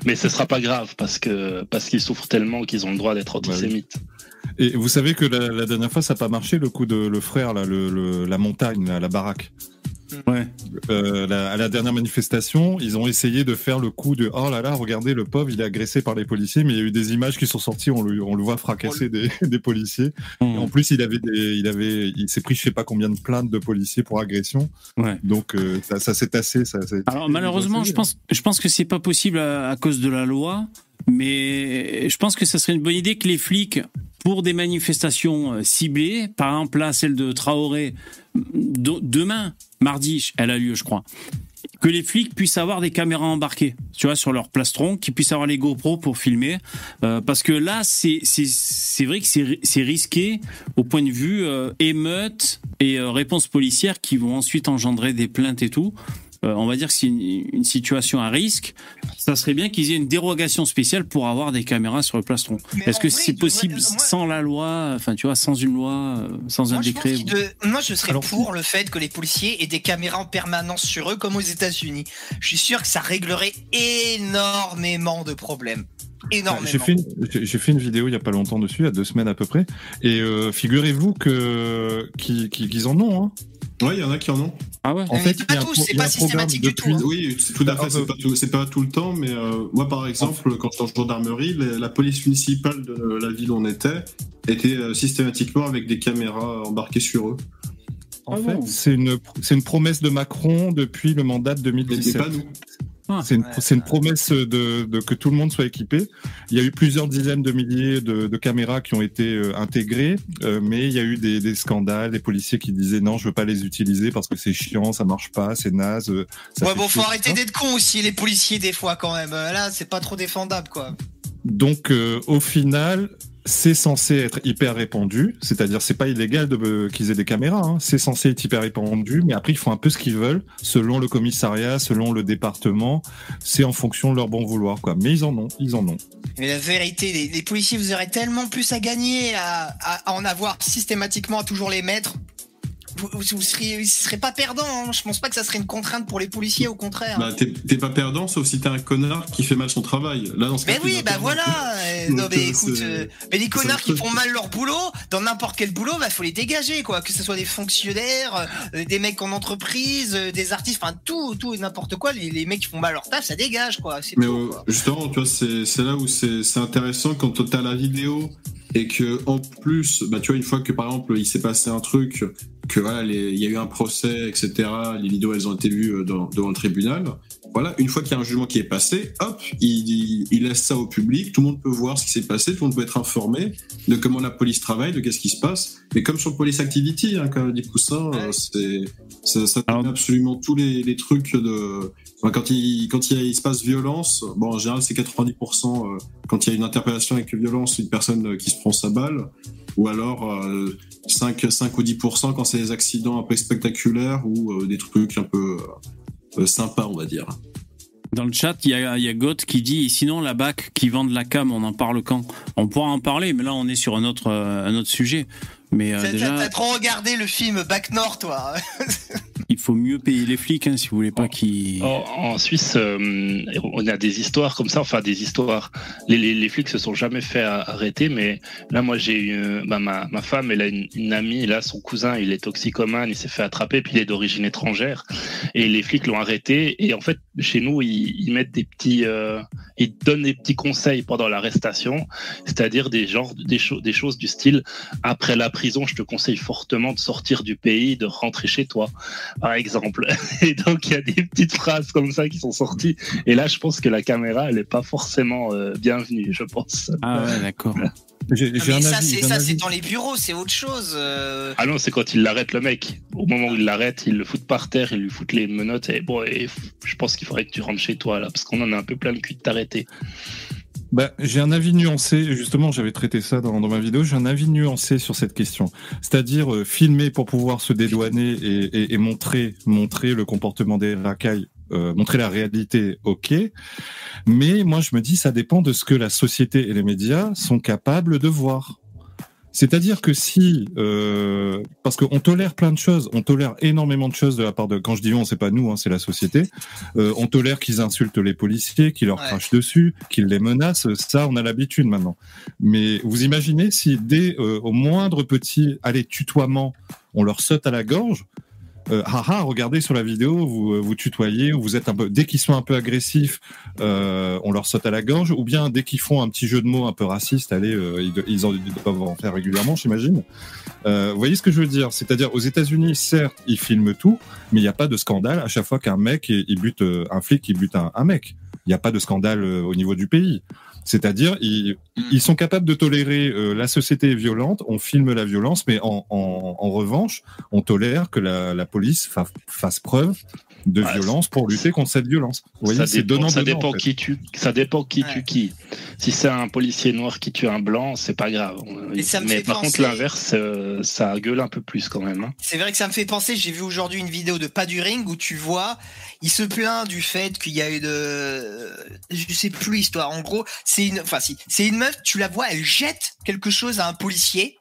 E: Mais ce sera pas grave parce que parce qu'ils souffrent tellement qu'ils ont le droit d'être antisémites.
D: Et vous savez que la, la dernière fois, ça n'a pas marché, le coup de le frère, là, le, le- la montagne, là, la baraque.
A: Ouais.
D: Euh, la- à la dernière manifestation, ils ont essayé de faire le coup de oh là là, regardez le pauvre, il est agressé par les policiers, mais il y a eu des images qui sont sorties, on le, on le voit fracasser des, des policiers. Et en plus, il avait, des, il avait, il s'est pris je sais pas combien de plaintes de policiers pour agression.
A: Ouais.
D: Donc euh, ça, ça s'est tassé. Ça, ça-
A: Alors malheureusement, je pense, je pense que c'est pas possible à, à cause de la loi, mais je pense que ça serait une bonne idée que les flics, pour des manifestations euh, ciblées, par exemple là celle de Traoré, de- demain, mardi, elle a lieu, je crois, que les flics puissent avoir des caméras embarquées, tu vois, sur leur plastron, qu'ils puissent avoir les GoPro pour filmer, euh, parce que là, c'est vrai que c'est risqué au point de vue euh, émeute et euh, réponse policière qui vont ensuite engendrer des plaintes et tout. Euh, on va dire que c'est une, une situation à risque. Ça serait bien qu'ils aient une dérogation spéciale pour avoir des caméras sur le plastron.
B: Mais
A: Est-ce que
B: vrai,
A: c'est
B: devrait-
A: possible
B: moi-
A: sans la loi, enfin tu vois, sans une loi, euh, sans un
B: Moi
A: décret
B: de- Moi, je serais
D: Alors-
B: pour le fait que les policiers aient des caméras en permanence sur eux, comme aux États-Unis. Je suis sûr que ça réglerait énormément de problèmes. Énormément.
D: J'ai fait, une, j'ai- j'ai fait une vidéo il y a pas longtemps dessus, il y a deux semaines à peu près, et euh, figurez-vous que qu'ils en ont. Hein.
C: Ouais, il y en a qui en ont.
A: Ah ouais.
D: En
B: Mais
D: fait,
B: pas
D: il y a un
B: tous, c'est pas systématique du tout, hein.
C: Oui, c'est tout à fait. C'est pas, tout, c'est pas tout le temps, mais euh, moi, par exemple, quand j'étais en gendarmerie, les- la police municipale de la ville où on était était euh, systématiquement avec des caméras embarquées sur eux.
D: En
A: Ah
D: fait,
A: bon
D: c'est une, c'est une promesse de Macron depuis le mandat de
C: Mais, mais
D: 2017.
C: pas nous.
D: C'est une,
B: Ouais.
D: c'est une promesse de, de que tout le monde soit équipé. Il y a eu plusieurs dizaines de milliers de, de caméras qui ont été euh, intégrées, euh, mais il y a eu des, des scandales, des policiers qui disaient non, je veux pas les utiliser parce que c'est chiant, ça marche pas, c'est naze. euh, ça
B: Ouais, bon, faut arrêter d'être con aussi, les policiers, des fois, quand même. Là, c'est pas trop défendable, quoi.
D: Donc, euh, au final, c'est censé être hyper répandu, c'est-à-dire c'est pas illégal de qu'ils aient des caméras, hein. c'est censé être hyper répandu, mais après ils font un peu ce qu'ils veulent, selon le commissariat, selon le département, c'est en fonction de leur bon vouloir, quoi. Mais ils en ont, ils en ont.
B: Mais la vérité, les, policiers, vous aurez tellement plus à gagner à, à- à en avoir systématiquement à toujours les mettre. Vous, vous, seriez, vous pas perdant. Hein. Je pense pas que ça serait une contrainte pour les policiers, au contraire.
C: Bah, t'es pas perdant, sauf si t'es un connard qui fait mal son travail. Là, dans ce
B: mais
C: cas,
B: oui, bah
C: perdant.
B: voilà.
C: Donc,
B: non mais
C: euh,
B: écoute, euh, mais les connards qui font mal leur boulot, dans n'importe quel boulot, bah faut les dégager quoi. Que ce soit des fonctionnaires, euh, des mecs en entreprise, euh, des artistes, enfin tout, tout et n'importe quoi. Les, les mecs qui font mal leur taf, ça dégage quoi.
C: Mais
B: tout, quoi.
C: justement, tu vois, c'est là où c'est c'est intéressant quand t'as la vidéo et que en plus, bah tu vois, une fois que par exemple il s'est passé un truc, que voilà, les- il y a eu un procès, etc. Les vidéos elles ont été vues euh, dans, devant le tribunal. Voilà, une fois qu'il y a un jugement qui est passé, hop, il, il, il laisse ça au public. Tout le monde peut voir ce qui s'est passé, tout le monde peut être informé de comment la police travaille, de qu'est-ce qui se passe. Mais comme sur Police Activity, hein, comme dit Poussin, euh, c'est ça, ça
A: Alors-
C: donne absolument tous les, les trucs de Enfin, quand il quand il, y a- il se passe violence, bon en général c'est 90% euh, quand il y a une interpellation avec violence, une personne euh, qui se prend sa balle, ou alors euh, 5 5 ou 10% quand c'est des accidents un peu spectaculaires ou euh, des trucs un peu euh, euh, sympas on va dire.
A: Dans le chat, il y a, y a Goth qui dit sinon la BAC qui vend de la cam, on en parle quand? On pourra en parler, mais là on est sur un autre, euh, un autre sujet. Mais euh, déjà,
B: t'as trop regardé le film Back North, toi.
A: il faut mieux payer les flics hein, si vous voulez pas qu'ils.
E: En, en Suisse, euh, on a des histoires comme ça, enfin des histoires. Les, les, les flics se sont jamais fait arrêter, mais là, moi, j'ai eu euh, bah, ma, ma femme, elle a une, une amie, là, son cousin, il est toxicomane, il s'est fait attraper, puis il est d'origine étrangère, et les flics l'ont arrêté. Et en fait, chez nous, ils, ils mettent des petits, euh, ils donnent des petits conseils pendant l'arrestation, c'est-à-dire des genres, des, cho- des choses du style après la prison, je te conseille fortement de sortir du pays, de rentrer chez toi par exemple. Et donc, il y a des petites phrases comme ça qui sont sorties. Et là, je pense que la caméra, elle n'est pas forcément euh, bienvenue, je pense.
A: Ah ouais, d'accord.
D: J'ai
B: Non,
D: j'ai
B: mais
D: un
B: ça,
D: avis.
B: c'est
D: j'ai un
B: ça,
D: avis.
B: c'est dans les bureaux, c'est autre chose. euh.
E: Ah non, c'est quand il l'arrête, le mec. Au moment où il l'arrête, il le fout par terre, il lui fout les menottes. Et bon, et je pense qu'il faudrait que tu rentres chez toi, là, parce qu'on en a un peu plein le cul de t'arrêter.
D: Bah, j'ai un avis nuancé. Justement, j'avais traité ça dans, dans ma vidéo. J'ai un avis nuancé sur cette question. C'est-à-dire euh, filmer pour pouvoir se dédouaner et, et- et montrer, montrer le comportement des racailles, euh, montrer la réalité. Ok. Mais moi, je me dis, ça dépend de ce que la société et les médias sont capables de voir. C'est-à-dire que si, euh, parce qu'on tolère plein de choses, on tolère énormément de choses de la part de, quand je dis on, c'est pas nous, hein, c'est la société. Euh, on tolère qu'ils insultent les policiers, qu'ils leur
B: Ouais.
D: crachent dessus, qu'ils les menacent. Ça, on a l'habitude maintenant. Mais vous imaginez si dès euh, au moindre petit, allez, tutoiement, on leur saute à la gorge. Euh, ah ah, regardez sur la vidéo, vous euh, vous tutoyez, ou vous êtes un peu dès qu'ils sont un peu agressifs, euh, on leur saute à la gorge, ou bien dès qu'ils font un petit jeu de mots un peu raciste, allez, euh, ils, ils en- ils doivent en faire régulièrement, j'imagine. Euh, vous voyez ce que je veux dire? C'est-à-dire aux États-Unis, certes, ils filment tout, mais il n'y a pas de scandale à chaque fois qu'un mec il bute euh, un flic, il bute un, un mec. Il n'y a pas de scandale au niveau du pays. C'est-à-dire, ils, ils sont capables de tolérer euh, la société est violente, on filme la violence, mais en, en, en revanche, on tolère que la, la police fa- fasse preuve de violence pour lutter contre cette violence. Vous voyez, c'est
E: dépend,
D: donnant
E: ça dépend
D: en fait.
E: qui tue, ça dépend qui
B: Ouais.
E: tue qui. Si c'est un policier noir qui tue un blanc, c'est pas grave.
B: Et ça me
E: Mais
B: fait
E: par
B: penser-
E: contre, l'inverse, euh, ça gueule un peu plus quand même. hein.
B: C'est vrai que ça me fait penser, j'ai vu aujourd'hui une vidéo de Pas du Ring où tu vois, il se plaint du fait qu'il y a eu de... Je sais plus l'histoire. En gros, c'est une... Enfin si, c'est une meuf, tu la vois, elle jette quelque chose à un policier.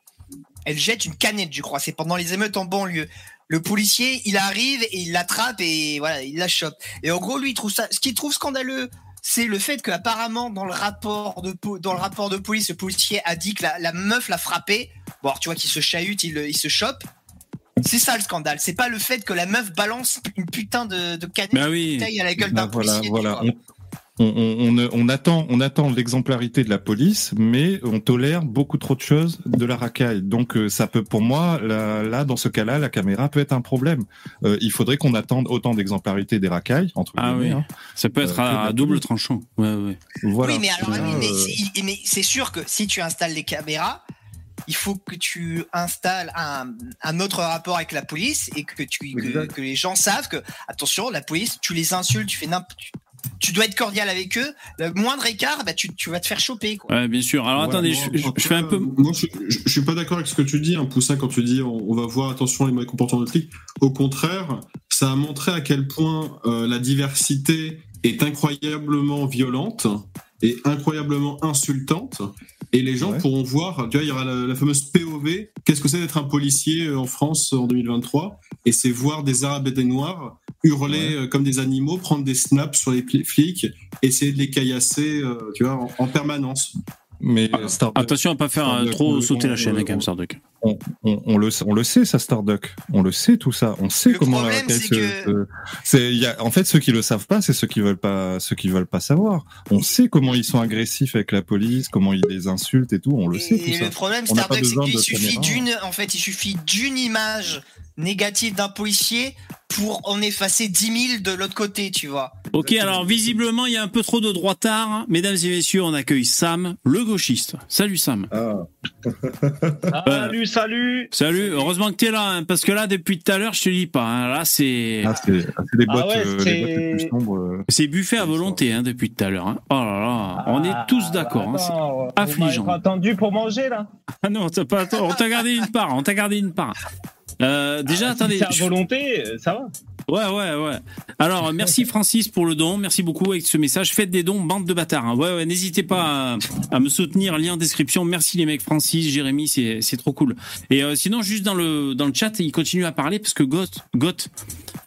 B: Elle jette une canette, je crois. C'est pendant les émeutes en banlieue. Le policier, il arrive et il l'attrape et voilà, il la chope. Et en gros, lui, il trouve ça... Ce qu'il trouve scandaleux, c'est le fait qu'apparemment, dans le rapport de po- dans le rapport de police, le policier a dit que la, la meuf l'a frappé. Bon, alors, tu vois qu'il se chahute, il, il se chope. C'est ça le scandale. C'est pas le fait que la meuf balance une putain de, de canette
A: Bah
B: de
A: oui.
B: bouteille à la gueule
D: Bah
B: d'un
D: voilà,
B: policier.
D: voilà. On, on, on, on attend, on attend l'exemplarité de la police, mais on tolère beaucoup trop de choses de la racaille. Donc euh, ça peut, pour moi, là, là dans ce cas-là, la caméra peut être un problème. Euh, il faudrait qu'on attende autant d'exemplarité des racailles entre
A: Ah
D: guillemets.
A: oui.
D: hein.
A: Ça peut
D: Euh,
A: être à, à double
D: police.
A: tranchant. Ouais, ouais.
D: Voilà.
B: Oui, mais alors,
D: Là,
B: oui, mais
D: euh,
B: c'est- mais c'est sûr que si tu installes des caméras, il faut que tu installes un, un autre rapport avec la police et que, tu, que,
C: Exact.
B: que les gens savent que, attention, la police, tu les insultes, tu fais n'importe. Tu, dois être cordial avec eux. Le moindre écart, bah, tu, tu vas te faire choper. Quoi.
A: Ouais, bien sûr. Alors
C: Ouais,
A: attendez,
C: moi,
A: je, je- je fais un peu.
C: Moi, je, je, je suis pas d'accord avec ce que tu dis, hein, Poussin, quand tu dis on, on va voir attention les mauvais comportements de flics. Au contraire, ça a montré à quel point euh, la diversité est incroyablement violente et incroyablement insultante. Et les gens
D: Ouais.
C: pourront voir, tu vois, il y aura la, la fameuse POV. Qu'est-ce que c'est d'être un policier euh, en France en 2023 Et c'est voir des Arabes et des Noirs hurler euh, comme des animaux, prendre des snaps sur les flics, essayer de les caillasser, euh, tu vois, en, en permanence.
D: Mais
A: Ah,
D: Starduck,
A: Attention à pas faire euh,
D: Starduck,
A: trop
D: on-
A: sauter la chaîne, hein,
D: on-
A: quand même, Starduck.
D: on, on, on le, on le sait, ça, Starduck. On le sait, tout ça. On sait
B: Le
D: comment la
B: problème,
D: raquette
B: c'est
D: se-
B: que-
D: se- c'est, il y a, en fait, ceux qui le savent pas, c'est ceux qui veulent pas, ceux qui veulent pas savoir. On sait comment ils sont agressifs avec la police, comment ils les insultent et tout. On le sait, tout
B: Et
D: ça.
B: le problème, Starduck, c'est qu'il suffit
D: caméra.
B: d'une, en fait, il suffit d'une image négative d'un policier pour en effacer 10 000 de l'autre côté, tu vois.
A: Ok, alors visiblement, il y a un peu trop de droitards. Mesdames et messieurs, on accueille Sam, le gauchiste. Salut Sam.
G: Ah,
H: Salut, salut
A: Salut, heureusement que t'es là, hein, parce que là, depuis tout à l'heure, je te dis pas. hein, là, c'est
D: Ah, c'est, ah, c'est les
H: Ah ouais,
D: euh, les plus sombres. euh.
A: c'est buffet à volonté hein, depuis tout à l'heure. hein. Oh là là, on est tous d'accord. hein, c'est-
H: Attends,
A: affligeant.
H: Pas attendu pour manger, là
A: Ah non, t'as pas, on t'a gardé une part, on t'a gardé une part. Euh, déjà,
H: Ah, si
A: attendez.
H: C'est à volonté, euh, ça va.
A: Ouais, ouais, ouais. Alors, merci Francis pour le don. Merci beaucoup avec ce message. Faites des dons, bande de bâtards. hein. Ouais, ouais, n'hésitez pas à, à me soutenir. Lien en description. Merci les mecs. Francis, Jérémy, c'est, c'est trop cool. Et euh, sinon, juste dans le, dans le chat, il continue à parler parce que Goth, Goth,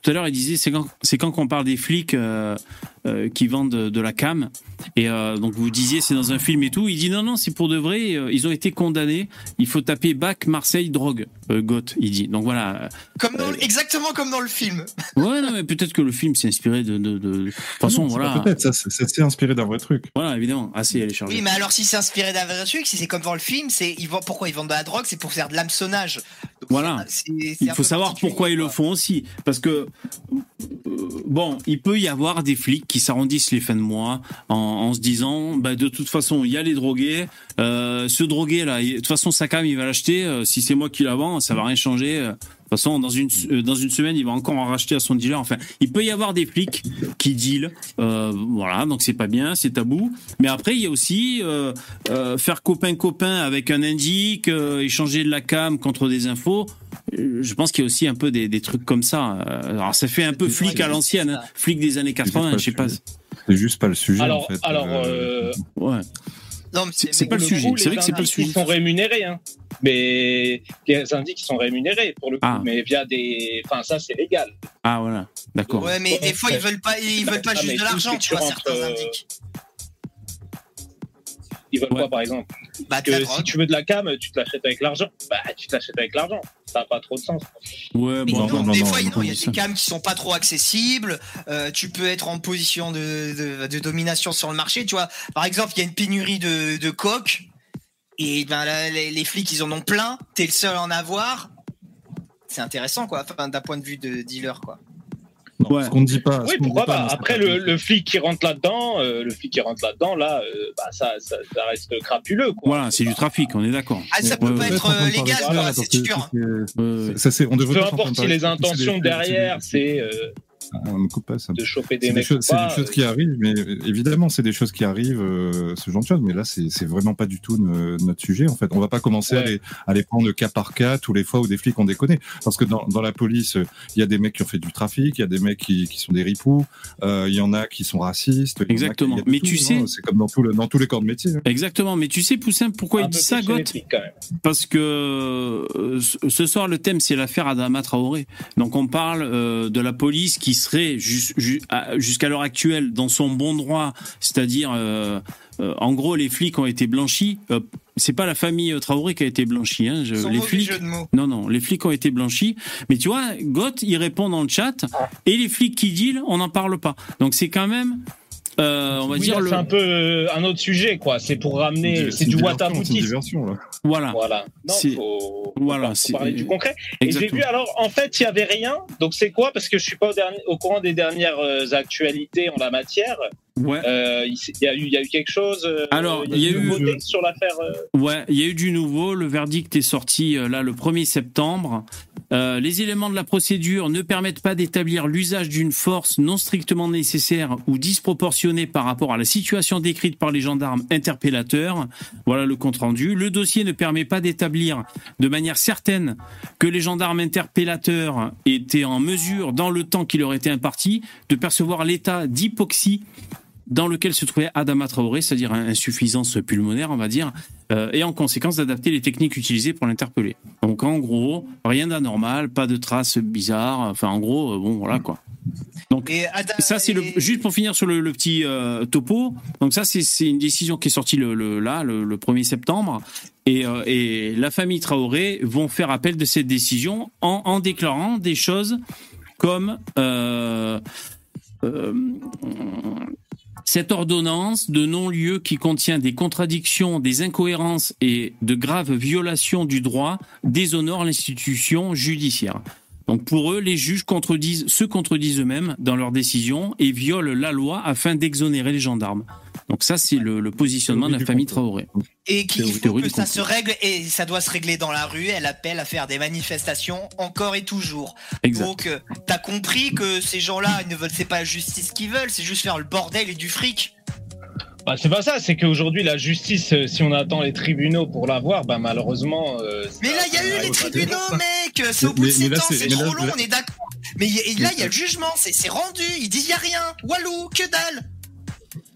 A: tout à l'heure, il disait c'est quand, c'est quand qu'on parle des flics euh, euh, qui vendent de, de la cam. Et euh, donc, vous disiez c'est dans un film et tout. Il dit non, non, c'est pour de vrai. euh, ils ont été condamnés. Il faut taper bac, Marseille, drogue. Euh, Goth, il dit. Donc voilà.
B: Comme dans-
A: Euh,
B: exactement comme dans le film.
A: Ouais, non, mais peut-être que le film s'est inspiré de. de, de... de toute façon,
D: Non,
A: voilà.
D: Peut-être, ça, s'est inspiré d'un vrai truc.
A: Voilà, évidemment. Ah, si, elle est chargée.
B: Oui, mais alors si c'est inspiré d'un vrai truc, si c'est comme dans le film, c'est ils vendent pourquoi ils vendent de la drogue, c'est pour faire de l'hameçonnage.
A: Voilà. Il faut savoir pourquoi ils le font aussi. Parce que, bon, il peut y avoir des flics qui s'arrondissent les fins de mois en, en se disant, bah, de toute façon, il y a les drogués. Euh, ce drogué, là, il- de toute façon, sa cam, il va l'acheter. Euh, si c'est moi qui la vends, ça va rien changer. Euh, De toute façon, dans une, euh, dans une semaine, il va encore en racheter à son dealer. Enfin, il peut y avoir des flics qui dealent. Euh, voilà, donc c'est pas bien, c'est tabou. Mais après, il y a aussi euh, euh, faire copain-copain avec un indique, euh, échanger de la cam contre des infos. Je pense qu'il y a aussi un peu des, des trucs comme ça. Alors, ça fait un peu flic à l'ancienne, hein. flic des années 80, je sais pas.
D: C'est juste pas le sujet.
H: Alors,
D: en fait.
H: alors
D: Euh,
H: euh,
A: Ouais.
B: Non, mais
A: C'est- pas le sujet. C'est vrai que c'est pas le
H: indices,
A: sujet.
H: Ils sont rémunérés, hein. Mais les indices, ils sont rémunérés, pour le coup.
A: Ah.
H: Mais via des. Enfin, ça, c'est légal.
A: Ah, voilà. D'accord.
B: Ouais, mais des fois ils veulent pas, ils veulent pas
H: Ah,
B: juste de l'argent, tu vois, certains
H: euh,
B: indiques.
H: Ils veulent
A: Ouais.
H: quoi, par exemple
B: Bah,
H: que Si tu veux de la cam, tu te l'achètes avec l'argent. Bah, tu te l'achètes avec l'argent. Ça n'a pas trop de sens.
A: Ouais,
B: Mais
A: bon,
B: non,
D: non,
B: des
D: non,
B: fois,
D: non,
B: non, il y a
A: non,
B: des cams qui sont pas trop accessibles. euh, tu peux être en position de, de, de domination sur le marché. Tu vois, par exemple, il y a une pénurie de, de coques. Et ben là, les, les flics, ils en ont plein. T'es le seul à en avoir. C'est intéressant, quoi. Enfin, d'un point de vue de dealer, quoi.
D: Non,
A: Ouais.
D: Ce qu'on ne dit pas.
H: Oui, pourquoi
D: dit pas, c'est
H: Après, le, le flic qui rentre là-dedans, euh, le flic qui rentre là-dedans, là, euh, bah, ça, ça, ça reste crapuleux, quoi.
A: Voilà, c'est du trafic, on est d'accord.
B: Ah, ça peut
A: ouais,
B: pas être euh, légal,
H: Voilà,
B: C'est sûr.
A: Ouais,
D: Ça, c'est, on devrait
H: Peu importe si les intentions derrière, c'est euh,
D: On ne coupe pas ça.
H: de choper des
D: C'est des,
H: mecs
D: c'est des choses
H: euh,
D: qui arrivent, mais euh, évidemment, c'est des choses qui arrivent, euh, ce genre de choses. Mais là, c'est, vraiment pas du tout ne- notre sujet. En fait, on va pas commencer à, les, à les prendre cas par cas tous les fois où des flics ont déconné. Parce que dans, dans la police, euh, il y a des mecs qui ont fait du trafic, il y a des mecs qui, qui sont des ripoux, euh, il y en a qui sont racistes. qui-
A: Exactement. Mais
D: tout,
A: tu sais-
D: c'est comme dans, tout le, dans tous les corps de métier. hein.
A: Exactement. Mais tu sais, Poussin, pourquoi
H: un
A: il dit ça, Goth. Parce que euh, ce- ce soir, le thème, c'est l'affaire Adama Traoré. Donc, on parle euh, de la police qui serait jus- jusqu'à l'heure actuelle dans son bon droit, c'est-à-dire, euh, euh, en gros, les flics ont été blanchis. Euh, c'est pas la famille Traoré qui a été blanchie. Hein. Je- les flics.
B: jeu de mots.
A: Non, non, les flics ont été blanchis. Mais tu vois, Goth, il répond dans le chat, et les flics qui deal, on n'en parle pas. Donc, c'est quand même, euh, on va
H: Oui,
A: dire
H: là,
A: le.
H: c'est un peu euh, un autre sujet, quoi. C'est pour ramener, c'est du
D: diversion, c'est une
H: wataboutisme.
D: diversion, là.
A: Voilà.
H: Voilà. Non,
A: C'est-
H: faut,
A: Voilà,
H: faut parler du concret. Et j'ai vu, alors, en fait, il y avait rien. Donc, c'est quoi? Parce que je suis pas au, dernier, au courant des dernières euh, actualités en la matière.
A: Ouais.
H: Euh, il y, a eu, il y a eu quelque chose. euh,
A: Alors, il y a eu-
H: nouveauté sur l'affaire. euh,
A: Ouais, il y a eu du nouveau. Le verdict est sorti euh, là le 1er septembre. Euh, les éléments de la procédure ne permettent pas d'établir l'usage d'une force non strictement nécessaire ou disproportionnée par rapport à la situation décrite par les gendarmes interpellateurs. Voilà le compte rendu. Le dossier ne permet pas d'établir de manière certaine que les gendarmes interpellateurs étaient en mesure, dans le temps qui leur était imparti, de percevoir l'état d'hypoxie dans lequel se trouvait Adama Traoré, c'est-à-dire insuffisance pulmonaire, on va dire, euh, et en conséquence d'adapter les techniques utilisées pour l'interpeller. Donc en gros, rien d'anormal, pas de traces bizarres, enfin en gros, euh, bon voilà quoi. Donc
B: Et
A: ça c'est le juste pour finir sur le, le petit euh, topo. Donc ça c'est une décision qui est sortie le, le- là le, le 1er septembre et, et la famille Traoré vont faire appel de cette décision en, en déclarant des choses comme euh, cette ordonnance de non-lieu qui contient des contradictions, des incohérences et de graves violations du droit déshonore l'institution judiciaire. Donc pour eux, les juges contredisent, se contredisent eux-mêmes dans leurs décisions et violent la loi afin d'exonérer les gendarmes. Donc ça, c'est le, le positionnement de la famille. Traoré.
B: Et qu'il
A: Théorie-
B: faut
A: théorie
B: que ça se règle et ça doit se régler dans la rue. Elle appelle à faire des manifestations encore et toujours.
A: Exact.
B: Donc, euh, t'as compris que ces gens-là, ils ne veulent, c'est pas la justice qu'ils veulent, c'est juste faire le bordel et du fric.
H: Bah, c'est pas ça, c'est qu'aujourd'hui la justice, euh, si on attend les tribunaux pour l'avoir, bah malheureusement. euh,
B: Mais
H: ça-
B: là, il y a eu les
H: pas
B: tribunaux,
H: toujours.
B: mec. C'est au
D: Mais-
B: bout de
D: mais
B: 7
D: là,
B: ans,
D: c'est-
B: c'est
D: mais là,
B: trop long,
D: là-
B: on est d'accord. Mais il y a- là, il y a le jugement, c'est c'est rendu. Ils disent il y a rien. Walou, que dalle.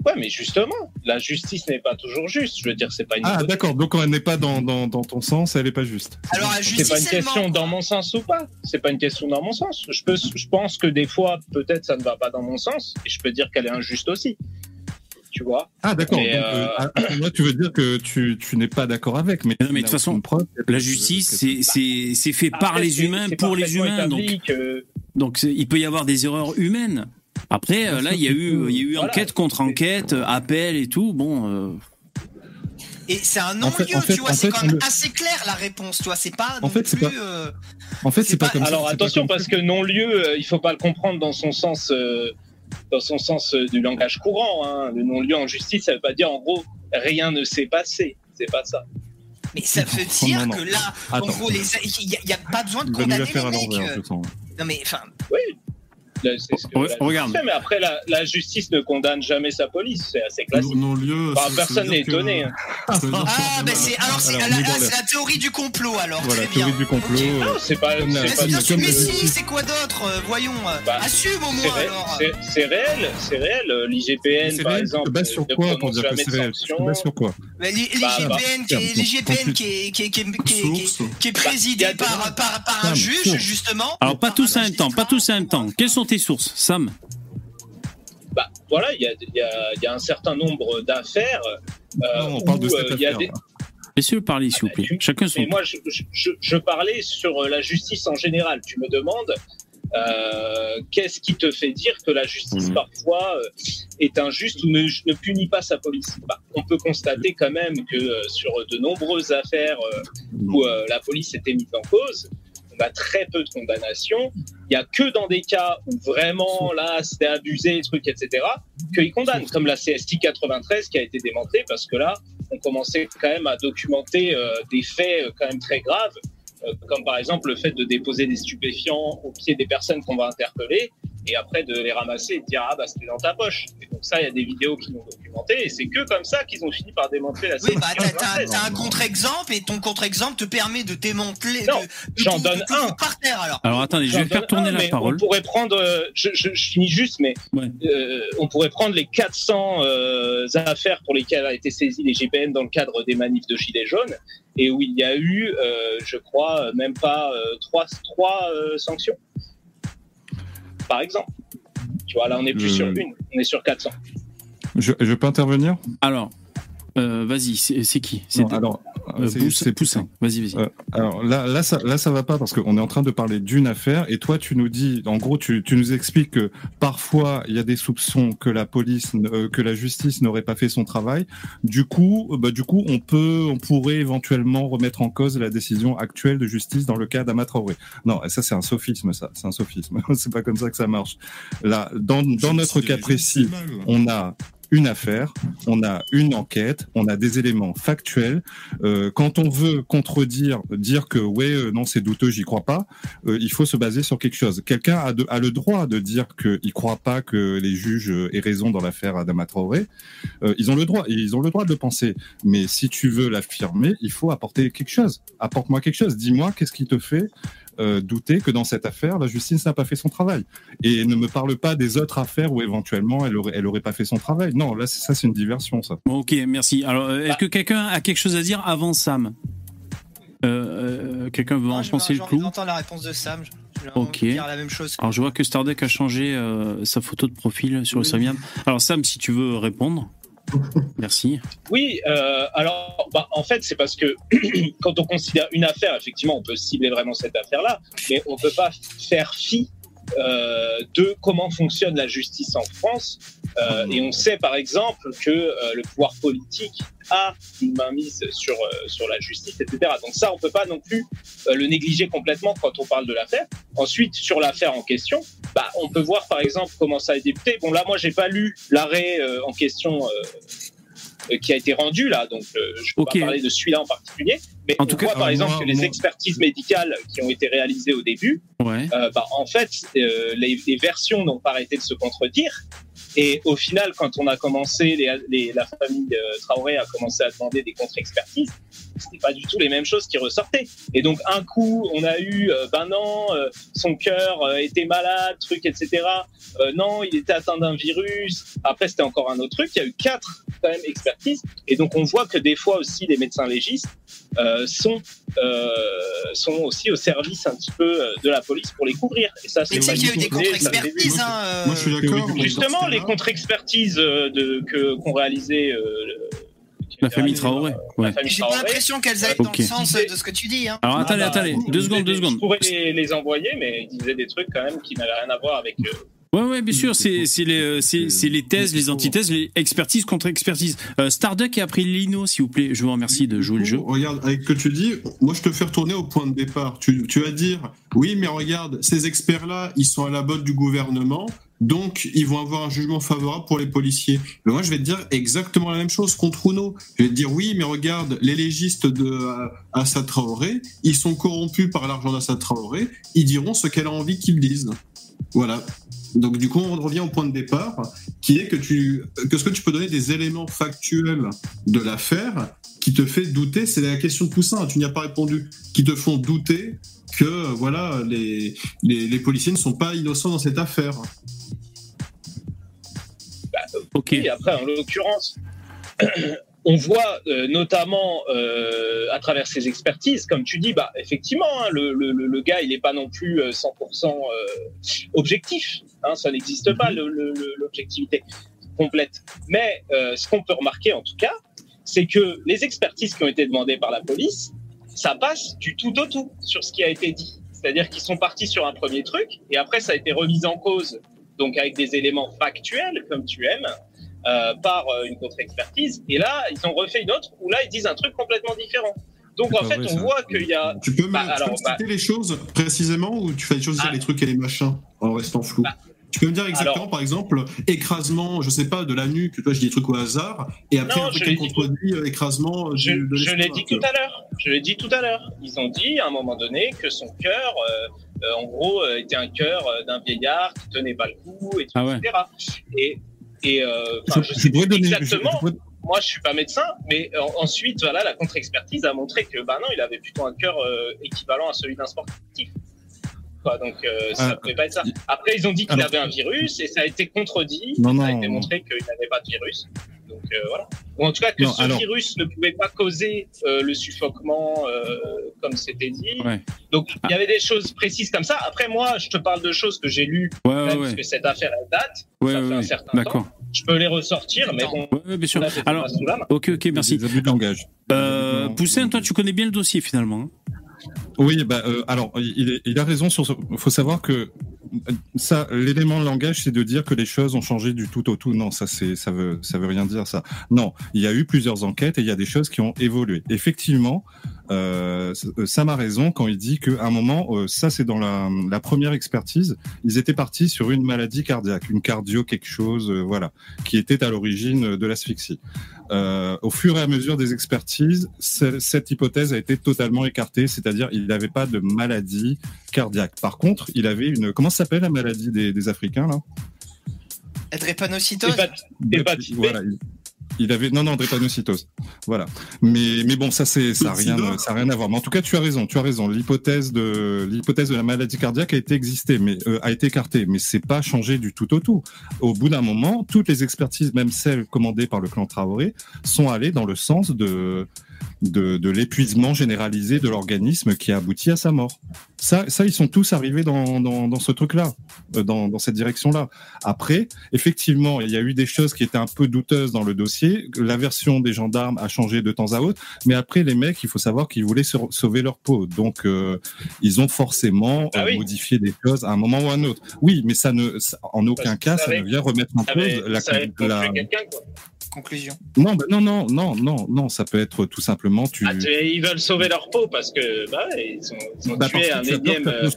H: Ouais, mais justement, la justice n'est pas toujours juste. Je veux dire, c'est pas une.
D: Ah d'accord, donc elle n'est pas dans, dans, dans ton sens, elle n'est pas juste.
B: Alors, la
H: C'est pas une
B: elle
H: question
B: ment.
H: dans mon sens ou pas. C'est pas une question dans mon sens. Je peux, je pense que des fois, peut-être, ça ne va pas dans mon sens, et je peux dire qu'elle est injuste aussi. Tu vois
D: Ah d'accord, euh,
H: euh,
D: moi tu veux dire que tu, tu n'es pas d'accord avec, mais...
A: Non, mais de toute façon, La justice, c'est- c'est c'est fait par les humains pour les humains. Donc,
H: que-
A: donc il peut y avoir des erreurs humaines. Après, euh, là, il y a eu, il y a eu
H: Voilà.
A: enquête contre enquête, euh, appel et tout. Bon, euh,
B: Et c'est un
D: En fait-
B: non-lieu,
D: en fait-
B: tu vois,
D: en
B: c'est
D: fait,
B: quand même
D: le-
B: assez clair la réponse, tu vois, c'est pas
D: En
B: non
D: fait, c'est
B: plus...
D: pas-
B: euh,
D: En fait,
B: c'est
D: pas,
B: pas-
D: comme ça.
H: Alors
D: c'est pas
H: attention,
D: comme
H: parce
D: ça.
H: que non-lieu, euh, il faut pas le comprendre dans son sens, euh, dans son sens euh, du langage courant. hein. Le non-lieu en justice, ça veut pas dire en gros rien ne s'est passé. C'est pas ça.
B: Mais ça veut dire
D: non, non.
B: que là, en gros, les- il n'y a, il y a pas besoin de
D: Il va nous la
B: condamner
D: faire à
B: les mecs.
D: l'envers, je
B: euh. Non mais, enfin,
H: Là, c'est ce que
A: Re-
H: la justice
A: regarde.
H: fait, mais après, la, la justice ne condamne jamais sa police. C'est assez classique.
C: Non-lieu.
H: Enfin, personne n'est étonné. hein.
B: ah, ben c'est, alors c'est,
D: Alors,
B: la, ah, c'est la théorie du complot alors,
D: Voilà,
B: très bien.
D: théorie du complot.
B: Ok.
D: euh,
H: Non, c'est pas. C'est
B: Mais
H: pas
B: si, c'est quoi d'autre euh, Voyons, euh,
H: Bah,
B: assume au
H: C'est
B: moins
H: ré-
B: alors.
H: c'est- réel, c'est réel. Euh, L'IGPN,
D: C'est
H: par exemple,
D: te bases sur quoi pour dire que c'est réel? Sur quoi?
H: Bah,
B: l'IGPN qui est, présidé par, par, par un juge, justement.
A: alors pas tous
B: un
A: en même temps, pas tous en même temps. Quelles sont tes sources, Sam
H: Bah, voilà, il y a, il y, a, il y a un certain nombre d'affaires. euh,
D: on parle de cette
H: euh, a
D: affaire.
H: des-.
A: Laissez-le parler, s'il vous plaît.
H: tu-
A: Chacun son
H: Mais moi, je, je- je- je parlais sur euh, la justice en général. Tu me demandes euh, qu'est-ce qui te fait dire que la justice
A: Mhm.
H: parfois euh, est injuste ou ne, ne punit pas sa police? Bah, On peut constater quand même que euh, sur de nombreuses affaires euh, où euh, la police était mise en cause, très peu de condamnations. Il y a que dans des cas où vraiment là c'était abusé, trucs, etc., qu'ils condamnent, comme la CST 93 qui a été démantelée parce que là on commençait quand même à documenter euh, des faits euh, quand même très graves, euh, comme par exemple le fait de déposer des stupéfiants au pied des personnes qu'on va interpeller et après de les ramasser et de dire ah bah c'était dans ta poche. Et donc ça il y a des vidéos qui l'ont documenté et c'est que comme ça qu'ils ont fini par démanteler la
B: Oui,
H: CST
B: bah t'as, t'as-
H: 93.
B: t'as un contre-exemple et ton contre-exemple te permet de démanteler.
H: Non, j'en donne
B: de
H: un.
B: par terre alors.
A: Alors attendez, je vais faire tourner
H: un,
A: la parole.
H: On pourrait prendre, euh, je, je- je finis juste, mais
A: Ouais.
H: euh, on pourrait prendre les 400 euh, affaires pour lesquelles a été saisi les GPN dans le cadre des manifs de Gilets jaunes, et où il y a eu, euh, je crois, même pas euh, trois, trois euh, sanctions, par exemple. Tu vois, là, on est plus sur une, on est sur 400.
D: Je, je peux intervenir?
A: Alors, euh, vas-y, c'est qui? C'est
D: alors,
A: euh,
D: c'est-
A: Poussin. Vas-y, vas-y.
D: Euh, alors là, là, ça, là, ça va pas parce qu'on est en train de parler d'une affaire et toi, tu nous dis, en gros, tu, tu nous expliques que parfois il y a des soupçons que la police, euh, que la justice n'aurait pas fait son travail. Du coup, bah, du coup, on peut, on pourrait éventuellement remettre en cause la décision actuelle de justice dans le cas d'Ama Traoré. Non, ça c'est un sophisme, ça, c'est un sophisme. c'est pas comme ça que ça marche. Là, dans, dans notre cas précis, on a une affaire, on a une enquête, on a des éléments factuels. Euh, quand on veut contredire, dire que ouais, euh, non, c'est douteux, j'y crois pas, euh, il faut se baser sur quelque chose. Quelqu'un a, a le droit de dire qu'il croit pas que les juges aient raison dans l'affaire Adama Traoré. Euh, ils ont le droit, ils ont le droit de penser. Mais si tu veux l'affirmer, il faut apporter quelque chose. Apporte-moi quelque chose. Dis-moi qu'est-ce qui te fait euh, douter que dans cette affaire, la justice n'a pas fait son travail. Et ne me parle pas des autres affaires où éventuellement elle aurait, elle aurait pas fait son travail. Non, là, c'est- ça, c'est une diversion, ça.
A: Bon, ok, merci. Alors, euh, est-ce que quelqu'un a quelque chose à dire avant Sam? Euh, euh, Quelqu'un veut enfoncer
B: j'ai
A: le clou?
B: d'entendre la réponse de Sam. Je vais
A: Ok.
B: dire la même chose.
A: Alors, je vois que Stardeck a changé euh, sa photo de profil sur le
C: Oui.
A: Samiam. Alors, Sam, si tu veux répondre. Merci.
H: Oui, euh, alors bah, en fait c'est parce que quand on considère une affaire, effectivement on peut cibler vraiment cette affaire-là, mais on peut pas faire fi euh, de comment fonctionne la justice en France. Euh, et on sait par exemple que euh, le pouvoir politique a une mainmise sur euh, sur la justice, etc. Donc ça on peut pas non plus euh, le négliger complètement quand on parle de l'affaire. Ensuite sur l'affaire en question, bah, on peut voir par exemple comment ça a été débuté. Bon là moi j'ai pas lu l'arrêt euh, en question. Euh, euh, qui a été rendu là, donc euh, je peux
A: Ok.
H: pas parler de celui-là en particulier, mais
A: En
H: on
A: tout cas,
H: voit par
C: alors,
H: exemple
C: moi-
H: que les expertises médicales qui ont été réalisées au début,
A: Ouais.
H: euh, bah, en fait, euh, les, les versions n'ont pas arrêté de se contredire. Et au final, quand on a commencé, les, les- la famille euh, Traoré a commencé à demander des contre-expertises, c'était pas du tout les mêmes choses qui ressortaient. Et donc, un coup, on a eu, euh, ben non, euh, son cœur euh, était malade, truc, etc. Euh, non, il était atteint d'un virus. Après, c'était encore un autre truc. Il y a eu quatre, quand même, expertises. Et donc, on voit que des fois aussi, les médecins légistes euh, sont, euh, sont aussi au service un petit peu de la police pour les couvrir. Et ça,
B: Mais
H: c'est
B: tu sais
H: pas
B: qu'il y a eu des contre-expertises.
C: Moi,
B: Hein, euh,
C: Moi, je suis d'accord. mais
H: Justement, les contre-expertises de, que, qu'ont réalisé euh,
A: La famille Traoré. Ouais.
B: J'ai pas l'impression qu'elles aillent dans le sens de ce que tu dis. Hein.
A: Alors,
H: Ah
A: attendez,
H: bah,
A: attendez. Deux secondes, deux
H: des-
A: secondes.
H: Je pourrais les, les envoyer, mais ils disaient des trucs quand même qui n'avaient rien à voir avec. euh,
A: Ouais, ouais, bien sûr, c'est les, thèses, les antithèses, les expertises contre expertises. Euh, Starduck a pris Lino, s'il vous plaît. Je vous remercie de jouer le jeu.
C: Regarde, avec ce que tu dis, moi je te fais retourner au point de départ. Tu, tu vas dire, oui, mais regarde, ces experts-là, ils sont à la botte du gouvernement, donc ils vont avoir un jugement favorable pour les policiers. Mais moi je vais te dire exactement la même chose contre Uno. Je vais te dire, oui, mais regarde, les légistes de euh, Assad Traoré, ils sont corrompus par l'argent d'Assad Traoré, ils diront ce qu'elle a envie qu'ils disent. Voilà. Donc du coup, on revient au point de départ, qui est que tu, que ce que tu peux donner des éléments factuels de l'affaire qui te fait douter, c'est la question de Poussin, tu n'y as pas répondu, qui te font douter que voilà les, les, les policiers ne sont pas innocents dans cette affaire.
A: Ok.
H: Et après, en l'occurrence, on voit euh, notamment euh, à travers ces expertises, comme tu dis, bah effectivement, hein, le, le, le- gars, il n'est pas non plus euh, 100% euh, objectif. Hein, ça n'existe pas le- l'objectivité complète. Mais euh, ce qu'on peut remarquer en tout cas, c'est que les expertises qui ont été demandées par la police, ça passe du tout au tout sur ce qui a été dit. C'est-à-dire qu'ils sont partis sur un premier truc et après ça a été remis en cause, donc avec des éléments factuels comme tu aimes, euh, par euh, une contre-expertise. Et là, ils ont refait une autre où là, ils disent un truc complètement différent. Donc en
D: pas
H: fait,
D: vrai,
H: on
D: ça.
H: voit qu'il y a.
C: Tu peux me,
H: Bah, alors,
C: citer les choses précisément ou tu fais choisir
H: Ah.
C: les trucs et les machins en restant flou
H: Bah,
C: Tu peux me dire exactement,
H: alors-
C: par exemple, écrasement, je sais pas, de la nuque, toi je dis des trucs au hasard, et après
H: Non,
C: un truc
H: je
C: qui
H: l'ai dit
C: contredit euh, écrasement
H: Je,
C: du, de
H: je l'ai dit tout à l'heure. Je l'ai dit tout à l'heure. Ils ont dit à un moment donné que son cœur, euh, euh, en gros, euh, était un cœur euh, d'un vieillard qui tenait pas le coup, et tout,
A: Ah ouais.
H: etc. Et, et euh, je,
D: Je,
H: sais
D: donner.
H: exactement.
D: je
H: Moi, je suis pas médecin, mais euh, ensuite, voilà, la contre-expertise a montré que, bah non, il avait plutôt un cœur euh, équivalent à celui d'un sportif. Quoi, donc, euh, ça
D: Ah,
H: pouvait pas être ça. Après, ils ont dit qu'il avait un virus et ça a été contredit.
D: Non,
H: ça a
D: non.
H: été montré qu'il n'avait pas de virus. Donc, euh, voilà. Ou en tout cas, que
D: Non,
H: ce
D: alors-
H: virus ne pouvait pas causer euh, le suffoquement, euh, comme c'était dit.
A: Ouais.
H: Donc, il y avait des choses précises comme ça. Après, moi, je te parle de choses que j'ai lues,
A: Ouais,
H: quand
A: ouais,
H: même,
A: ouais.
H: parce que cette affaire, elle date.
A: Ouais,
H: ça
A: ouais,
H: fait un
A: ouais.
H: certain
A: D'accord.
H: Je peux les ressortir, mais bon,
A: ouais, bien sûr.
H: là,
A: Alors, ok, ok, merci.
D: Des abus de langage.
A: Euh,
D: Non,
A: Poussin,
D: non.
A: toi, tu connais bien le dossier finalement. hein?
D: Oui, bah, euh, alors il, est- il a raison sur. ce- faut savoir que ça, l'élément de langage, c'est de dire que les choses ont changé du tout au tout. Non, ça c'est, ça veut, ça veut rien dire ça. Non, il y a eu plusieurs enquêtes et il y a des choses qui ont évolué. Effectivement, euh, Sam a raison quand il dit qu'à un moment, euh, ça c'est dans la, la, première expertise, ils étaient partis sur une maladie cardiaque, une cardio quelque chose, euh, voilà, qui était à l'origine de l'asphyxie. Euh, au fur et à mesure des expertises, cette hypothèse a été totalement écartée, c'est-à-dire il n'avait pas de maladie cardiaque. Par contre, il avait une comment s'appelle la maladie des, des Africains là?
B: Drépanocytose?
D: Voilà, il avait non non drépanocytose. Voilà. Mais mais bon ça c'est ça a rien ça a rien à voir. Mais en tout cas tu as raison, tu as raison. L'hypothèse de l'hypothèse de la maladie cardiaque a été existée mais euh, a été écartée mais c'est pas changé du tout au tout. Au bout d'un moment, toutes les expertises même celles commandées par le clan Traoré sont allées dans le sens de de, de l'épuisement généralisé de l'organisme qui a abouti à sa mort. Ça, ça ils sont tous arrivés dans, dans, dans ce truc-là, euh, dans, dans cette direction-là. Après, effectivement, il y a eu des choses qui étaient un peu douteuses dans le dossier. La version des gendarmes a changé de temps à autre, mais après, les mecs, il faut savoir qu'ils voulaient sauver leur peau. Donc, euh, ils ont forcément ah oui. modifié des choses à un moment ou à un autre. Oui, mais ça ne, ça, en aucun cas, ça ne vient remettre en cause la, la,
B: conclusion.
D: Non, bah non, non, non, non, non, ça peut être tout simplement tu.
H: Ah, tu ils veulent sauver leur peau parce que bah, ils ont, ils ont bah, tué un énième euh,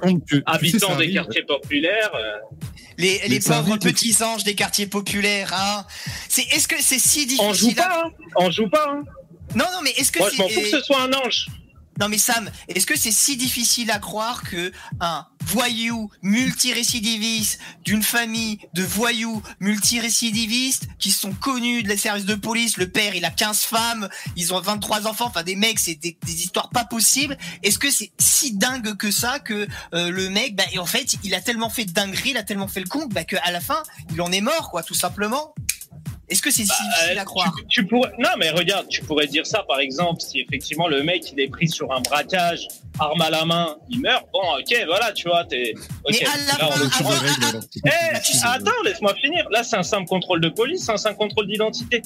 H: habitant sais, des quartiers populaires. Euh...
B: Les, les pauvres petits anges des quartiers populaires, hein. C'est, est-ce que c'est si difficile
H: On joue pas, hein. On joue pas, hein.
B: Non, non, mais est-ce que
H: Moi,
B: c'est.
H: je m'en fous que ce soit un ange.
B: Non mais Sam, est-ce que c'est si difficile à croire que un voyou multirécidiviste d'une famille de voyous multirécidivistes qui sont connus des services de police, le père il a 15 femmes, ils ont 23 enfants, enfin des mecs c'est des, des, histoires pas possibles. Est-ce que c'est si dingue que ça que euh, le mec, bah, en fait il a tellement fait de dinguerie, il a tellement fait le con, bah, qu'à la fin il en est mort quoi, tout simplement. Est-ce que c'est si bah, difficile à croire
H: tu, tu, pourrais... Non, mais regarde, tu pourrais dire ça par exemple si effectivement le mec il est pris sur un braquage, arme à la main, il meurt. Bon, ok, voilà, tu vois, t'es. Okay.
B: Mais à la
H: Là,
B: fin,
H: on...
B: avant,
H: hey, Eh, attends, laisse-moi finir. Là, c'est un simple contrôle de police, c'est un simple contrôle d'identité.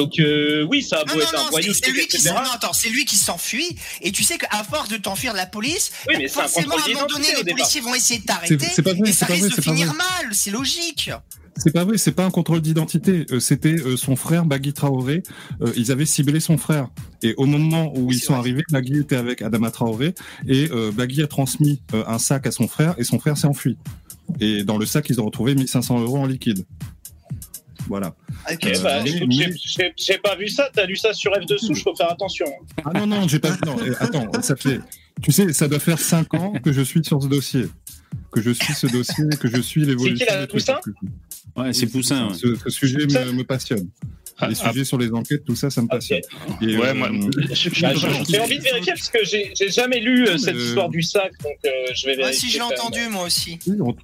H: Donc euh, oui, ça a beau
B: non,
H: être
B: non,
H: un voyou,
B: c'est lui qui non, attends, c'est lui qui s'enfuit et tu sais qu'à force de t'enfuir de la police,
H: oui, mais
B: forcément à un moment donné les policiers vont essayer de t'arrêter et ça risque de finir mal, c'est logique.
D: C'est pas vrai, c'est pas un contrôle d'identité. Euh, C'était euh, son frère Bagui Traoré. Euh, ils avaient ciblé son frère. Et au moment où
B: Oui,
D: ils sont
B: vrai.
D: arrivés, Bagui était avec Adama Traoré et Bagui a transmis un sac à son frère et son frère s'est enfui. Et dans le sac, ils ont retrouvé 1500 euros en liquide. Voilà.
H: Ok,
D: Euh,
H: bah,
D: mais-
H: écoute,
D: mais-
H: j'ai- pas vu ça. T'as lu ça sur F de souche, faut faire attention.
D: Ah non, non, j'ai pas. Non, eh, attends, ça fait. Tu sais, ça doit faire 5 ans que je suis sur ce dossier. Que je suis ce dossier, que je suis l'évolution.
H: C'est qui, la. Poussin
A: Ouais, c'est Poussin. ouais.
D: Ce, ce sujet me, me passionne.
E: Ah,
D: Les sujets sur les enquêtes, tout ça, ça me passionne. Et,
E: Ouais,
D: euh,
E: moi, je- je-
H: Bah,
E: je-
H: j'ai- envie de vérifier parce que j'ai jamais lu euh, cette histoire du sac, donc euh, je vais
B: Moi
H: vérifier.
B: si j'ai
H: quand même.
B: entendu moi aussi.
D: oui, on-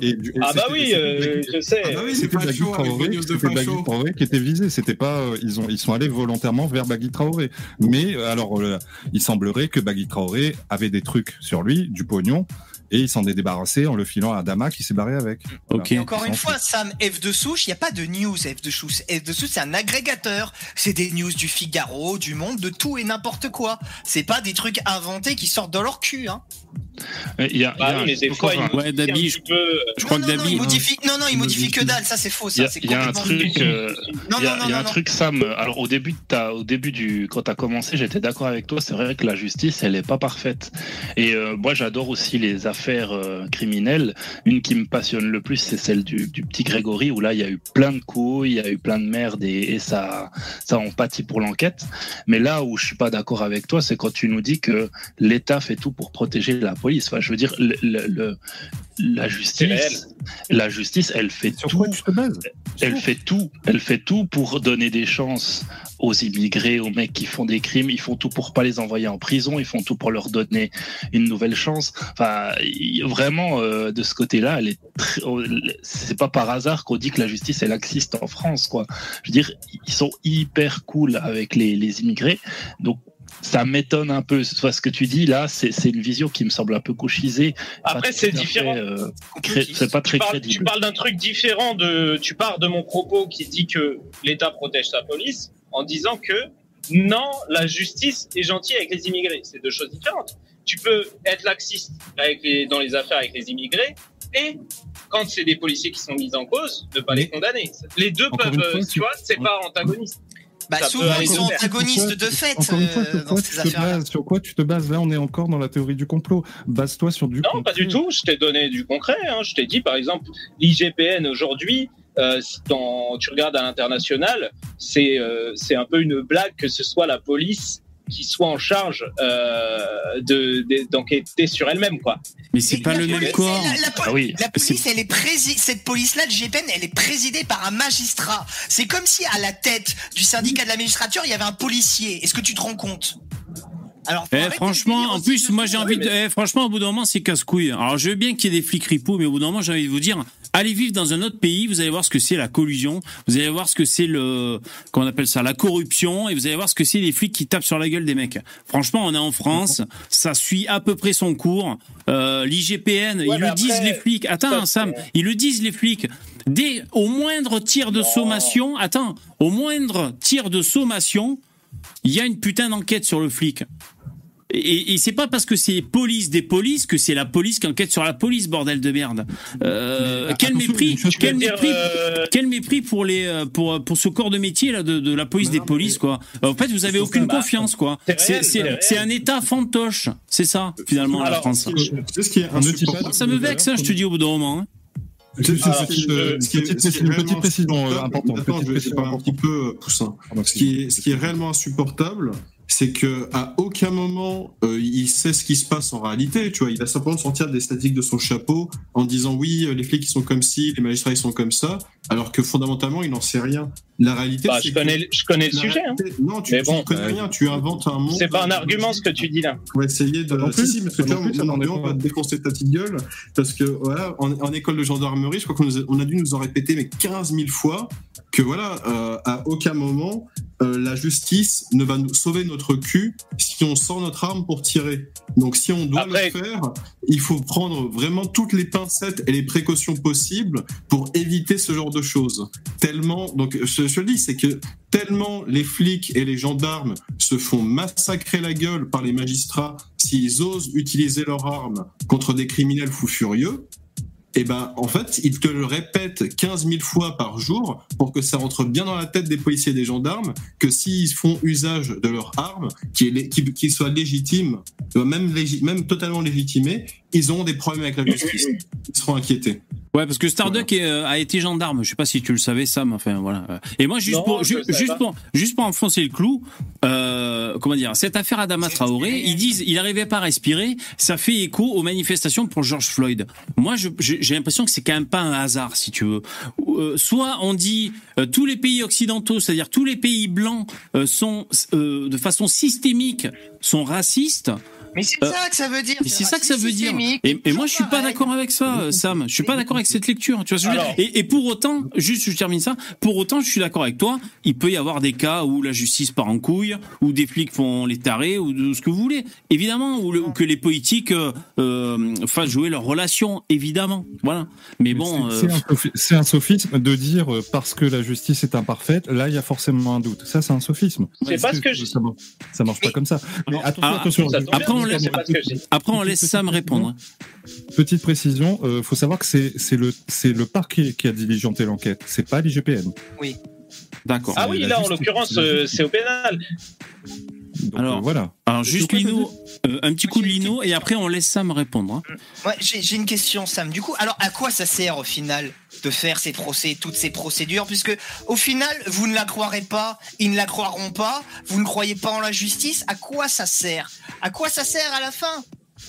D: et du- et
H: Ah bah oui, euh, je sais.
C: Ah bah oui, c'est
D: C'était
C: pas
D: Bagui
C: chaud avec
D: Traoré, c'était Bagui qui était visé. C'était pas, euh, ils ont, ils sont allés volontairement vers Bagui Traoré. Mais euh, alors, euh, il semblerait que Bagui Traoré avait des trucs sur lui, du pognon, et il s'en est débarrassé en le filant à Adama qui s'est barré avec. Voilà.
B: Et encore une fois, Sam, F de souche, il n'y a pas de news F de souche. F de souche, c'est un agrégateur. C'est des news du Figaro, du Monde, de tout et n'importe quoi. C'est pas des trucs inventés qui sortent de leur cul. Hein.
E: Il y a, il y
H: Bah
E: a
H: mais des fois, il
A: Ouais, Dabi, je-
H: peu. euh,
A: Je crois
B: non,
A: que
B: non, non,
A: Dabi.
B: il modifie, non, non, il modifie que dalle. Ça, c'est faux.
E: Il y a, y un truc, euh,
B: Non,
E: y a,
B: non, non,
E: y a
B: non,
E: un
B: non.
E: truc, Sam. Alors au début, au début du, quand t'as commencé, j'étais d'accord avec toi. C'est vrai que la justice, elle est pas parfaite. Et euh, moi, j'adore aussi les affaires euh, criminelles. Une qui me passionne le plus, c'est celle du, du petit Grégory, où là, il y a eu plein de coups, il y a eu plein de merde, et, et ça, ça en pâtit pour l'enquête. Mais là où je suis pas d'accord avec toi, c'est quand tu nous dis que l'État fait tout pour protéger la police. Enfin, je veux dire, le, le- le- la justice, la justice, elle fait
D: Sur
E: tout
D: quoi tu te bases?
E: Elle fait tout, elle fait tout pour donner des chances aux immigrés, aux mecs qui font des crimes. Ils font tout pour pas les envoyer en prison. Ils font tout pour leur donner une nouvelle chance. Enfin, vraiment euh, de ce côté-là, elle est. très- oh, C'est pas par hasard qu'on dit que la justice est laxiste en France, quoi. Je veux dire, ils sont hyper cool avec les, les immigrés. Donc ça m'étonne un peu. Soit ce que tu dis là, c'est une vision qui me semble un peu couchisée.
H: Après, c'est différent.
E: euh, c'est pas très
H: Tu parles, tu
E: crédible.
H: parles d'un truc différent de. Tu pars de mon propos qui dit que l'État protège sa police en disant que non, la justice est gentille avec les immigrés. C'est deux choses différentes. Tu peux être laxiste avec les, dans les affaires avec les immigrés et quand c'est des policiers qui sont mis en cause, ne pas les condamner. Les deux
D: Encore
H: peuvent,
D: fois, tu-
H: vois, c'est pas antagoniste.
B: Bah,
H: Ça
B: souvent, ils sont antagonistes de fait
D: Encore une fois,
B: euh,
D: sur
B: dans
D: quoi,
B: ces
D: tu te bases, sur quoi? Tu te bases Là, on est encore dans la théorie du complot. Base-toi sur du
H: Non,
D: complot.
H: pas du tout. Je t'ai donné du concret. hein. Je t'ai dit, par exemple, l'IGPN aujourd'hui, euh, dans- tu regardes à l'international, c'est euh, c'est un peu une blague que ce soit la police qui soit en charge euh, de de- d'enquêter sur elle-même, quoi.
A: Mais c'est pas le même corps.
B: La,
E: Ah oui.
B: la police, elle est prési- cette police-là, le GPN, elle est présidée par un magistrat. C'est comme si à la tête du syndicat de la magistrature, il y avait un policier. Est-ce que tu te rends compte? Alors,
A: Eh, franchement, en plus, moi j'ai envie de. eh, franchement, au bout d'un moment, c'est casse-couille. Alors, je veux bien qu'il y ait des flics ripoux, mais au bout d'un moment, j'ai envie de vous dire, allez vivre dans un autre pays, vous allez voir ce que c'est la collusion, vous allez voir ce que c'est le. Comment on appelle ça La corruption, et vous allez voir ce que c'est les flics qui tapent sur la gueule des mecs. Franchement, on est en France, ça suit à peu près son cours. Euh, L'IGPN, ils le
H: après,
A: disent les flics. Attends, Sam, ils le disent les flics. Dès au moindre tir de sommation, attends, au moindre tir de sommation, il y a une putain d'enquête sur le flic. Et, et c'est pas parce que c'est police des polices que c'est la police qui enquête sur la police, bordel de merde. Euh,
D: Mais,
A: quel mépris,
D: une
A: quel mépris,
H: euh,
A: quel mépris pour les euh, pour pour ce corps de métier là de, de la police
C: Bah
A: des polices quoi. En fait, vous avez aucune
H: faire-
A: confiance quoi.
H: c'est
A: un état fantoche. C'est ça finalement la
H: Alors,
A: France.
C: Tu sais ce qui est
D: On ne dit pas-
C: insupportable
A: Ça me vexe, hein, je te dis au bout d'un moment. hein.
C: C'est- c'est- est-
D: petite précision- importante,
C: ce qui est réellement insupportable, c'est que à aucun moment euh, il sait ce qui se passe en réalité. Tu vois, il va simplement sortir des statistiques de son chapeau en disant oui, euh, les flics ils sont comme ci, les magistrats ils sont comme ça, alors que fondamentalement il n'en sait rien. La réalité,
H: Bah,
C: c'est
H: je
C: que-
H: connais, le- je connais le
C: la
H: sujet. hein.
C: Non, tu,
H: Mais bon,
C: ne connais
D: euh,
C: rien. Tu inventes un monde.
H: C'est pas un argument ce que tu dis là.
C: Pour essayer de.
D: Non plus,
C: si, si, parce que
D: non
C: tu on, on va te défoncer ta petite gueule. Parce que, voilà, en, en école de gendarmerie, je crois qu'on a, on a dû nous en répéter, mais 15 000 fois, que voilà, euh, à aucun moment, euh, la justice ne va nous sauver notre cul si on sort notre arme pour tirer. Donc, si on doit
H: Après-
C: le faire, il faut prendre vraiment toutes les pincettes et les précautions possibles pour éviter ce genre de choses. Tellement, donc, je, je le dis, c'est que tellement les flics et les gendarmes se font massacrer la gueule par les magistrats s'ils osent utiliser leurs armes contre des criminels fous furieux, et ben en fait, ils te le répètent 15 000 fois par jour pour que ça rentre bien dans la tête des policiers et des gendarmes que s'ils font usage de leurs armes, qu'ils qui, qui soient légitimes, légi- même totalement légitimés, ils auront des problèmes avec la justice. Ils seront inquiétés.
A: Ouais, parce que Starduck est, euh, a été gendarme. Je sais pas si tu le savais, Sam. Enfin, voilà. Et moi, juste
H: Non,
A: pour, ju- juste
H: pas.
A: pour, juste pour enfoncer le clou, euh, comment dire, cette affaire Adama Traoré, ils disent, il arrivait pas à respirer. Ça fait écho aux manifestations pour George Floyd. Moi, j'ai l'impression que c'est quand même pas un hasard, si tu veux. Euh, soit on dit euh, tous les pays occidentaux, c'est-à-dire tous les pays blancs, euh, sont euh, de façon systémique sont racistes.
B: Mais c'est
A: Euh,
B: ça que ça veut dire.
A: Et c'est ça que ça veut dire. Et, et moi, je suis pas d'accord avec ça, euh, Sam. Je suis pas d'accord avec cette lecture. Tu vois ce que je veux dire
H: Alors-
A: et, et pour autant, juste, je termine ça. Pour autant, je suis d'accord avec toi. Il peut y avoir des cas où la justice part en couille, où des flics font les tarés, ou de ce que vous voulez. Évidemment, ou, le- ou que les politiques euh, fassent jouer leurs relations. Évidemment. Voilà. Mais bon.
D: C'est-
A: euh,
D: un sophisme de dire euh, parce que la justice est imparfaite, là il y a forcément un doute. Ça c'est un sophisme.
H: C'est pas ce que je-
D: ça, marche- ça marche pas comme ça? Mais attention,
A: Ah, Après, on après, on laisse Sam répondre. hein.
D: Petite précision, euh, faut savoir que c'est c'est le c'est le parquet qui a diligenté l'enquête, c'est pas l'IGPN.
A: D'accord.
H: Ah oui, là en l'occurrence, euh, c'est au pénal.
D: Donc,
A: Alors,
D: euh, voilà.
A: Alors, juste Lino, euh, un petit coup de Lino, et après, on laisse Sam répondre. hein.
B: Ouais, j'ai j'ai une question, Sam. Du coup, alors à quoi ça sert au final? De faire ces procès, toutes ces procédures, puisque au final, vous ne la croirez pas, ils ne la croiront pas, vous ne croyez pas en la justice. À quoi ça sert? À quoi ça sert à la fin?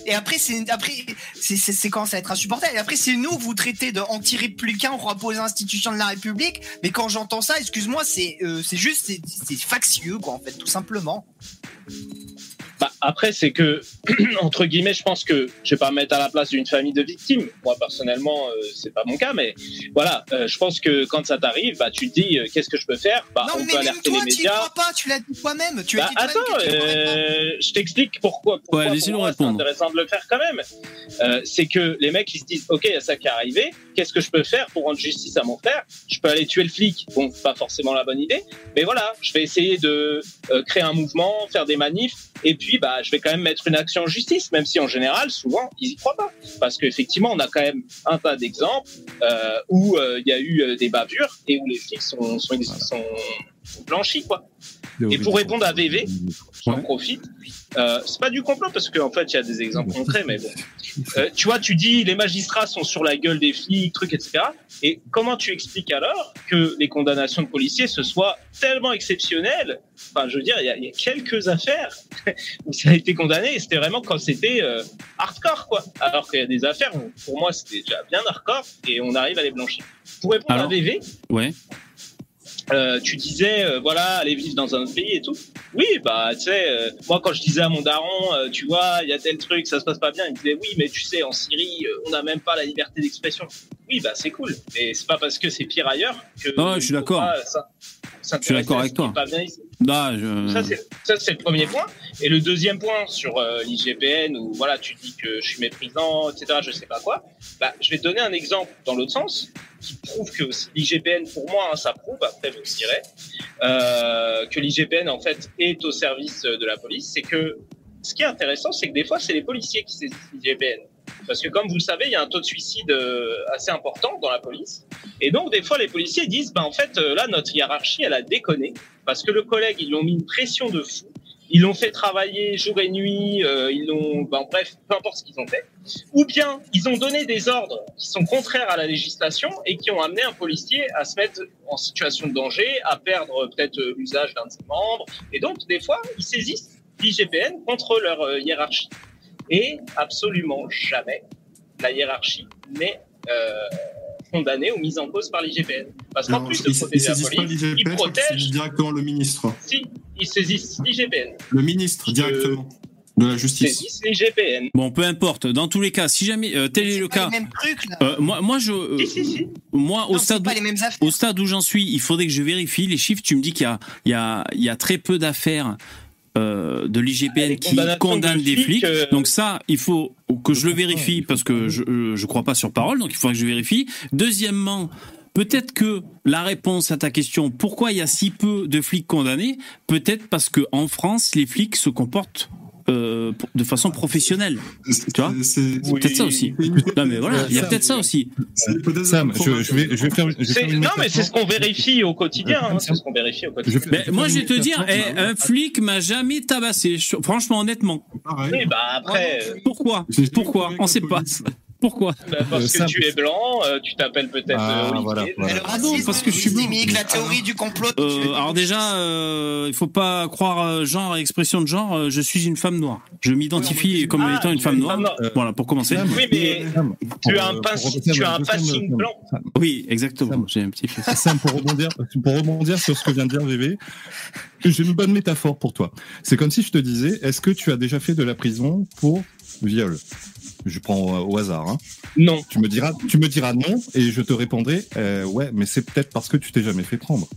B: Et après, c'est après, c'est quand ça va être insupportable. Et après, c'est nous vous traitez de anti-républicains, on rapport aux institutions de la République. Mais quand j'entends ça, excuse-moi, c'est euh, c'est juste, c'est factieux, quoi, en fait, tout simplement.
H: Bah, après, c'est que, entre guillemets, je pense que je vais pas me mettre à la place d'une famille de victimes. Moi, personnellement, euh, c'est pas mon cas, mais voilà, euh, je pense que quand ça t'arrive, bah, tu te dis, euh, qu'est-ce que je peux faire? Bah,
B: non,
H: on
B: mais
H: peut alerter
B: toi,
H: les
B: tu
H: médias.
B: crois pas, tu l'as dit toi-même. Tu as
H: Bah,
B: dit toi-même
H: attends,
B: que tu
H: euh, je t'explique pourquoi. pourquoi
A: Ouais,
H: moi,
A: répondre.
H: C'est intéressant de le faire quand même. Euh, c'est que les mecs ils se disent, ok, il y a ça qui est arrivé. Qu'est-ce que je peux faire pour rendre justice à mon frère? Je peux aller tuer le flic. Bon, pas forcément la bonne idée, mais voilà, je vais essayer de euh, créer un mouvement, faire des manifs, et puis bah, je vais quand même mettre une action en justice, même si en général, souvent, ils y croient pas, parce qu'effectivement, on a quand même un tas d'exemples euh, où euh, il y a eu euh, des bavures et où les flics sont, blanchi, quoi. Et pour répondre à VV, j'en profite. Euh, c'est pas du complot parce qu'en fait, il y a des exemples concrets, mais bon. Euh, tu vois, tu dis les magistrats sont sur la gueule des flics, trucs, etc. Et comment tu expliques alors que les condamnations de policiers se soient tellement exceptionnelles Enfin, je veux dire, il y, a, il y a quelques affaires où ça a été condamné et c'était vraiment quand c'était euh, hardcore, quoi. Alors qu'il y a des affaires où, pour moi, c'était déjà bien hardcore et on arrive à les blanchir. Pour répondre
A: Alors
H: à VV,
A: Ouais.
H: Euh, tu disais euh, voilà aller vivre dans un autre pays et tout. Oui bah tu sais euh, moi quand je disais à mon daron euh, tu vois il y a tel truc ça se passe pas bien il me disait oui mais tu sais en Syrie euh, on n'a même pas la liberté d'expression. Oui bah c'est cool. Et c'est pas parce que c'est pire ailleurs que
A: Non, je suis d'accord. Je suis d'accord avec toi. je...
H: Ça, c'est- le premier point. Et le deuxième point sur euh, l'IGPN, où voilà, tu dis que je suis méprisant, etc., je sais pas quoi, bah, je vais te donner un exemple dans l'autre sens, qui prouve que l'IGPN, pour moi, hein, ça prouve, après vous le direz, euh, que l'IGPN, en fait, est au service de la police. C'est que ce qui est intéressant, c'est que des fois, c'est les policiers qui saisissent l'IGPN. Parce que comme vous le savez, il y a un taux de suicide euh, assez important dans la police. Et donc, des fois, les policiers disent, bah, en fait, euh, là, notre hiérarchie, elle a déconné. Parce que le collègue, ils l'ont mis une pression de fou. Ils l'ont fait travailler jour et nuit. euh, ils l'ont, ben, bref, peu importe ce qu'ils ont fait. Ou bien, ils ont donné des ordres qui sont contraires à la législation et qui ont amené un policier à se mettre en situation de danger, à perdre euh, peut-être l'usage d'un de ses membres. Et donc, des fois, ils saisissent l'IGPN contre leur hiérarchie. Et absolument jamais la hiérarchie n'est euh, condamnée ou mise en cause par l'IGPN. Parce qu'en plus
C: ils,
H: de
C: ils
H: protéger la
C: saisissent pas
H: ils protègent,
C: saisissent directement le ministre.
H: si, ils saisissent l'IGPN,
C: Le ministre, directement, de la
H: ils
C: justice.
H: saisissent l'IGPN.
A: Bon, peu importe. Dans tous les cas, si jamais euh, tel est
B: C'est
A: le
B: pas
A: cas,
B: les mêmes trucs, là.
A: euh, moi, moi, je, euh,
H: Si, si, si.
A: moi, au
B: Non,
A: stade, au où j'en suis, il faudrait que je vérifie les chiffres. Tu me dis qu'il y a, il y a, il y a très peu d'affaires euh, de l'IGPN
H: Les
A: qui
H: de
A: des
H: flics, euh,
A: Donc ça, il faut que je le vérifie parce que je, euh, je crois pas sur parole. Donc il faudrait que je vérifie. Deuxièmement. Peut-être que la réponse à ta question, pourquoi il y a si peu de flics condamnés, peut-être parce que en France, les flics se comportent euh, de façon professionnelle. Tu vois
C: C'est
H: Oui.
A: Peut-être ça aussi. Non mais voilà, il y a peut-être ça aussi.
D: Sam, je, je vais, je vais faire, je vais faire une
H: non, mais c'est ce qu'on vérifie au quotidien. Hein, c'est ce qu'on vérifie au quotidien.
D: Je-
A: Mais moi, je vais te dire, eh, un flic m'a jamais tabassé. Franchement, honnêtement.
C: Pareil.
H: Oui, bah après, euh,
A: Pourquoi? Pourquoi? On sait pas. Pourquoi
H: bah, parce
D: Euh,
H: que tu es blanc, euh, tu t'appelles peut-être
D: Ah,
H: euh, Olivier.
D: voilà,
B: Mais
D: voilà.
B: le
A: Ah non, parce que je suis blanc.
B: la théorie du complot.
A: Euh, alors déjà, euh, il faut pas croire euh, genre expression de genre. euh, je suis une femme noire. Je m'identifie comme
H: Ah,
A: étant une
H: es
A: femme noire. Euh, Voilà pour commencer.
H: Oui, mais tu as un,
D: euh,
H: pass-
D: pour
H: tu as un
D: Sam,
H: passing blanc.
A: Oui, exactement. J'ai un petit fait.
D: Sam, pour rebondir, pour rebondir sur ce que vient de dire VV, j'ai une bonne métaphore pour toi. C'est comme si je te disais, est-ce que tu as déjà fait de la prison pour viol? Je prends au, au hasard. Hein.
H: Non.
D: Tu me diras, tu me diras non, et je te répondrai, euh, ouais, mais c'est peut-être parce que tu t'es jamais fait prendre.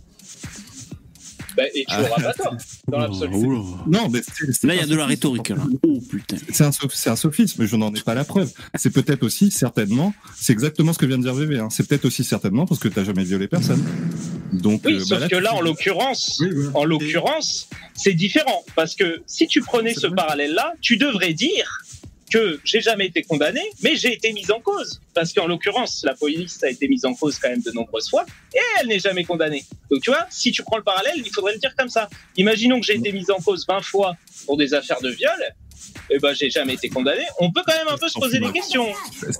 H: Bah, et tu n'auras pas tort, dans l'absolu.
A: Oh là.
D: Non, mais
A: Là, il y a
D: un
A: de la
D: sophisme.
A: rhétorique. Là. Oh putain.
D: C'est un, un sophisme, mais je n'en ai pas la preuve. C'est peut-être aussi, certainement, c'est exactement ce que vient de dire VV. Hein. C'est peut-être aussi certainement parce que tu n'as jamais violé personne. Donc,
H: Oui,
D: euh,
H: sauf
D: bah là,
H: que là, en l'occurrence,
C: Oui,
H: en l'occurrence, c'est différent parce que si tu prenais ce parallèle-là, tu devrais dire que j'ai jamais été condamné, mais j'ai été mise en cause. Parce qu'en l'occurrence, la police a été mise en cause quand même de nombreuses fois, et elle n'est jamais condamnée. Donc tu vois, si tu prends le parallèle, il faudrait le dire comme ça. Imaginons que j'ai été mise en cause 20 fois pour des affaires de viol, et ben j'ai jamais été condamné. On peut quand même un peu se poser des questions.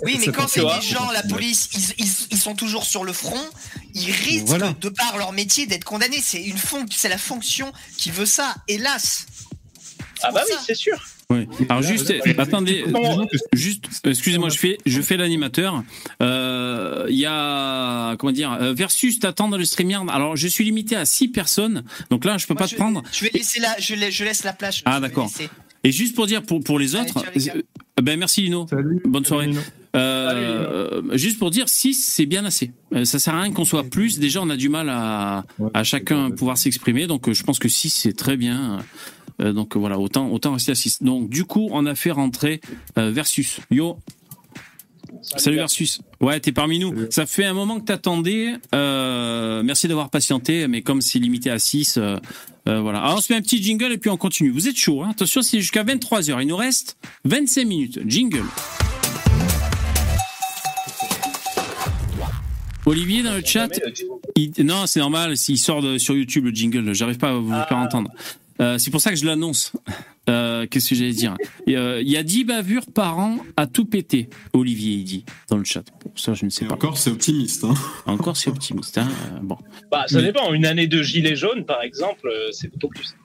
B: Oui, mais quand c'est des gens, la police, ils, ils- ils sont toujours sur le front, ils risquent,
D: Voilà.
B: de par leur métier, d'être condamnés. C'est une c'est la fonction qui veut ça, hélas.
H: Ah bah oui, c'est sûr.
A: Oui. Alors juste, attendez, juste, excusez-moi, je fais, je fais l'animateur. Euh, Il y a, comment dire, euh, versus t'attends dans le StreamYard. Alors je suis limité à 6 personnes, donc là je peux
B: Moi,
A: pas
B: je,
A: te prendre.
B: Je vais laisser la, je, la- je laisse la place.
A: Ah, d'accord. Et juste pour dire pour pour les autres, euh, ben merci Lino.
D: Salut.
A: Bonne
D: Salut,
A: soirée. Euh, juste pour dire 6 c'est bien assez. Euh, ça sert à rien qu'on soit plus. Déjà on a du mal à
D: Ouais,
A: à chacun pouvoir s'exprimer. Donc euh, je pense que 6 c'est très bien. Euh, donc voilà, autant autant rester à 6. Donc du coup, on a fait rentrer euh, Versus. Yo, salut Versus. Ouais, t'es parmi nous.
D: Salut.
A: Ça fait un moment que t'attendais. Euh, merci d'avoir patienté, mais comme c'est limité à 6, euh, euh, voilà. Alors on se met un petit jingle et puis on continue. Vous êtes chaud, hein Attention, c'est jusqu'à 23h. Il nous reste 25 minutes. Jingle. Olivier dans le chat, il- non, c'est normal, s'il sort de- sur YouTube le jingle, j'arrive pas à vous
H: Ah.
A: faire entendre. Euh, c'est pour ça que je l'annonce. Euh, Qu'est-ce que j'allais dire? Euh, Il y a 10 bavures par an à tout péter, Olivier, il dit dans le chat. Pour ça, je ne sais
C: Et
A: pas.
C: encore, c'est optimiste. Hein.
A: Encore, c'est optimiste. Hein bon.
H: Bah, ça dépend. Une année de gilet jaune, par exemple, c'est beaucoup plus.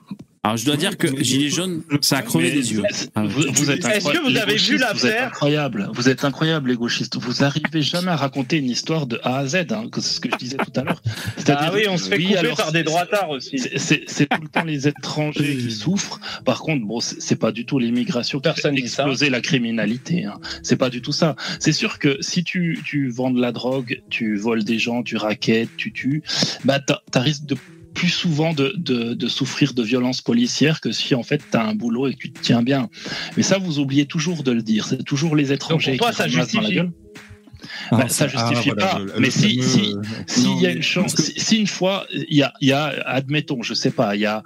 A: Alors, je dois dire que Gilet jaune, ça a crevé
E: Mais
A: des yeux. Ah,
E: Vous, vous êtes
H: Est-ce que vous
E: incroyable.
H: avez vu
E: gauchistes, Vous êtes
H: l'affaire
E: incroyable. Vous êtes incroyable, les gauchistes. Vous arrivez jamais à raconter une histoire de A à Z, hein, que c'est ce que je disais tout à l'heure.
H: Ah oui, on se fait
E: oui,
H: couper
E: alors,
H: par des droitards aussi.
E: C'est- tout le temps les étrangers qui souffrent. Par contre, bon, c'est pas du tout l'immigration qui
H: Personne
E: fait exploser la criminalité. Hein. C'est pas du tout ça. C'est sûr que si tu, tu vends de la drogue, tu voles des gens, tu raquettes, tu tues, bah t'as risque de plus souvent de, de, de souffrir de violences policières que si en fait tu as un boulot et que tu te tiens bien. Mais ça, vous oubliez toujours de le dire. C'est toujours les étrangers
H: toi,
E: qui
H: ça
E: dans la
H: justifie.
E: gueule.
D: Ah,
E: Bah, ça
D: ah,
E: justifie
D: voilà,
E: pas.
D: le- le
E: mais si, si, s'il y a une chance,
C: que-
E: si, si une fois, il y a, il y a, admettons, je sais pas, il y a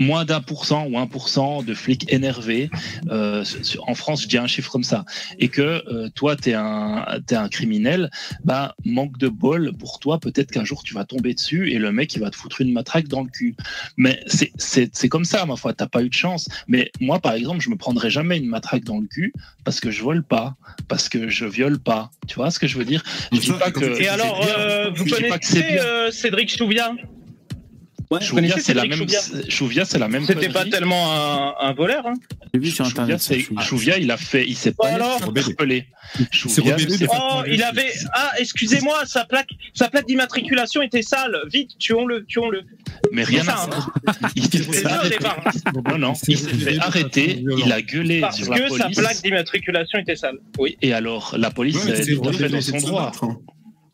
E: moins d'un pour cent ou un pour cent de flics énervés, euh, en France, je dis un chiffre comme ça, et que euh, toi, t'es un, t'es un criminel, bah, manque de bol pour toi, peut-être qu'un jour tu vas tomber dessus et le mec, il va te foutre une matraque dans le cul. Mais c'est, c'est, c'est comme ça, ma foi, t'as pas eu de chance. Mais moi, par exemple, je me prendrai jamais une matraque dans le cul parce que je vole pas, parce que je viole pas. Tu vois ce que je veux dire? Je
C: Mais
E: dis pas que.
C: tu-
H: Et alors, euh, vous connaissez euh, Cédric Chouvia?
A: Ouais,
E: Chouvia, c'est la même.
H: Chouvia
E: Chouvia, c'est la même.
H: C'était pas tellement un, un voleur. Hein.
A: j'ai vu sur
E: Chouvia,
A: internet.
E: il a fait, il s'est
H: Oh
E: pas
H: alors
E: interpeller.
D: C'est
E: Chouvia,
H: Oh, il avait. Ah, excusez-moi, sa plaque, sa plaque d'immatriculation était sale. Vite, tuons-le, tuons-le.
E: mais rien à
H: hein.
E: voir. Il s'est fait arrêter.
H: départ.
E: Non, non, il s'est fait arrêter, il a gueulé
H: Parce
E: sur la
H: que sa
E: police.
H: plaque d'immatriculation était sale. Oui.
E: Et alors, la police est tout à fait dans son droit.
C: hein.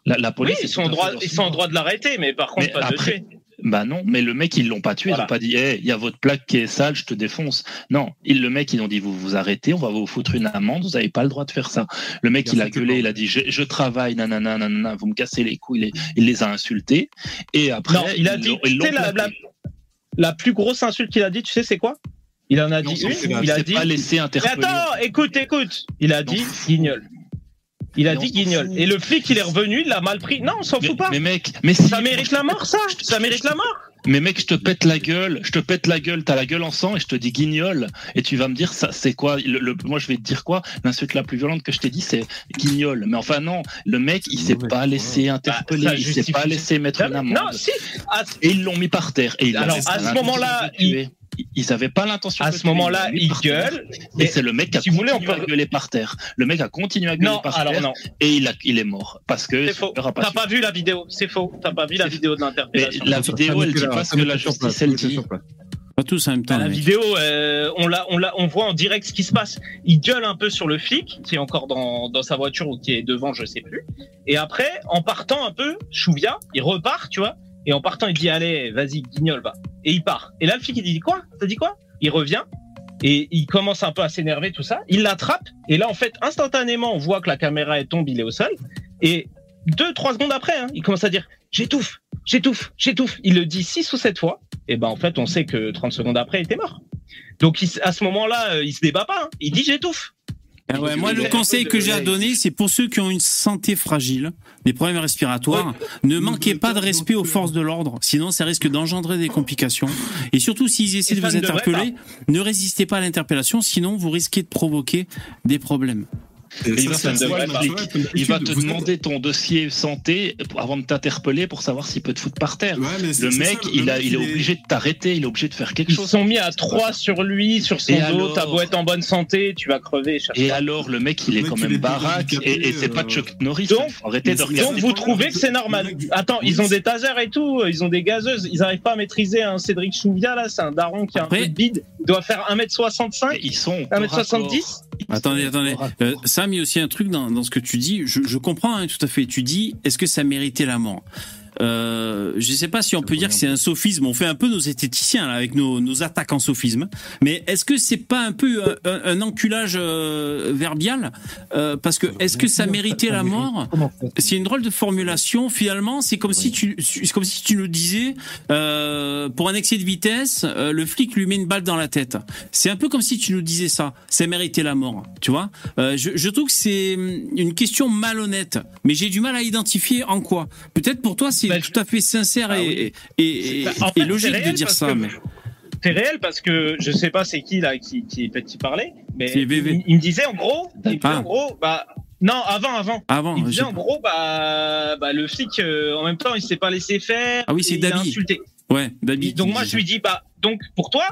E: La, police
H: ils sont, en droit,
E: fait dans
H: ils
E: son
H: sont en
E: droit.
H: droit de l'arrêter, mais par contre,
E: Mais
H: pas de tuer.
E: Bah non, mais le mec, ils l'ont pas tué. Ils
H: Voilà.
E: ont pas dit, hey, il y a votre plaque qui est sale, je te défonce. Non, ils, le mec, ils ont dit, vous vous arrêtez, on va vous foutre une amende, vous avez pas le droit de faire ça. Le mec, il a gueulé, il a dit, je, je travaille, nanana, nanana, vous me cassez les couilles, il les, il les a insultés. Et après,
H: Non, il a
E: ils
H: dit.
E: ils
H: la, la,
E: plaqué.
H: la plus grosse insulte qu'il a dit, tu sais, c'est quoi? Il en a
E: Non,
H: dit une. Il a dit.
E: pas laissé
H: Mais
E: interpeller.
H: attends, écoute, écoute. Il a
E: Non.
H: dit guignol. Il a
E: Mais
H: dit guignol. Et le flic, il est revenu, il l'a mal pris. Non, on s'en fout pas.
E: mais mec, mais si,
H: Ça mérite la mort, ça. Ça mérite la mort.
E: Mais mec, je te pète la gueule, je te pète la gueule, t'as la gueule en sang et je te dis guignol. Et tu vas me dire, ça, c'est quoi? Le, le- Moi, je vais te dire quoi? L'insulte la plus violente que je t'ai dit, c'est guignol. Mais enfin, non, le mec, il s'est pas laissé interpeller,
H: ça
E: il s'est pas laissé mettre une amende.
H: Non, si. À,
E: Et ils l'ont mis par terre. Et il
H: Alors, à ce moment-là.
E: Ils avaient pas l'intention
H: à
E: de
H: ce moment-là,
E: l'ont mis
H: il
E: par terre.
H: gueule.
E: Et c'est le mec qui a
H: si vous voulez, on
E: continué
H: peut-
E: à gueuler par terre. Le mec a continué à gueuler
H: Non,
E: par
H: alors
E: terre
H: non.
E: et il, a, il est mort. Parce que
H: C'est faux.
E: il aura pas
H: T'as pas vu la vidéo. C'est faux. T'as pas vu la vidéo de l'interpellation.
E: la vidéo, elle dit pas ce que la
D: sur place,
E: justice, elle dit.
A: Pas tous en même temps.
H: Bah, la vidéo, euh, on, la, on, la, on voit en direct ce qui se passe. Il gueule un peu sur le flic qui est encore dans, dans sa voiture ou qui est devant, je sais plus. Et après, en partant un peu, Chouvia, il repart, tu vois. Et en partant, il dit allez, vas-y, guignol, va. Et il part. Et là, le flic, il dit quoi? T'as dit quoi? Il revient. Et il commence un peu à s'énerver, tout ça. Il l'attrape. Et là, en fait, instantanément, on voit que la caméra elle tombe, il est au sol. Et deux, trois secondes après, hein, il commence à dire j'étouffe, j'étouffe, j'étouffe. Il le dit six ou sept fois. Et ben, en fait, on sait que 30 secondes après, il était mort. Donc, à ce moment-là, euh, il se débat pas. hein. Il dit j'étouffe.
A: Ah ouais, moi, le conseil que j'ai à donner, c'est pour ceux qui ont une santé fragile, des problèmes respiratoires, ne manquez pas de respect aux forces de l'ordre, sinon ça risque d'engendrer des complications. Et surtout, s'ils essaient de vous interpeller, ne résistez pas à l'interpellation, sinon vous risquez de provoquer des problèmes.
E: Il va te demander- ton dossier santé avant de t'interpeller pour savoir s'il peut te foutre par terre. Le mec, il, est obligé de t'arrêter, il est obligé de faire quelque
H: Ils
E: chose.
H: sont mis à trois sur lui, sur son dos.
E: alors
H: T'as beau être en bonne santé, tu vas crever.
E: Et alors, le mec, il est quand même baraque et, c'est pas
C: euh,
E: Chuck Norris.
H: donc- vous trouvez que c'est normal Attends, ils ont des tasers et tout, ils ont des gazeuses, ils arrivent pas à maîtriser un Cédric Chouvia là, c'est un daron qui a un peu de bide, il doit faire 1m65,
E: Ils sont.
H: 1m70
A: Attendez, attendez. Euh, Sam, il y a aussi un truc dans, dans ce que tu dis. Je, je comprends hein, tout à fait. Tu dis, est-ce que ça méritait la mort? Euh, je sais pas si on peut dire que c'est un sophisme. On fait un peu nos esthéticiens là, avec nos, nos attaques en sophisme. Mais est-ce que c'est pas un peu un, un- enculage euh, verbial? Euh, Parce que est-ce que ça méritait la mort? C'est une drôle de formulation. Finalement, c'est comme si tu, c'est comme si tu nous disais, euh, pour un excès de vitesse, euh, le flic lui met une balle dans la tête. C'est un peu comme si tu nous disais ça. Ça méritait la mort. Tu vois? Euh, je, je trouve que c'est hum, une question malhonnête, mais j'ai du mal à identifier en quoi. Peut-être pour toi, c'est
H: Bah,
A: tout à fait sincère
H: Ah
A: et,
H: oui.
A: et, et-
H: Bah, en
A: et
H: fait,
A: logique
H: c'est
A: de dire ça. Mais...
H: C'est réel parce que je sais pas c'est qui là qui, qui, qui parlait, mais
A: C'est
H: il, il me disait en gros, il me disait
A: Ah.
H: en gros, bah non avant avant.
A: Avant,
H: Il me disait en gros, bah, bah le flic euh, en même temps il s'est pas laissé faire.
A: Ah oui, c'est Dabi.
H: insulté.
A: ouais, Dabi.
H: Donc moi je lui dis bah donc pour toi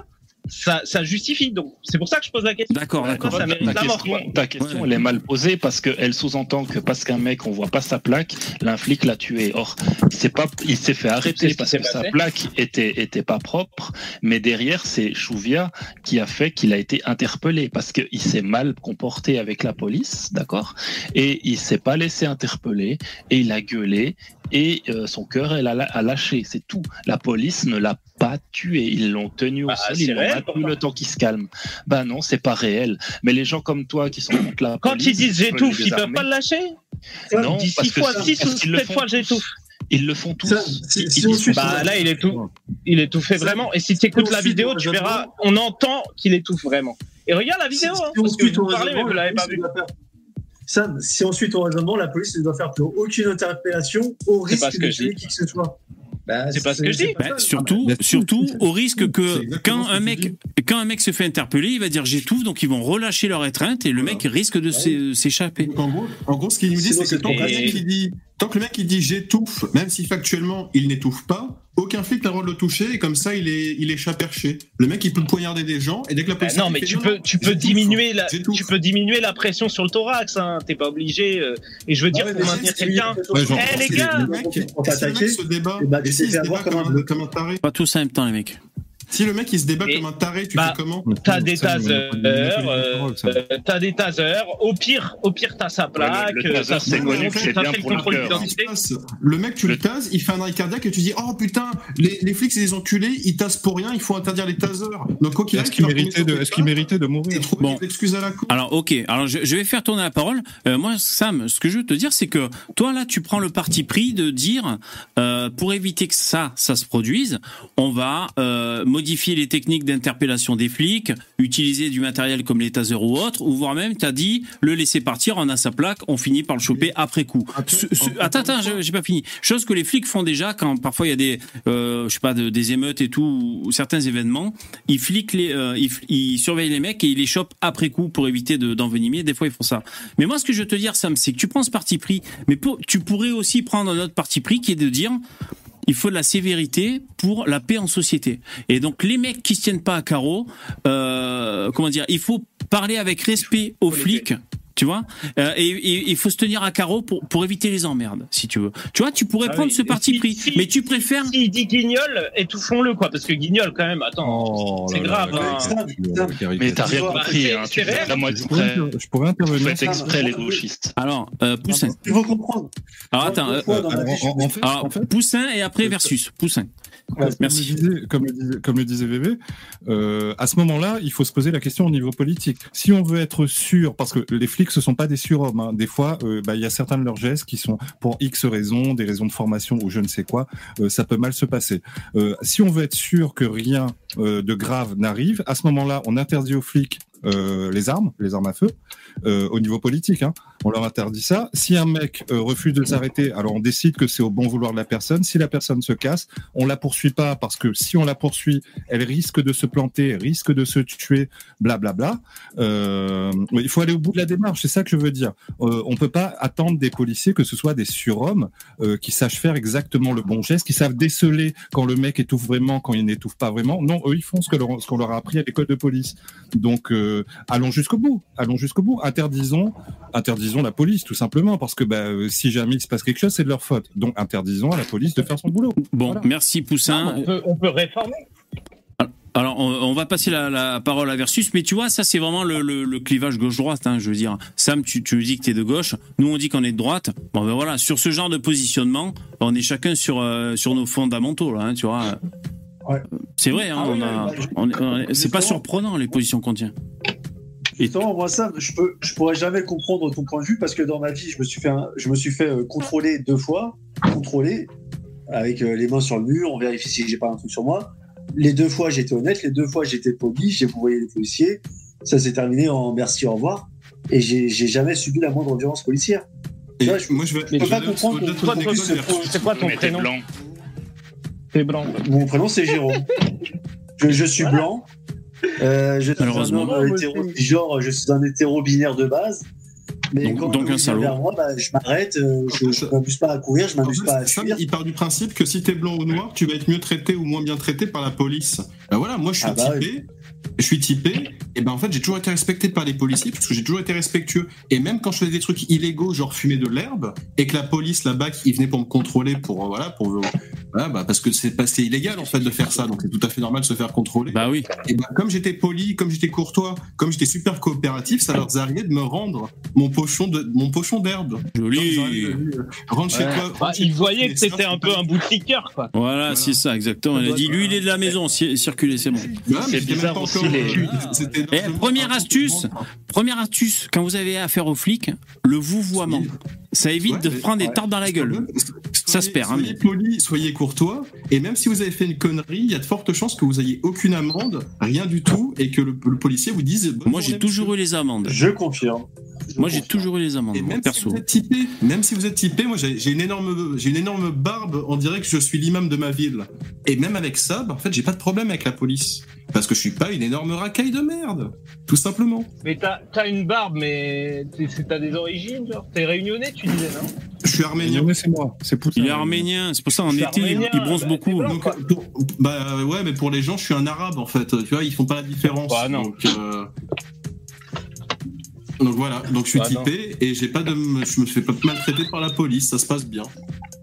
H: ça, ça justifie donc c'est pour ça que je pose la question.
A: D'accord, d'accord.
E: Ta question, ta question,
A: Ouais.
E: elle est mal posée parce qu'elle sous-entend que parce qu'un mec, on voit pas sa plaque, l'un flic l'a tué. Or, il s'est pas, il s'est fait
H: C'est
E: arrêter parce que sa plaque était, était pas propre. Mais derrière, c'est Chouvia qui a fait qu'il a été interpellé parce qu'il s'est mal comporté avec la police, d'accord? Et il s'est pas laissé interpeller et il a gueulé et euh, son cœur elle a, a lâché. C'est tout. La police ne l'a pas tué. Ils l'ont tenu au
H: Bah,
E: sol. Ils l'ont
H: pourtant.
E: le temps qu'il se calme. Bah non, c'est pas réel. Mais les gens comme toi qui sont contre la
H: Quand
E: police,
H: ils disent j'étouffe, ils peuvent pas le lâcher?
E: Non,
H: Ils
E: parce
H: six
E: que
H: fois,
E: ça-
H: six ou sept
E: font
H: fois
E: tous.
H: j'étouffe.
E: Ils le font tous.
C: Ça, si-
E: Ils-
C: si
E: ils
H: Bah là il est tout, il étouffait
C: Ça-
H: vraiment. Et si tu écoutes la vidéo, tu verras, on entend qu'il étouffe vraiment. Et regarde la vidéo,
C: Si-
H: hein, parce que vous parlez mais vous
C: la
H: l'avez pas
C: police
H: vu.
C: doit faire- Sam, si on suit ton raisonnement, la police ne doit faire plus aucune interpellation au risque de tuer qui que ce soit. Bah,
H: C'est pas ce que je dis.
C: pas
A: Bah,
C: ça.
A: surtout,
D: Bah,
A: surtout au risque que quand un mec, quand un mec se fait interpeller, il va dire j'étouffe, donc ils vont relâcher leur étreinte et le
C: Voilà.
A: mec risque de s'é- s'échapper.
C: Donc, en gros, en gros, ce qu'il nous dit, c'est
A: bah,
C: que
H: Sinon,
C: tant que, le
H: c'est-
C: mec, il dit, tant que le mec il dit j'étouffe, même si factuellement il n'étouffe pas, aucun flic n'a le droit de le toucher et comme ça il est, il est chat perché. Le mec il peut poignarder des gens et dès que la
H: Bah
C: police.
H: non,
C: arrive,
H: mais tu peux, tu peux diminuer la, tu peux diminuer la pression sur le thorax. Hein. T'es pas obligé. euh, et je veux dire,
C: Ah ouais,
H: pour maintenir quelqu'un. Eh, les gars
I: On t'attaquer,
C: se débat,
I: eh ben,
C: et
I: tu t'es
C: se
I: fait
C: débat comme un,
I: un-
C: comme un taré,
A: Pas tous en même temps, les mecs.
C: Si le mec il se débat
H: Et-
C: comme un taré, tu
H: bah,
C: fais comment
H: T'as des tasers, t'as des tasers. Au pire, au pire, t'as sa plaque.
E: le- le
H: euh,
E: taser,
H: t'as
E: c'est connu c'est bien pour le
H: contrôle d'identité.
C: Le mec, tu le tases, il fait un arrêt cardiaque et tu dis Oh putain, les, les flics c'est des enculés, ils tasent pour rien, il faut interdire les tasers. Donc, quoi qu'il
D: Est-ce qu'il méritait de, est-ce qu'il méritait de mourir
A: Bon.
C: des excuses à la cour.
A: Alors ok, alors je, je vais faire tourner la parole. Euh, moi, Sam, ce que je veux te dire, c'est que toi là, tu prends le parti pris de dire, euh, pour éviter que ça, ça se produise, on va euh, modifier les techniques d'interpellation des flics, utiliser du matériel comme les tasers ou autres, ou voire même, t'as dit, le laisser partir, on a sa plaque, on finit par le choper après coup. Ce- ce- attends, attends, j'ai pas fini. Chose que les flics font déjà quand parfois il y a des, euh, je sais pas, de- des émeutes et tout, ou certains événements, ils fliquent les, euh, ils, ils surveillent les mecs et ils les chopent après coup pour éviter de- d'envenimer. Des fois ils font ça. Mais moi, ce que je veux te dire, Sam, c'est que tu prends ce parti pris, mais pour- tu pourrais aussi prendre un autre parti pris qui est de dire. Il faut de la sévérité pour la paix en société. Et donc les mecs qui se tiennent pas à carreau, euh, comment dire, il faut parler avec respect aux flics. Tu vois, Euh, et il faut se tenir à carreau pour pour éviter les emmerdes, si tu veux. Tu vois, tu pourrais
H: Ah
A: prendre
H: oui.
A: ce parti
H: si-
A: pris,
H: si-
A: mais tu préfères.
H: S'il dit guignol, étouffons-le, quoi. Parce que guignol, quand même, attends.
D: Oh
H: c'est grave.
D: là,
H: hein.
I: Ça.
E: Mais t'as rien
I: Bah,
E: compris,
H: c'est-
E: hein. Tu fais
H: réel.
E: vraiment
D: Je pourrais, je
E: Tu
D: intervenir.
E: fais exprès les gauchistes.
A: Alors, euh, Poussin.
I: Il faut comprendre.
A: Alors attends, euh,
I: la
D: En- fait-
A: alors
D: en fait,
A: Poussin et après versus Poussin. Merci.
D: Comme le disait, comme le disait, comme le disait VV, euh, à ce moment-là, il faut se poser la question au niveau politique. Si on veut être sûr, parce que les flics, ce sont pas des surhommes. Hein. Des fois, euh, bah, il y a certains de leurs gestes qui sont pour X raisons, des raisons de formation ou je ne sais quoi, euh, ça peut mal se passer. Euh, si on veut être sûr que rien de grave n'arrive, à ce moment-là, on interdit aux flics euh, les armes, les armes à feu, euh, au niveau politique. Hein. On leur interdit ça. Si un mec euh, refuse de s'arrêter, alors on décide que c'est au bon vouloir de la personne. Si la personne se casse, on la poursuit pas parce que si on la poursuit, elle risque de se planter, risque de se tuer, blablabla. Il faut aller au bout de la démarche, c'est ça que je veux dire. On peut pas attendre des policiers que ce soit des surhommes qui sachent faire exactement le bon geste, qui savent déceler quand le mec étouffe vraiment, quand il n'étouffe pas vraiment. Non, eux ils font ce que leur- qu'on leur a appris à l'école de police. Donc allons jusqu'au bout, allons jusqu'au bout. Interdisons, interdisons la police tout simplement parce que bah, euh, si jamais il se passe quelque chose, c'est de leur faute. Donc interdisons à la police de faire son boulot.
A: Bon,
D: Voilà.
A: merci Poussin.
H: on, peut, on peut réformer.
A: Alors, on, va passer la, la parole à Versus, mais tu vois, ça, c'est vraiment le, le, le clivage gauche-droite. Hein, je veux dire, Sam, tu, tu nous dis que t'es de gauche, nous, on dit qu'on est de droite. Bon, ben voilà, sur ce genre de positionnement, on est chacun sur, euh, sur nos fondamentaux, là, hein, tu vois.
I: Ouais.
A: C'est vrai, hein,
I: Ah
A: a,
I: bah, je-
A: on on c'est pas surprenant les positions qu'on tient.
I: Justement, moi, ça, je, peux, je pourrais jamais comprendre ton point de vue parce que dans ma vie, je me suis fait, un- je me suis fait euh, contrôler deux fois, contrôler avec euh, les mains sur le mur, on vérifie si j'ai pas un truc sur moi. Les deux fois, j'étais honnête, les deux fois, j'étais poli, j'ai envoyé les policiers. Ça s'est terminé en merci, au revoir. Et j'ai jamais subi la moindre violence policière.
C: Et
I: Tu vois, je-
C: moi, je vais.
I: je peux pas comprendre se
G: C'est quoi ton prénom
E: blanc.
G: T'es blanc.
I: Mon prénom, c'est Jérôme. Je, je suis blanc. Euh, je suis un
A: Malheureusement.
I: homme euh, hétéro, genre, je suis un hétéro binaire de base. Mais
A: Donc-
I: quand
A: donc un salaud.
I: vers moi, bah, je m'arrête, euh, je, je m'amuse pas à courir, je m'amuse
C: fait,
I: pas à fuir.
C: il part du principe que si t'es blanc ou noir, tu vas être mieux traité ou moins bien traité par la police. Ben voilà, moi je suis
I: Ah bah
C: typé, je suis typé, et ben en fait j'ai toujours été respecté par les policiers parce que j'ai toujours été respectueux. Et même quand je faisais des trucs illégaux, genre fumer de l'herbe, et que la police là-bas, ils venaient pour me contrôler, pour euh, voilà, pour voilà, bah, parce que c'est pas c'est illégal en fait de faire ça, donc c'est tout à fait normal de se faire contrôler.
A: Bah oui.
C: Et ben comme j'étais poli, comme j'étais courtois, comme j'étais super coopératif, ça leur arrivait de me rendre mon pochon de mon pochon d'herbe.
A: Joli.
C: Ils euh, Rentre chez
G: Ouais.
C: toi.
G: Ah,
C: rentre chez
G: il
C: toi,
G: voyait
C: mais
G: que c'était un peu un boutiqueur, quoi.
A: Voilà, c'est ça, exactement. Il a dit, lui, il est de la maison, ci- circulez, c'est bon.
C: Ouais, mais
E: C'est bizarre les-
C: c'était
A: Eh, première
C: un
A: astuce. Première astuce, quand vous avez affaire aux flics, le vouvoiement. Ça évite
C: Ouais,
A: de prendre des tartes dans la gueule. Ça se perd, hein,
C: Soyez
A: mais-
C: poli, soyez courtois, et même si vous avez fait une connerie, il y a de fortes chances que vous ayez aucune amende, rien du tout, et que le, le policier vous dise.
A: Moi, j'ai toujours
C: monsieur.
A: eu les amendes.
I: Je confirme. Je
A: Moi, j'ai toujours eu les amendes,
C: Et
A: moi,
C: même si vous êtes typé, même si vous êtes typé, moi j'ai une énorme, j'ai une énorme barbe. On dirait que je suis l'imam de ma ville. Et même avec ça, bah, en fait, j'ai pas de problème avec la police parce que je suis pas une énorme racaille de merde, tout simplement.
G: Mais t'as t'as une barbe, mais t'as des origines, genre T'es réunionnais, tu disais, non
C: Je suis arménien.
D: Mais c'est moi, c'est Poutine.
A: Il est arménien, c'est pour ça en été, il-
G: arménien,
A: il bronze
G: bah,
A: beaucoup.
G: blanc.
C: Donc, bah ouais, mais pour les gens, je suis un arabe en fait. Tu vois, ils font pas la différence.
G: Bah, non.
C: Donc, euh, donc voilà, donc je suis
G: Bah, non.
C: typé et j'ai pas de, je me fais pas maltraiter par la police, ça se passe bien.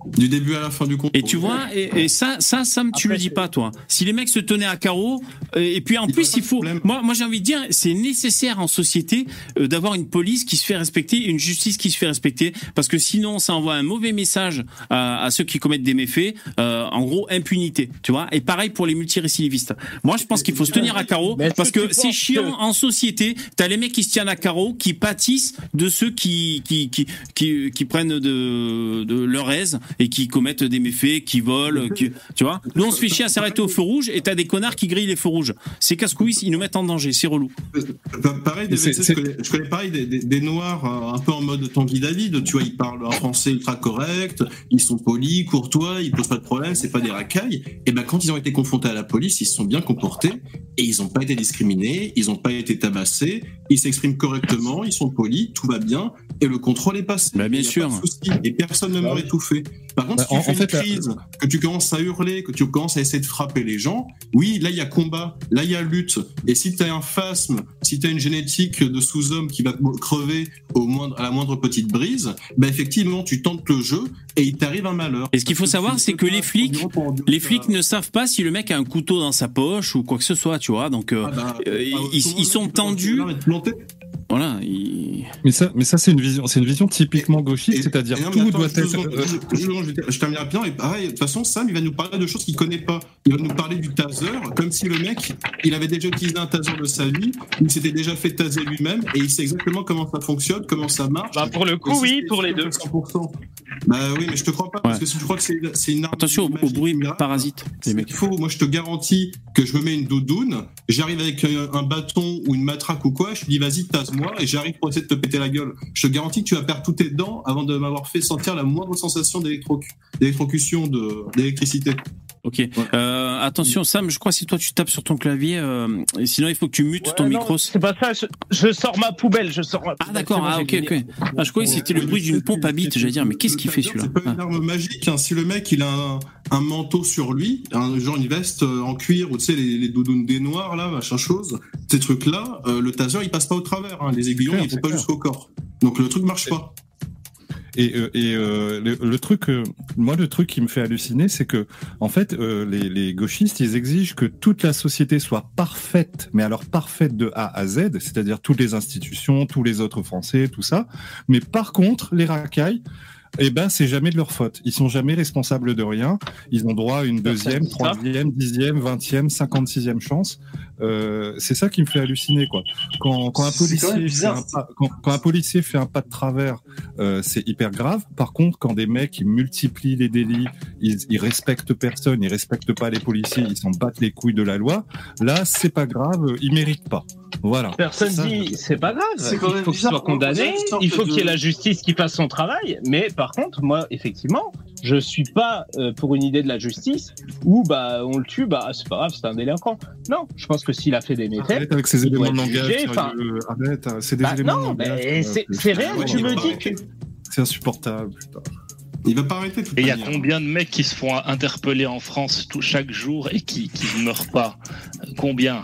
C: Du début à la fin du contrôle.
A: Et tu vois, et, et ça, ça, Sam, tu
G: Après,
A: le dis pas, toi. Si les mecs se tenaient à carreau, euh, et puis en
C: Il
A: plus, il faut. Moi, moi j'ai envie de dire, c'est nécessaire en société euh, d'avoir une police qui se fait respecter, une justice qui se fait respecter, parce que sinon, ça envoie un mauvais message à, à ceux qui commettent des méfaits. euh, en gros, impunité, tu vois. Et pareil pour les multirécidivistes. Moi, je pense qu'il faut se tenir à carreau, parce
G: que
A: c'est chiant
G: que-
A: en société. T'as les mecs qui se tiennent à carreau, qui pâtissent de ceux qui qui qui qui, qui prennent de, de leur aise et qui commettent des méfaits, qui volent, qui, tu vois. Nous, on se fait chier à s'arrêter au feu rouge et t'as des connards qui grillent les feux rouges. Ces casse-couilles, ils nous mettent en danger, c'est relou.
C: Pareil, des, je, connais, je connais pareil des, des- des noirs euh, un peu en mode Tanguy David. Tu vois, ils parlent un français ultra correct, ils sont polis, courtois, ils posent pas de problème, c'est pas des racailles. Et ben quand ils ont été confrontés à la police, ils se sont bien comportés et ils ont pas été discriminés, ils ont pas été tabassés, ils s'expriment correctement, ils sont polis, tout va bien et le contrôle est passé.
A: Bah, bien sûr.
C: pas et personne ne
I: Bah
C: meurt étouffé. Par contre,
D: Bah,
C: si tu
D: en-
C: fais
D: en fait,
C: une
D: la-
C: crise, que tu commences à hurler, que tu commences à essayer de frapper les gens, oui, là il y a combat, là il y a lutte. Et si tu as un phasme, si tu as une génétique de sous-homme qui va crever au moindre, à la moindre petite brise, bah effectivement tu tentes le jeu et il t'arrive un malheur.
A: Et ce qu'il faut savoir, c'est que les flics- Les flics ne savent pas si le mec a un couteau dans sa poche ou quoi que ce soit, tu vois. Donc, euh,
C: ah bah,
A: euh, ils- sont tendus. Voilà.
D: Mais ça, mais ça c'est une vision, c'est une vision typiquement gauchiste, c'est-à-dire tout
C: attends,
D: doit être.
C: secondes,
D: euh,
C: je, je termine rapidement. Et pareil, de toute façon, Sam, il va nous parler de choses qu'il connaît pas. Il va nous parler du taser, comme si le mec, il avait déjà utilisé un taser de sa vie, il s'était déjà fait taser lui-même, et il sait exactement comment ça fonctionne, comment ça marche.
G: Bah, pour le coup, oui, pour les deux.
C: que 100%. Bah oui, mais je te crois pas, parce
A: Ouais.
C: que si tu crois que c'est une arme.
A: Attention au, bruit
C: miracle,
A: parasite, les mecs.
C: faut. Moi, je te garantis que je me mets une doudoune, j'arrive avec un, un bâton ou une matraque ou quoi, je te dis vas-y, tasse-moi, et j'arrive pour essayer de te péter la gueule. Je te garantis que tu vas perdre tous tes dents avant de m'avoir fait sentir la moindre sensation d'électrocu- d'électrocution, d'électricité.
A: Ok. Euh, attention, Sam, je crois que si toi tu tapes sur ton clavier, euh, sinon il faut que tu mutes
G: Ouais,
A: ton
G: non,
A: micro.
G: C'est pas ça, je, je sors ma poubelle, je sors ma
A: Ah d'accord, ah ok, ok. Ah, je croyais que c'était le bruit d'une pompe à bite. J'allais dire, mais qu'est-ce qu'il fait celui-là
C: C'est pas
A: Ah.
C: une arme magique. hein. Si le mec il a un, un manteau sur lui, un, genre une veste euh, en cuir ou tu sais les, les doudounes des noirs là, machin chose, ces trucs-là, euh, le taser il passe pas au travers. hein. Les aiguillons ils vont pas jusqu'au corps. Donc le truc marche pas.
D: Et, euh, et euh, le, le truc, euh, moi, le truc qui me fait halluciner, c'est que, en fait, euh, les, les gauchistes, ils exigent que toute la société soit parfaite, mais alors parfaite de A à Z, c'est-à-dire toutes les institutions, tous les autres Français, tout ça. Mais par contre, les racailles, eh ben, c'est jamais de leur faute. Ils sont jamais responsables de rien. Ils ont droit à une deuxième, troisième, dixième, vingtième, cinquante-sixième chance. Euh, c'est ça qui me fait halluciner, quoi. Quand, quand un policier fait un pas, quand, quand un policier fait un pas de travers, euh, c'est hyper grave. Par contre, quand des mecs ils multiplient les délits, ils, ils respectent personne, ils respectent pas les policiers, ils s'en battent les couilles de la loi. Là, c'est pas grave, ils méritent pas. Voilà.
H: Personne
D: ça.
H: dit c'est pas grave.
I: C'est
H: Il faut qu'il soit condamné. Il faut qu'il y ait la justice qui fasse son travail. Mais par contre, moi, effectivement, je suis pas euh, pour une idée de la justice où bah on le tue, bah c'est pas grave, c'est un délinquant. Non, je pense que s'il a fait des méfaits,
D: Arrête avec ces éléments de langage. Arrête, hein, c'est des
H: bah,
D: éléments de
H: non,
D: langage.
H: mais
D: euh,
H: c'est réel. Tu me dis que
D: C'est insupportable. Putain.
C: Il va pas arrêter de toute
E: Et il y a combien de mecs qui se font interpeller en France tout, chaque jour et qui, qui ne meurent pas? Combien?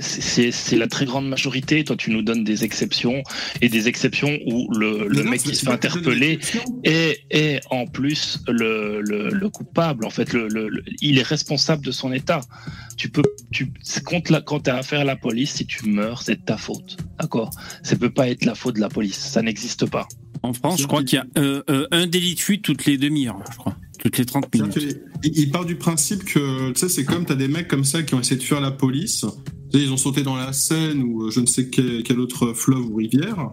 E: C'est- la très grande majorité. Toi, tu nous donnes des exceptions et des exceptions où le, le
C: non,
E: mec qui se fait interpeller est, est en plus le, le, le coupable. En fait, le, le- le- il est responsable de son état. Tu peux, tu, contre la, quand tu as affaire à la police, si tu meurs, c'est de ta faute. D'accord? Ça peut pas être la faute de la police. Ça n'existe pas.
A: En France, je crois qu'il y a euh, euh, un délit de fuite toutes les demi-heures, je crois. Toutes les 30 minutes.
C: Il part du principe que, tu sais, c'est comme t'as des mecs comme ça qui ont essayé de fuir la police. Ils ont sauté dans la Seine ou euh, je ne sais quel autre fleuve ou rivière.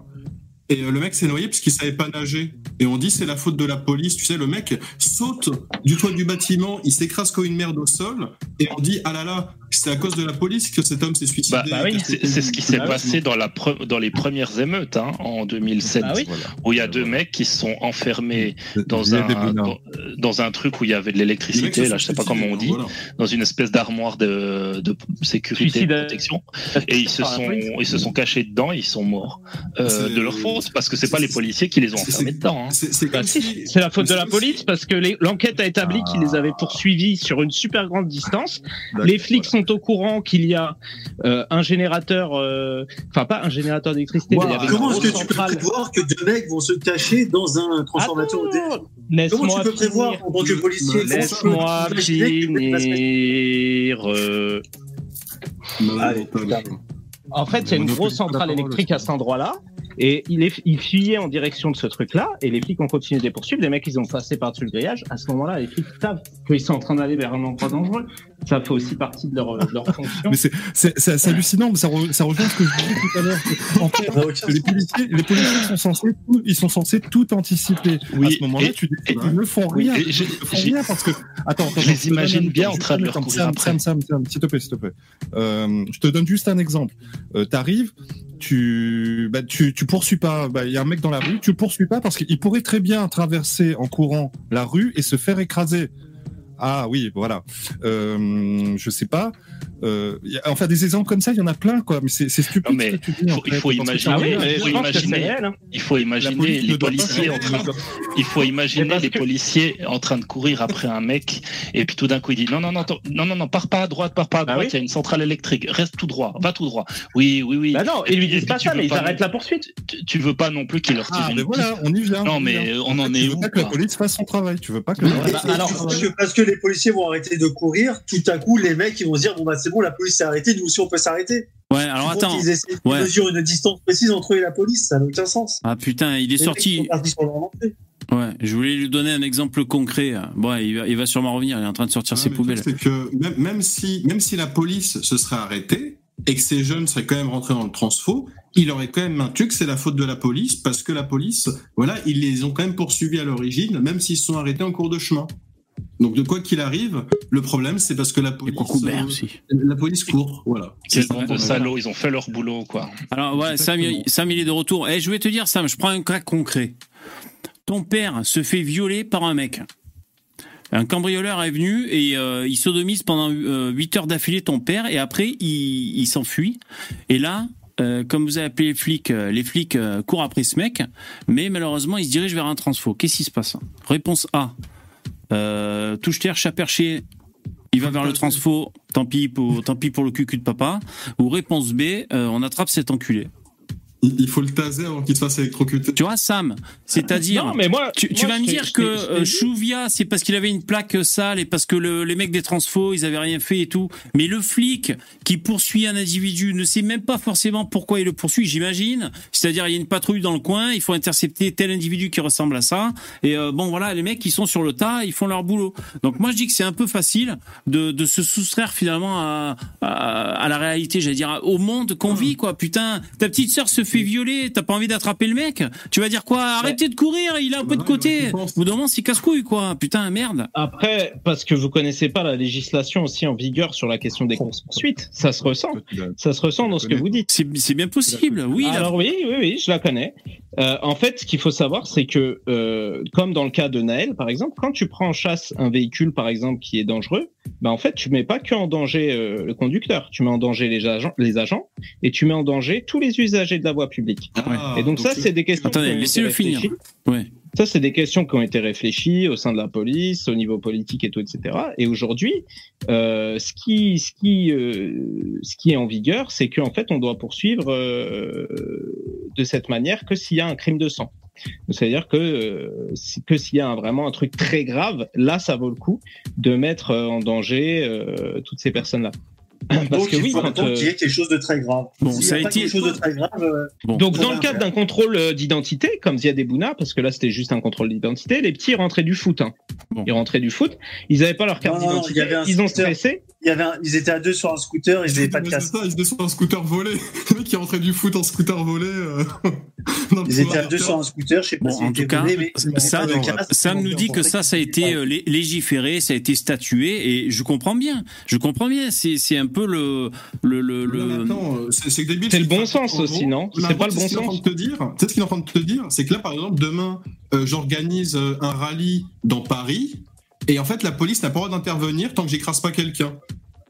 C: Et euh, le mec s'est noyé parce qu'il savait pas nager. Et on dit c'est la faute de la police. Tu sais, le mec saute du toit du bâtiment, il s'écrase comme une merde au sol. Et on dit ah là là, c'est à cause de la police que cet homme s'est suicidé.
E: Bah,
H: bah oui,
E: C'est ce qui s'est
H: oui.
E: passé dans, la pre- dans les premières émeutes hein, en 2007,
H: Bah oui.
D: Voilà.
E: où il y a deux mecs qui se sont enfermés dans un, dans, dans un truc où il y avait de l'électricité, là je sais pas comment on dit,
C: voilà.
E: dans une espèce d'armoire de, de sécurité,
H: Suicide,
E: de
H: euh,
E: protection, et ils se sont ils se sont cachés dedans, et ils sont morts euh, de leur faute parce que c'est pas les policiers qui les ont enfermés dedans. hein.
C: C'est
H: Bah c'est la faute de la police parce que l'enquête a établi qu'ils les avaient poursuivis sur une super grande distance. Les flics sont au courant qu'il y a euh, un générateur, euh, enfin pas un générateur d'électricité, une
I: Comment est-ce que tu peux prévoir que deux mecs vont se cacher dans un transformateur
H: Attends,
I: Comment tu peux prévoir en tant que policier
C: Bah,
H: Laisse-moi finir. euh,
I: Allez.
H: En fait, il y a une grosse centrale électrique à cet endroit-là. Et il, est, il fuyait en direction de ce truc-là, et les flics ont continué de les poursuivre. Les mecs, ils ont passé par-dessus le grillage. À ce moment-là, les flics savent qu'ils sont en train d'aller vers un endroit dangereux. Ça fait aussi partie de leur, de leur fonction.
D: Mais c'est hallucinant, mais ça, re- ça rejoint ce que je disais tout à l'heure. En fait, les policiers, les policiers sont censés, tout, ils sont censés tout anticiper.
E: Oui,
D: à ce moment-là, tu dis, ils ne font
E: oui,
D: rien.
E: et
D: ils
E: je-
D: ne font rien parce que, attends, attends,
E: je les imagine bien en train de leur
D: Sam,
E: courir
D: Sam,
E: après.
D: Sam, Sam, Sam, s'il te plaît, s'il te plaît. Euh, je te donne juste un exemple. Euh, T'arrives, tu, bah, tu, tu poursuis pas. Bah, il y a un mec dans la rue, tu poursuis pas parce qu'il pourrait très bien traverser en courant la rue et se faire écraser. Ah oui, voilà. Euh, je sais pas. Euh, y a- enfin, des exemples comme ça, il y en a plein, quoi. Mais c'est stupide
E: Non, mais
D: ce que tu dis. en
E: faut- il faut imaginer-
H: Ah oui,
E: il faut imaginer-
H: réel. hein.
E: Il faut imaginer les policiers en train de Il faut imaginer les
H: que-
E: policiers en train de courir après un mec et puis tout d'un coup il dit non non non non non non pars pas à droite pars pas à
H: Bah
E: droite
H: oui.
E: il y a une centrale électrique reste tout droit va tout droit oui oui oui
H: Bah non, ils lui disent pas
E: tu
H: ça,
E: veux
H: mais ils
E: pas
H: arrêtent la poursuite.
E: tu, tu veux pas non plus qu'il leur tire
D: Ah,
E: une
D: mais voilà, on y vient.
E: non mais on en
D: Tu
E: est
D: veux
E: où
D: pas que la police fasse son travail. Tu veux pas que la
H: Ouais,
D: police
H: bah,
D: fasse son
H: alors,
I: parce que les policiers vont arrêter de courir, tout à coup, les mecs ils vont se dire bon bah c'est bon, la police s'est arrêtée, nous aussi on peut s'arrêter.
A: Ouais, alors attends.
I: qu'ils essaient
A: Ouais.
I: de mesurer une distance précise entre eux et la police, ça n'a aucun sens.
A: Ah putain, il est
I: Les ils
A: sorti. Ouais, je voulais lui donner un exemple concret. Bon, il va, il va sûrement revenir. Il est en train de sortir
C: Ouais,
A: ses poubelles.
C: C'est que même, même si, même si la police se serait arrêtée et que ces jeunes seraient quand même rentrés dans le transfo, il aurait quand même maintenu que c'est la faute de la police parce que la police, voilà, ils les ont quand même poursuivis à l'origine, même s'ils se sont arrêtés en cours de chemin. Donc de quoi qu'il arrive, le problème c'est parce que la
A: Et
C: police, euh,
A: aussi.
C: la police court, voilà.
E: Quel bande de
C: voilà.
E: salauds ils ont fait leur boulot quoi
A: Alors ouais, Sam, Sam, il est de retour. Et je vais te dire, Sam, je prends un cas concret. Ton père se fait violer par un mec. Un cambrioleur est venu et euh, il sodomise pendant euh, 8 heures d'affilée ton père et après il, il s'enfuit. Et là, euh, comme vous avez appelé les flics, euh, les flics euh, courent après ce mec, mais malheureusement il se dirige vers un transfo. Qu'est-ce qui se passe? Réponse A. Euh, touche-terre, chat perché, il va vers le transfo, tant pis pour, tant pis pour le cucu de papa. Ou réponse B, euh, on attrape cet enculé.
C: Il, faut le taser avant qu'il se fasse électrocuter.
A: Tu vois, Sam, c'est-à-dire.
H: Non, mais moi,
A: Tu, tu
H: moi,
A: vas me dire que euh, Chouvia, c'est parce qu'il avait une plaque sale et parce que le- les mecs des transfos, ils avaient rien fait et tout. Mais le flic qui poursuit un individu ne sait même pas forcément pourquoi il le poursuit, j'imagine. C'est-à-dire, il y a une patrouille dans le coin, il faut intercepter tel individu qui ressemble à ça. Et euh, bon, voilà, les mecs, ils sont sur le tas, ils font leur boulot. Donc moi, je dis que c'est un peu facile de, de se soustraire finalement à, à, à la réalité, j'allais dire, au monde qu'on vit, quoi. Putain, ta petite sœur se fait violer, t'as pas envie d'attraper le mec Tu vas dire quoi? Arrêtez de courir, il est un peu de côté. Au bout d'un moment, c'est casse-couille, quoi. Putain, merde.
H: Après, parce que vous connaissez pas la législation aussi en vigueur sur la question des courses poursuites, ça se ressent. Ça se ressent dans ce que vous dites.
A: C'est bien possible, oui. la-
H: Alors oui, oui, oui, je la connais. Euh, en fait, ce qu'il faut savoir, c'est que, euh, comme dans le cas de Naël, par exemple, quand tu prends en chasse un véhicule, par exemple, qui est dangereux, ben en fait, tu mets pas que en danger euh, le conducteur, tu mets en danger les agents, les agents, et tu mets en danger tous les usagers de la voie publique.
C: Ah,
H: et donc, ça,
C: tu-
H: c'est des questions.
A: Attendez,
H: qui ont été
A: laissez-le finir.
H: réfléchies.
A: Ouais.
H: Ça, c'est des questions qui ont été réfléchies au sein de la police, au niveau politique et tout, etc. Et aujourd'hui, euh, ce qui, ce qui, euh, ce qui est en vigueur, c'est qu'en fait, on doit poursuivre euh, de cette manière que s'il y a un crime de sang. C'est-à-dire que, que s'il y a un- vraiment un truc très grave, là, ça vaut le coup de mettre en danger euh, toutes ces personnes-là. Parce
I: Donc,
H: que oui,
I: faut
H: quand,
I: attendre
H: euh,
I: qu'il y ait quelque chose de très grave.
A: Bon, ça a été-
I: quelque chose de très grave, euh,
A: Bon.
H: Donc, dans le cadre d'un contrôle euh, d'identité, comme Ziad Bouna, parce que là, c'était juste un contrôle d'identité, les petits rentraient du foot. Hein.
A: Bon.
H: Ils rentraient du foot. Ils n'avaient pas leur carte d'identité.
I: avait un
H: Ils ont
I: scooter.
H: stressé.
I: il y avait un- ils étaient à deux sur un scooter, ils n'avaient pas de
C: ça, ils étaient sur un scooter volé. Le mec qui rentrait du foot en scooter volé. euh,
I: Ils étaient à deux sur un scooter, je sais pas
A: en tout cas, Sam, nous dit que ça, ça a été lé- légiféré, ça a été statué, et je comprends bien. Je comprends bien. C'est c'est un peu le le le.
C: Mais
A: le...
C: euh, c'est c'est débile.
H: C'est le bon sens
C: En
H: aussi, non C'est pas le bon sens
C: de te dire. Tu sais ce qu'il est en train de te dire, c'est que là, par exemple, demain, euh, j'organise euh, un rallye dans Paris, et en fait, la police n'a pas le droit d'intervenir tant que j'écrase pas quelqu'un.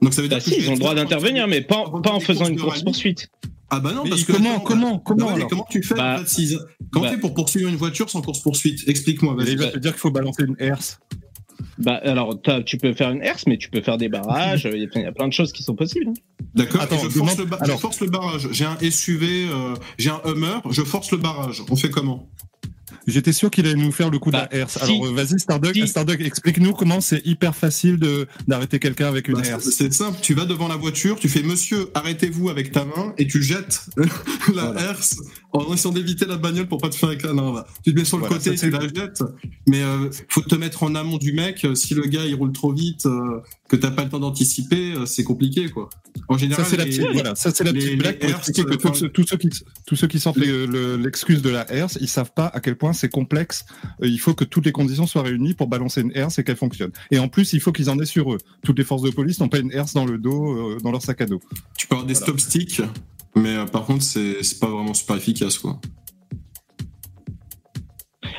C: Donc ça veut dire
H: Bah
C: que
H: si,
C: je
H: ils
C: vais
H: ont le droit d'intervenir, mais pas, en faisant une course poursuite.
C: Ah bah non,
D: Mais
C: parce que
D: comment-
C: attends,
D: comment-
C: bah
D: comment,
C: ouais, comment tu fais
H: Bah,
C: en fait, s'ils- Comment
H: bah-
C: tu fais pour poursuivre une voiture sans course poursuite? Explique-moi. Vas-y.
D: il va te dire qu'il faut balancer une herse.
H: Bah alors, tu peux faire une herse, mais tu peux faire des barrages. Il y, a- il y a plein de choses qui sont possibles. hein.
C: D'accord. Je, force
D: demande-
C: le
D: alors-
C: je force le barrage. J'ai un SUV, euh, j'ai un Hummer. Je force le barrage. On fait comment?
D: J'étais sûr qu'il allait nous faire le coup
H: Bah,
D: de la herse.
H: si-
D: Alors euh, vas-y Starduck,
H: si-
D: Starduck, explique-nous comment c'est hyper facile de d'arrêter quelqu'un avec une
C: Bah,
D: herse.
C: C'est simple. Tu vas devant la voiture, tu fais Monsieur, arrêtez-vous avec ta main et tu jettes la
D: Voilà.
C: herse en essayant d'éviter la bagnole pour pas te faire éclater. Non, là. Tu te mets sur le
D: Voilà,
C: côté, tu
D: c'est-
C: la jettes. Mais euh, faut te mettre en amont du mec. euh, Si le gars il roule trop vite, euh, que t'as pas le temps d'anticiper, euh, c'est compliqué quoi. En général,
D: Ça c'est la
C: les-
D: petite, voilà, ça c'est la
C: les-
D: petite
C: les
D: blague pour expliquer que tous ceux, tous ceux qui tous ceux qui le- l'excuse de la herse, ils savent pas à quel point c'est complexe. Euh, il faut que toutes les conditions soient réunies pour balancer une herse et qu'elle fonctionne. Et en plus, il faut qu'ils en aient sur eux. Toutes les forces de police n'ont pas une herse dans le dos, euh, dans leur sac à dos.
C: Tu peux avoir des
D: Voilà.
C: stop sticks, mais euh, par contre, c'est c'est pas vraiment super efficace, quoi.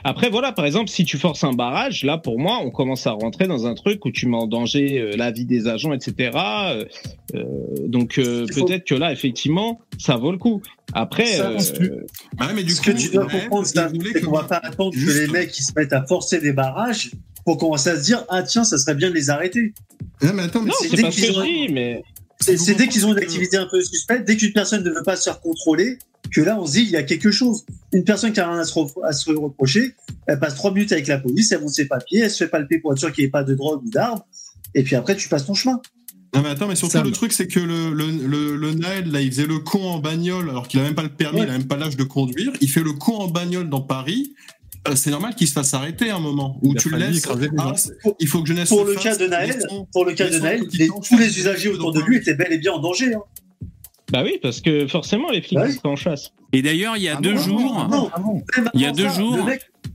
H: Après, voilà, par exemple, si tu forces un barrage, là, pour moi, on commence à rentrer dans un truc où tu mets en danger euh, la vie des agents, etc. Euh, euh, donc, euh, peut-être que là, effectivement, ça vaut le coup. Après,
I: Ça,
H: euh,
C: mais du
I: Ce
C: coup,
I: que tu dois comprendre, c'est qu'on va pas attendre que les mecs ils se mettent à forcer des barrages pour commencer à se dire ah tiens ça serait bien de les arrêter.
C: Ouais, mais attends, mais
H: non,
C: c'est-
H: pas ce que je dis, mais
I: C'est dès qu'ils ont une activité un peu suspecte, dès qu'une personne ne veut pas se faire contrôler, que là on se dit il y a quelque chose. Une personne qui a rien à se, re- à se reprocher, elle passe trois minutes avec la police, elle monte ses papiers, elle se fait palper pour être sûr qu'il n'y ait pas de drogue ou d'armes, et puis après tu passes ton chemin.
C: Non, mais attends, mais surtout, le truc, c'est que le, le, le, le Naël, là, il faisait le con en bagnole, alors qu'il a même pas le permis,
I: Ouais.
C: il a même pas l'âge de conduire. Il fait le con en bagnole dans Paris. Euh, c'est normal qu'il se fasse arrêter à un moment où tu le laisses. Ah, il faut que jeunesse
I: Pour le
C: fasse,
I: cas de Naël,
C: laissons-
I: pour le cas de Naël, les- tous les usagers autour de lui étaient bel et bien en danger. hein.
H: bah oui, parce que forcément, les flics
I: Bah
H: sont en chasse.
A: Et d'ailleurs, il y a
D: Ah
A: deux
D: non,
A: jours,
I: Non, même
A: Il y a deux
I: ça,
A: jours-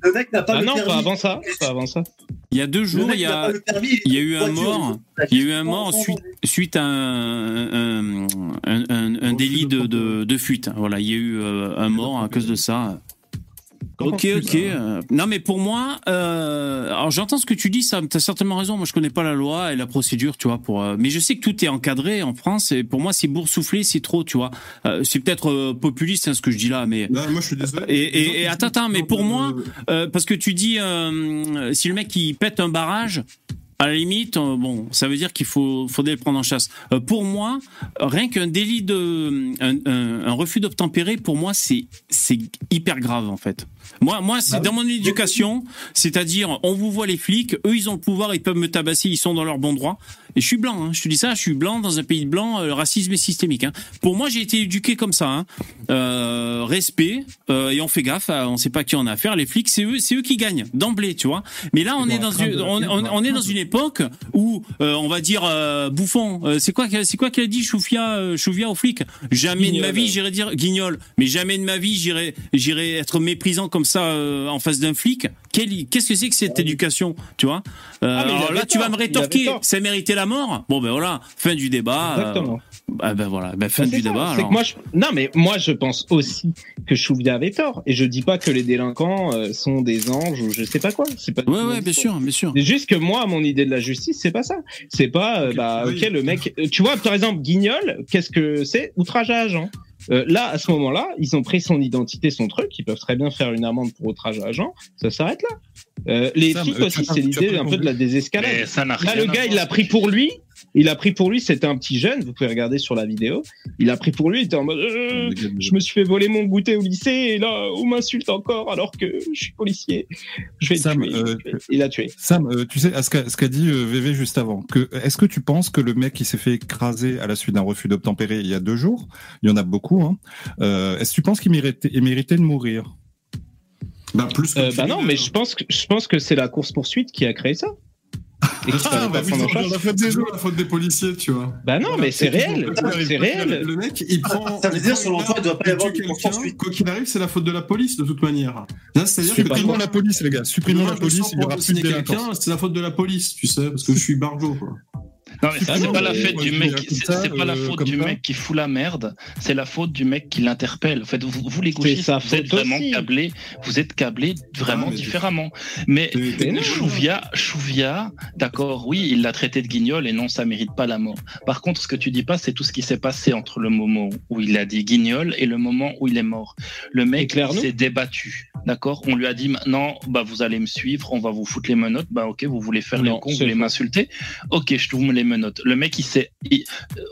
I: Le mec, n'a pas
H: Ah
I: le
H: non,
I: permis.
H: pas avant ça. Pas avant ça.
A: il y a deux jours, il y a il y eu un mort. Il y a eu un mort suite, suite à un, un, un, un- un délit de, de, de fuite. Voilà, il y a eu euh, un mort à cause de ça. Ok, ok. euh, Non, mais pour moi, euh, alors j'entends ce que tu dis, Sam. T'as certainement raison. Moi, je connais pas la loi et la procédure, tu vois. Pour, euh, mais je sais que tout est encadré en France. Et pour moi, c'est boursouflé, c'est trop, tu vois. Euh, c'est peut-être euh, populiste, hein, ce que je dis là, mais
C: Là, moi, je suis désolé.
A: Et- et- et attends, attends, mais pour moi, euh, parce que tu dis, euh, si le mec il pète un barrage, à la limite, bon, ça veut dire qu'il faut, faudrait le prendre en chasse. Euh, pour moi, rien qu'un délit de, un, un- un refus d'obtempérer, pour moi, c'est, c'est hyper grave en fait. Moi, moi, c'est
I: Bah
A: dans mon éducation, c'est-à-dire, on vous voit les flics, eux, ils ont le pouvoir, ils peuvent me tabasser, ils sont dans leur bon droit. Et je suis blanc, hein, je te dis ça, je suis blanc dans un pays de blanc, euh, le racisme est systémique. Hein. Pour moi, j'ai été éduqué comme ça. Hein. Euh, respect, euh, et on fait gaffe, on sait pas qui on a affaire. Les flics, c'est eux, c'est eux qui gagnent d'emblée, tu vois. Mais là, on est dans une, on, est dans une époque où euh, on va dire euh, bouffon. euh, c'est quoi, c'est quoi qu'il a dit Choufia, euh, Choufia aux flics? Jamais de ma vie, j'irai dire guignol. Mais jamais de ma vie, j'irai, j'irai être méprisant comme ça euh, en face d'un flic. Qu'est-ce que c'est que cette éducation, tu vois Euh,
H: Ah, il
A: Alors là, tu vas me rétorquer, ça méritait la mort. Bon ben voilà, fin du débat. euh,
H: Exactement.
A: ah ben voilà, ben fin
H: C'est
A: du
H: ça,
A: débat.
H: c'est que
A: alors.
H: moi, je... Non, mais moi, je pense aussi que Chouvia avait tort. Et je dis pas que les délinquants euh, sont des anges ou je sais pas quoi. C'est pas.
A: Ouais ouais, bien sûr, bien sûr.
H: C'est juste que moi, mon idée de la justice, c'est pas ça. C'est pas, euh,
C: Ok,
H: bah,
C: oui.
H: ok, le mec, euh, tu vois, par exemple, Guignol, qu'est-ce que c'est? Outrage à agent. Euh, là, à ce moment-là, ils ont pris son identité, son truc. Ils peuvent très bien faire une amende pour outrage à agent. Ça s'arrête là. Euh, les
D: Sam,
H: flics aussi, c'est l'idée un peu de la désescalade.
E: Ça
H: Là, le gars, il l'a pris pour lui. Il a pris pour lui, c'était un petit jeune, vous pouvez regarder sur la vidéo. Il a pris pour lui, il était en mode euh, Je me suis fait voler mon goûter au lycée et là, on m'insulte encore alors que je suis policier. Je vais le
D: Sam,
H: tuer.
D: euh,
H: Il a tué.
D: Sam, euh, tu sais à ce qu'a dit euh, VV juste avant. Que est-ce que tu penses que le mec qui s'est fait écraser à la suite d'un refus d'obtempérer il y a deux jours, il y en a beaucoup, hein, euh, est-ce que tu penses qu'il méritait, de mourir?
C: Bah, plus que
H: Euh, bah non, mais je pense que je pense que c'est la course poursuite qui a créé ça. Et fallait
C: Ah,
H: pas
C: bah oui, la faute des gens, la faute des policiers, tu vois.
H: Bah non, mais c'est réel,
C: quoi qu'il arrive,
H: c'est réel.
C: Le mec, il prend.
I: Ça veut dire, selon toi, il doit pas y avoir de poursuite.
C: Quoi qu'il arrive, c'est la faute de la police, de toute manière. Là, c'est-à-dire que
D: Supprimons la police, les gars. Supprimons la police,
C: sens
D: il y
C: pour
D: aura plus de
C: quelqu'un, c'est la faute de la police, tu sais, parce que je suis barjo, quoi.
E: Non, mais c'est pas la faute du mec, c'est pas la
D: euh,
E: faute du mec qui fout la merde, c'est la faute du mec qui l'interpelle. En fait, vous, vous les gauchistes, vous êtes vraiment câblés, vous êtes câblés vraiment
C: Ah,
E: différemment. Mais. Chouvia, Chouvia, d'accord, oui, il l'a traité de guignol et non, ça mérite pas la mort. Par contre, ce que tu dis pas, c'est tout ce qui s'est passé entre le moment où il a dit guignol et le moment où il est mort. Le mec s'est débattu, d'accord? On lui a dit maintenant, bah vous allez me suivre, on va vous foutre les menottes. Bah ok, vous voulez faire les cons, vous voulez m'insulter? Ok, je vous mets les menottes. Le mec, il s'est, il- euh,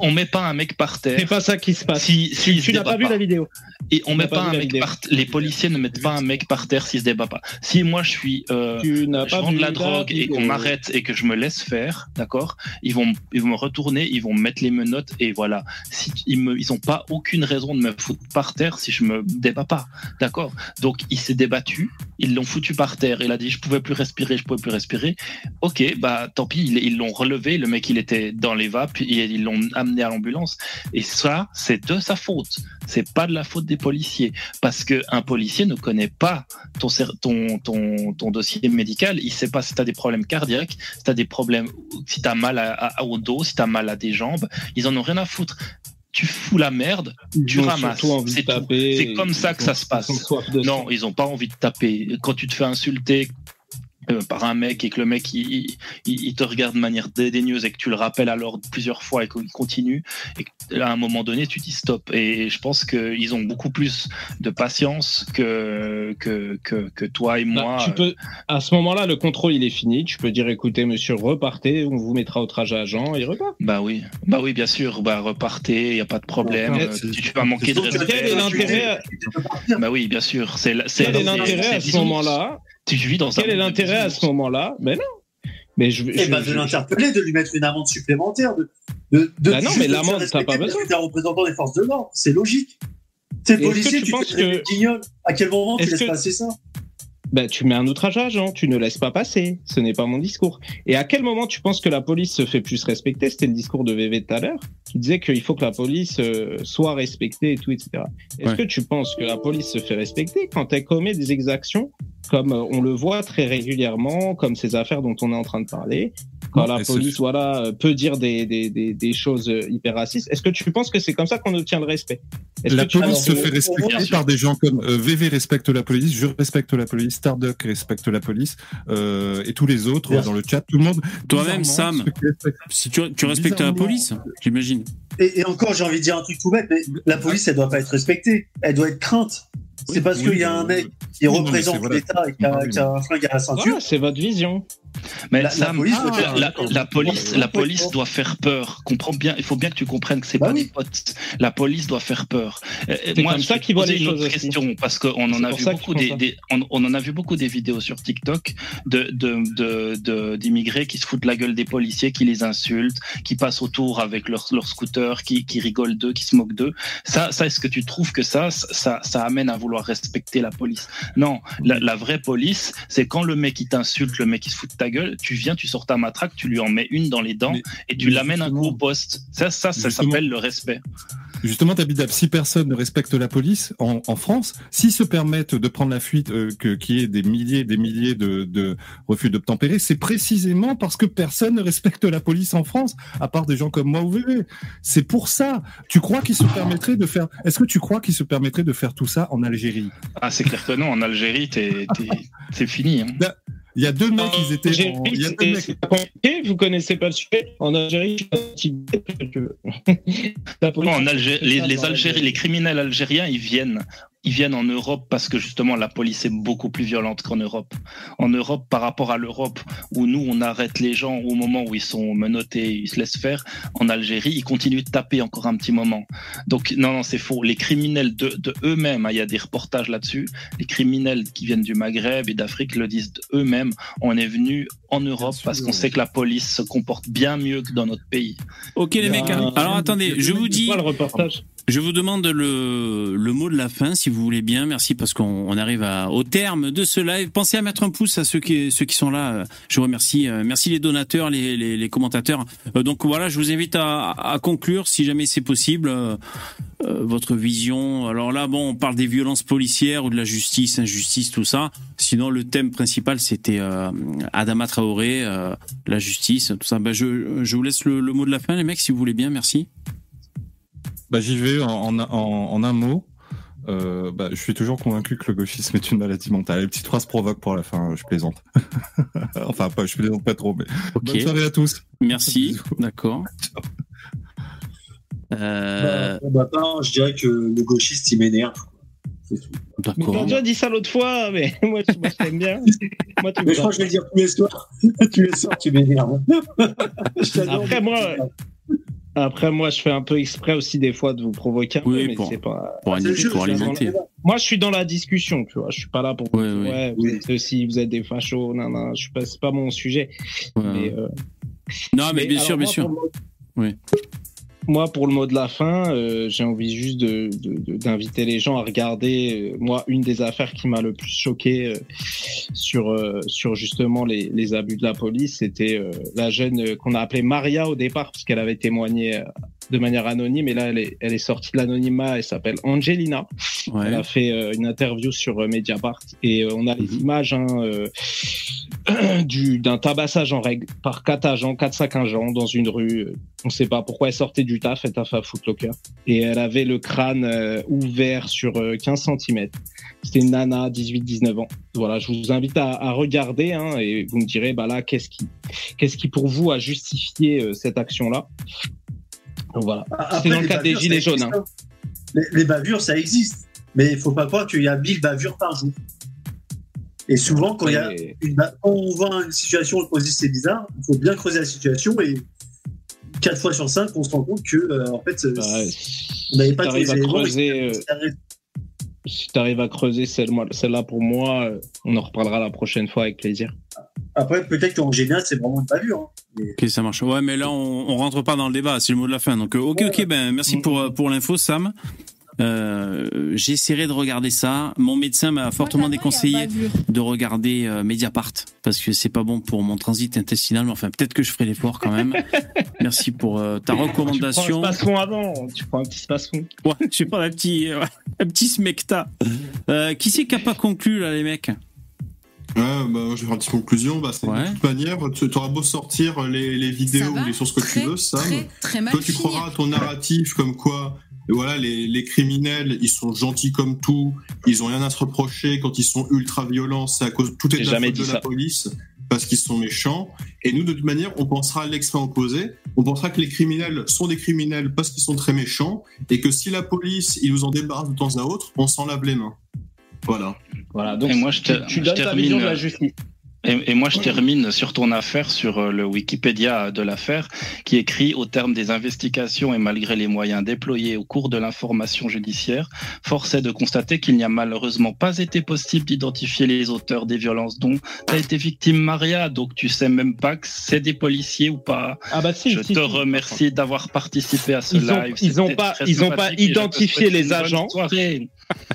E: on met pas un mec par terre.
H: C'est pas ça qui se passe.
E: Si, si
H: tu n'as pas vu la vidéo.
E: et on
H: Tu
E: met
H: pas
E: un mec par les policiers ne mettent pas un mec par terre s'il se débat pas. Si moi je suis euh,
H: Tu
E: je vends de la drogue et qu'on m'arrête et que je me laisse faire, d'accord Ils vont ils vont me retourner, ils vont me mettre les menottes et voilà. Si ils me ils ont pas aucune raison de me foutre par terre si je me débat pas, d'accord Donc il s'est débattu, ils l'ont foutu par terre, il a dit je pouvais plus respirer, je pouvais plus respirer. OK, bah tant pis, ils ils l'ont relevé, le mec il était dans les vapes et ils l'ont amené à l'ambulance et ça c'est de sa faute. C'est pas de la faute des policiers parce que un policier ne connaît pas ton, cer- ton, ton, ton dossier médical, il sait pas si tu as des problèmes cardiaques, si tu as des problèmes, si tu as mal à, à- au dos, si tu as mal à des jambes, ils en ont rien à foutre. Tu fous la merde, tu ramasses, c'est comme ça que ça se passe. Non, ils ont pas envie de taper. Quand tu te fais insulter euh, par un mec et que le mec il, il- il- il te regarde de manière dédaigneuse et que tu le rappelles alors plusieurs fois et qu'il continue et que, à un moment donné tu dis stop et je pense qu'ils ont beaucoup plus de patience que que, que, que toi et
H: Bah,
E: moi
H: tu peux, à ce moment-là, le contrôle il est fini. Tu peux dire, écoutez, monsieur, repartez, on vous mettra au trajet à agent et repart.
E: bah oui bah oui bien sûr bah repartez y a pas de problème
H: Ouais,
E: Euh, tu, vas manquer de
I: Donc,
H: Quel est
E: respect bah oui bien sûr c'est
H: l'intérêt à ce
E: ours. Tu vis dans un
H: Quel est l'intérêt à ce moment-là? Ben non. Mais je,
I: Et
H: je-
I: bah de
H: je-
I: l'interpeller, de lui mettre une amende supplémentaire. De, de, de
H: Bah non, mais
I: de
H: l'amende, t'as pas besoin.
I: t'es un représentant des forces de l'ordre, c'est logique. T'es
H: que
I: policier,
H: tu
I: tu,
H: penses que-.
I: À quel moment tu laisses
H: que-
I: passer ça?
H: Ben, tu mets un outrage à agent, tu ne laisses pas passer. Ce n'est pas mon discours. Et à quel moment tu penses que la police se fait plus respecter? C'était le discours de VV tout à l'heure, qui disait qu'il faut que la police euh, soit respectée et tout, etc. Est-ce
A: Ouais.
H: que tu penses que la police se fait respecter quand elle commet des exactions, comme euh, on le voit très régulièrement, comme ces affaires dont on est en train de parler, quand
D: Non,
H: la police, voilà, euh, peut dire des, des, des, des choses euh, hyper racistes Est-ce que tu penses que c'est comme ça qu'on obtient le respect?
D: La
H: que tu-
D: police se fait respecter par des gens comme euh, VV respecte la police, je respecte la police, Starduck respecte la police, euh, et tous les autres
I: Bien
D: dans le chat, tout le monde.
A: Toi-même, Sam. Si tu, tu respectes la police, j'imagine.
I: et, et encore, j'ai envie de dire un truc tout bête, mais la police, elle doit pas être respectée. Elle doit être crainte. C'est
D: Oui,
I: parce
D: oui,
I: qu'il y a un mec qui
D: oui,
I: représente l'État et qui a,
D: oui,
I: qui a un flingue à la ceinture.
H: Voilà, c'est votre vision.
E: Mais
I: La- la
E: Sam,
I: police
E: la, police, la doit faire peur. Comprends bien. Il faut bien que tu comprennes que c'est
I: Bah
E: pas
I: oui.
E: des potes. La police doit faire peur. Euh,
H: C'est
E: moi,
H: comme
E: je
H: ça qu'ils voient
E: poser
H: les
E: une
H: choses
E: autre
H: aussi.
E: question parce qu'on en a vu beaucoup des, on, on en a vu beaucoup des vidéos sur TikTok de de de- de- d'immigrés qui se foutent la gueule des policiers, qui les insultent, qui passent autour avec leur leur scooter, qui qui rigolent d'eux, qui se moquent d'eux. Ça, ça, est-ce que tu trouves que ça, ça, ça amène à vouloir respecter la police Non, la, la vraie police, c'est quand le mec il t'insulte, le mec il se fout de ta gueule, tu viens, tu sors ta matraque, tu lui en mets une dans les dents
D: Mais-
E: et tu l'amènes un coup au poste. Ça, ça, ça s'appelle le respect.
D: Justement, Tabidab, si personne ne respecte la police en, en France, s'ils se permettent de prendre la fuite, euh, que qu'il y ait des milliers, des milliers de, de refus d'obtempérer, c'est précisément parce que personne ne respecte la police en France, à part des gens comme moi ou VV. C'est pour ça. Tu crois qu'ils se permettraient de faire Est-ce que tu crois qu'ils se permettraient de faire tout ça en Algérie
E: Ah, c'est clair que non. En Algérie, c'est fini. hein.
D: Il y a deux mecs, ils étaient.
H: Algérie,
D: en- Il y a deux mecs.
H: compliqué, vous connaissez pas le sujet. En Algérie, je
E: Non, en Algérie, les, les les criminels algériens, ils viennent. Ils viennent en Europe parce que justement la police est beaucoup plus violente qu'en Europe. En Europe, par rapport à l'Europe, où nous on arrête les gens au moment où ils sont menottés, ils se laissent faire. En Algérie, ils continuent de taper encore un petit moment. Donc non, non, c'est faux. Les criminels de, de eux-mêmes, hein, il y a des reportages là-dessus. Les criminels qui viennent du Maghreb et d'Afrique le disent eux-mêmes. On est venu en Europe
D: sûr,
E: parce qu'on
D: ouais.
E: sait que la police se comporte bien mieux que dans notre pays.
A: Ok les mecs, hein. alors attendez, je vous dis,
H: Pas le reportage.
A: Je vous demande le, mot de la fin si vous voulez bien, merci parce qu'on on arrive au terme de ce live. Pensez à mettre un pouce à ceux qui, sont là, je vous remercie. Euh, Merci les donateurs, les, commentateurs. Euh, Donc voilà, je vous invite à, conclure si jamais c'est possible. euh, votre vision. Alors là, bon, on parle des violences policières ou de la justice, injustice, tout ça. Sinon, le thème principal, c'était euh, Adama Traoré, la justice, tout ça. Ben, je, vous laisse le mot de la fin, les mecs, si vous voulez bien. Merci.
D: Bah, j'y vais en, en, en, en un mot. Euh, bah, je suis toujours convaincu que le gauchisme est une maladie mentale. Les petites phrases provoquent pour la fin, je plaisante. enfin, pas, je plaisante pas trop, mais
A: Ok.
D: bonne soirée à tous.
A: Merci. D'accord. Euh,
I: Bah, bah, pas, je dirais que le gauchiste, il m'énerve.
A: D'accord.
H: déjà dit ça l'autre fois, mais moi, je moi, je t'aime bien. Moi, tu
I: Mais je crois que je vais le dire tous les soirs. tous les soirs, tu m'énerves.
H: Après, moi,
I: tu m'énerves.
H: Après, moi, je fais un peu exprès aussi des fois de vous provoquer un
A: Oui,
H: peu, mais
A: pour-
H: c'est pas.
A: Pour,
I: jeu,
A: pour alimenter.
I: débat.
H: Moi, je suis dans la discussion, tu vois. Je suis pas là pour.
A: Ouais, ouais.
H: Ouais, vous
I: Oui.
H: êtes ceci, vous êtes des fachos, non, non, je suis pas, c'est pas mon sujet.
A: Ouais.
H: Mais, euh,
A: Non, mais, bien
H: alors,
A: sûr, bien sûr. Oui.
H: Moi, pour le mot de la fin, euh, j'ai envie juste de- d'inviter les gens à regarder. euh, moi, une des affaires qui m'a le plus choqué euh, sur euh, sur justement les, les abus de la police, c'était la jeune qu'on a appelée Maria au départ parce qu'elle avait témoigné de manière anonyme et là, elle est, elle est sortie de l'anonymat. Elle s'appelle Angelina. Elle a fait euh, une interview sur euh, Mediapart et euh, on a les
A: Mhm.
H: images hein, du d'un tabassage en règle par quatre agents, quatre cinq agents dans une rue. On sait pas pourquoi elle sortait du taf, elle t'a fait à Footlocker et elle avait le crâne ouvert sur euh, 15 cm. C'était une nana, 18-19 ans. Voilà, je vous invite à, à regarder hein, et vous me direz bah là qu'est-ce qui qu'est-ce qui pour vous a justifié euh, cette action là. Donc voilà.
I: Après,
H: C'était dans le
I: les
H: cadre des
I: bavures,
H: gilets jaunes. hein.
I: hein. Les, les bavures, ça existe. Mais il faut pas croire qu'il y a 1000 bavures par jour. Et souvent, quand, il y a
H: Et-
I: une ba- quand on voit une situation dit c'est bizarre, il faut bien creuser la situation et 4 fois sur 5, on se rend compte que, euh, en fait, euh,
H: bah,
I: on n'avait pas tous les éléments.
H: creuser, si tu arrives à creuser celle- celle-là pour moi, on en reparlera la prochaine fois avec plaisir.
I: Après, peut-être qu'en général, c'est vraiment une bavure. hein. Mais-
A: Ok, ça marche. Ouais, mais là, on, on rentre pas dans le débat, c'est le mot de la fin. Donc, euh, ok, ok, ben, merci pour, euh, pour l'info, Sam. Euh, J'essaierai de regarder ça. Mon médecin m'a fortement déconseillé de regarder euh, Mediapart parce que c'est pas bon pour mon transit intestinal. Mais enfin, peut-être que je ferai l'effort quand même. merci pour euh, ta
H: Tu
A: recommandation.
H: prends un avant, tu prends un petit space fond.
A: Ouais, je pas, un petit, euh, un petit smecta. Euh, qui c'est qui a pas conclu là, les mecs?
C: Ouais, bah, je vais faire une petite conclusion. Bah, c'est
A: Ouais.
C: de toute manière, tu auras beau sortir les, les vidéos ou les sources que
J: très,
C: tu veux, Sam.
J: Très, très mal
C: Toi, tu croiras à ton narratif comme quoi, voilà, les, les criminels, ils sont gentils comme tout, ils ont rien à se reprocher quand ils sont ultra violents, c'est à cause tout est de la
H: jamais
C: faute de
H: ça.
C: la police parce qu'ils sont méchants. Et nous, de toute manière, on pensera à l'extrême opposé. On pensera que les criminels sont des criminels parce qu'ils sont très méchants et que si la police, ils nous en débarrasse de temps à autre, on s'en lave les mains. Voilà.
H: Voilà, donc
E: Et moi, je
H: tu,
E: te-
H: tu
E: je
H: donnes ta
E: termine,
H: vision de
E: euh,
H: la justice.
E: Et, et moi, je termine sur ton affaire, sur euh, le Wikipédia de l'affaire, qui écrit au terme des investigations et malgré les moyens déployés au cours de l'information judiciaire, force est de constater qu'il n'y a malheureusement pas été possible d'identifier les auteurs des violences dont a été victime Maria. Donc, tu sais même pas que c'est des policiers ou pas.
H: Ah bah si,
E: je
H: si,
E: te
H: si.
E: remercie d'avoir participé à ce
H: Ils ont-
E: live.
H: ils ont
E: C'était
H: pas- ils ont pas identifié les agents.
E: soirée.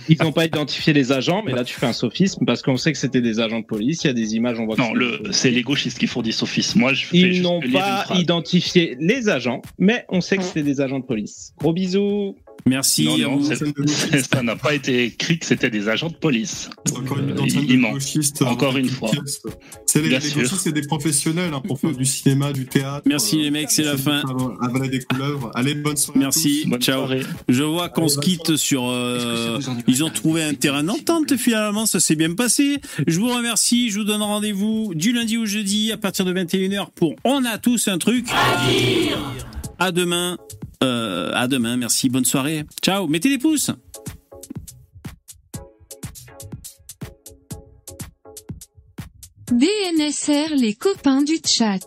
H: Ils n'ont pas identifié les agents, mais là tu fais un sophisme parce qu'on sait que c'était des agents de police. Il y a des images, on voit que
E: Non, le, c'est les gauchistes qui font des sophismes. Moi, je fais
H: Ils n'ont pas identifié les agents, mais on sait que c'était des agents de police. Gros bisous.
A: Merci.
E: Non, non, ça n'a pas été écrit que c'était des agents de police.
C: Encore une
E: Euh,
C: dans scène
E: il
C: de
E: ment.
C: gauchiste,
E: Encore une fois.
C: C'est les, des professionnels hein, pour faire du cinéma, du théâtre.
A: Merci,
C: euh,
A: les mecs, c'est la fin.
C: Avaler des couleuvres. Allez, bonne soirée. à
A: Merci.
E: Bonne
A: Ciao.
E: soirée.
A: Je vois qu'on se quitte sur. euh, ils ont trouvé un terrain d'entente finalement, ça s'est bien passé. Je vous remercie. Je vous donne rendez-vous du lundi au jeudi à partir de 21h pour On a tous un truc. À demain. Euh, à demain. Merci. Bonne soirée. Ciao. Mettez des pouces.
J: DNSR les copains du chat.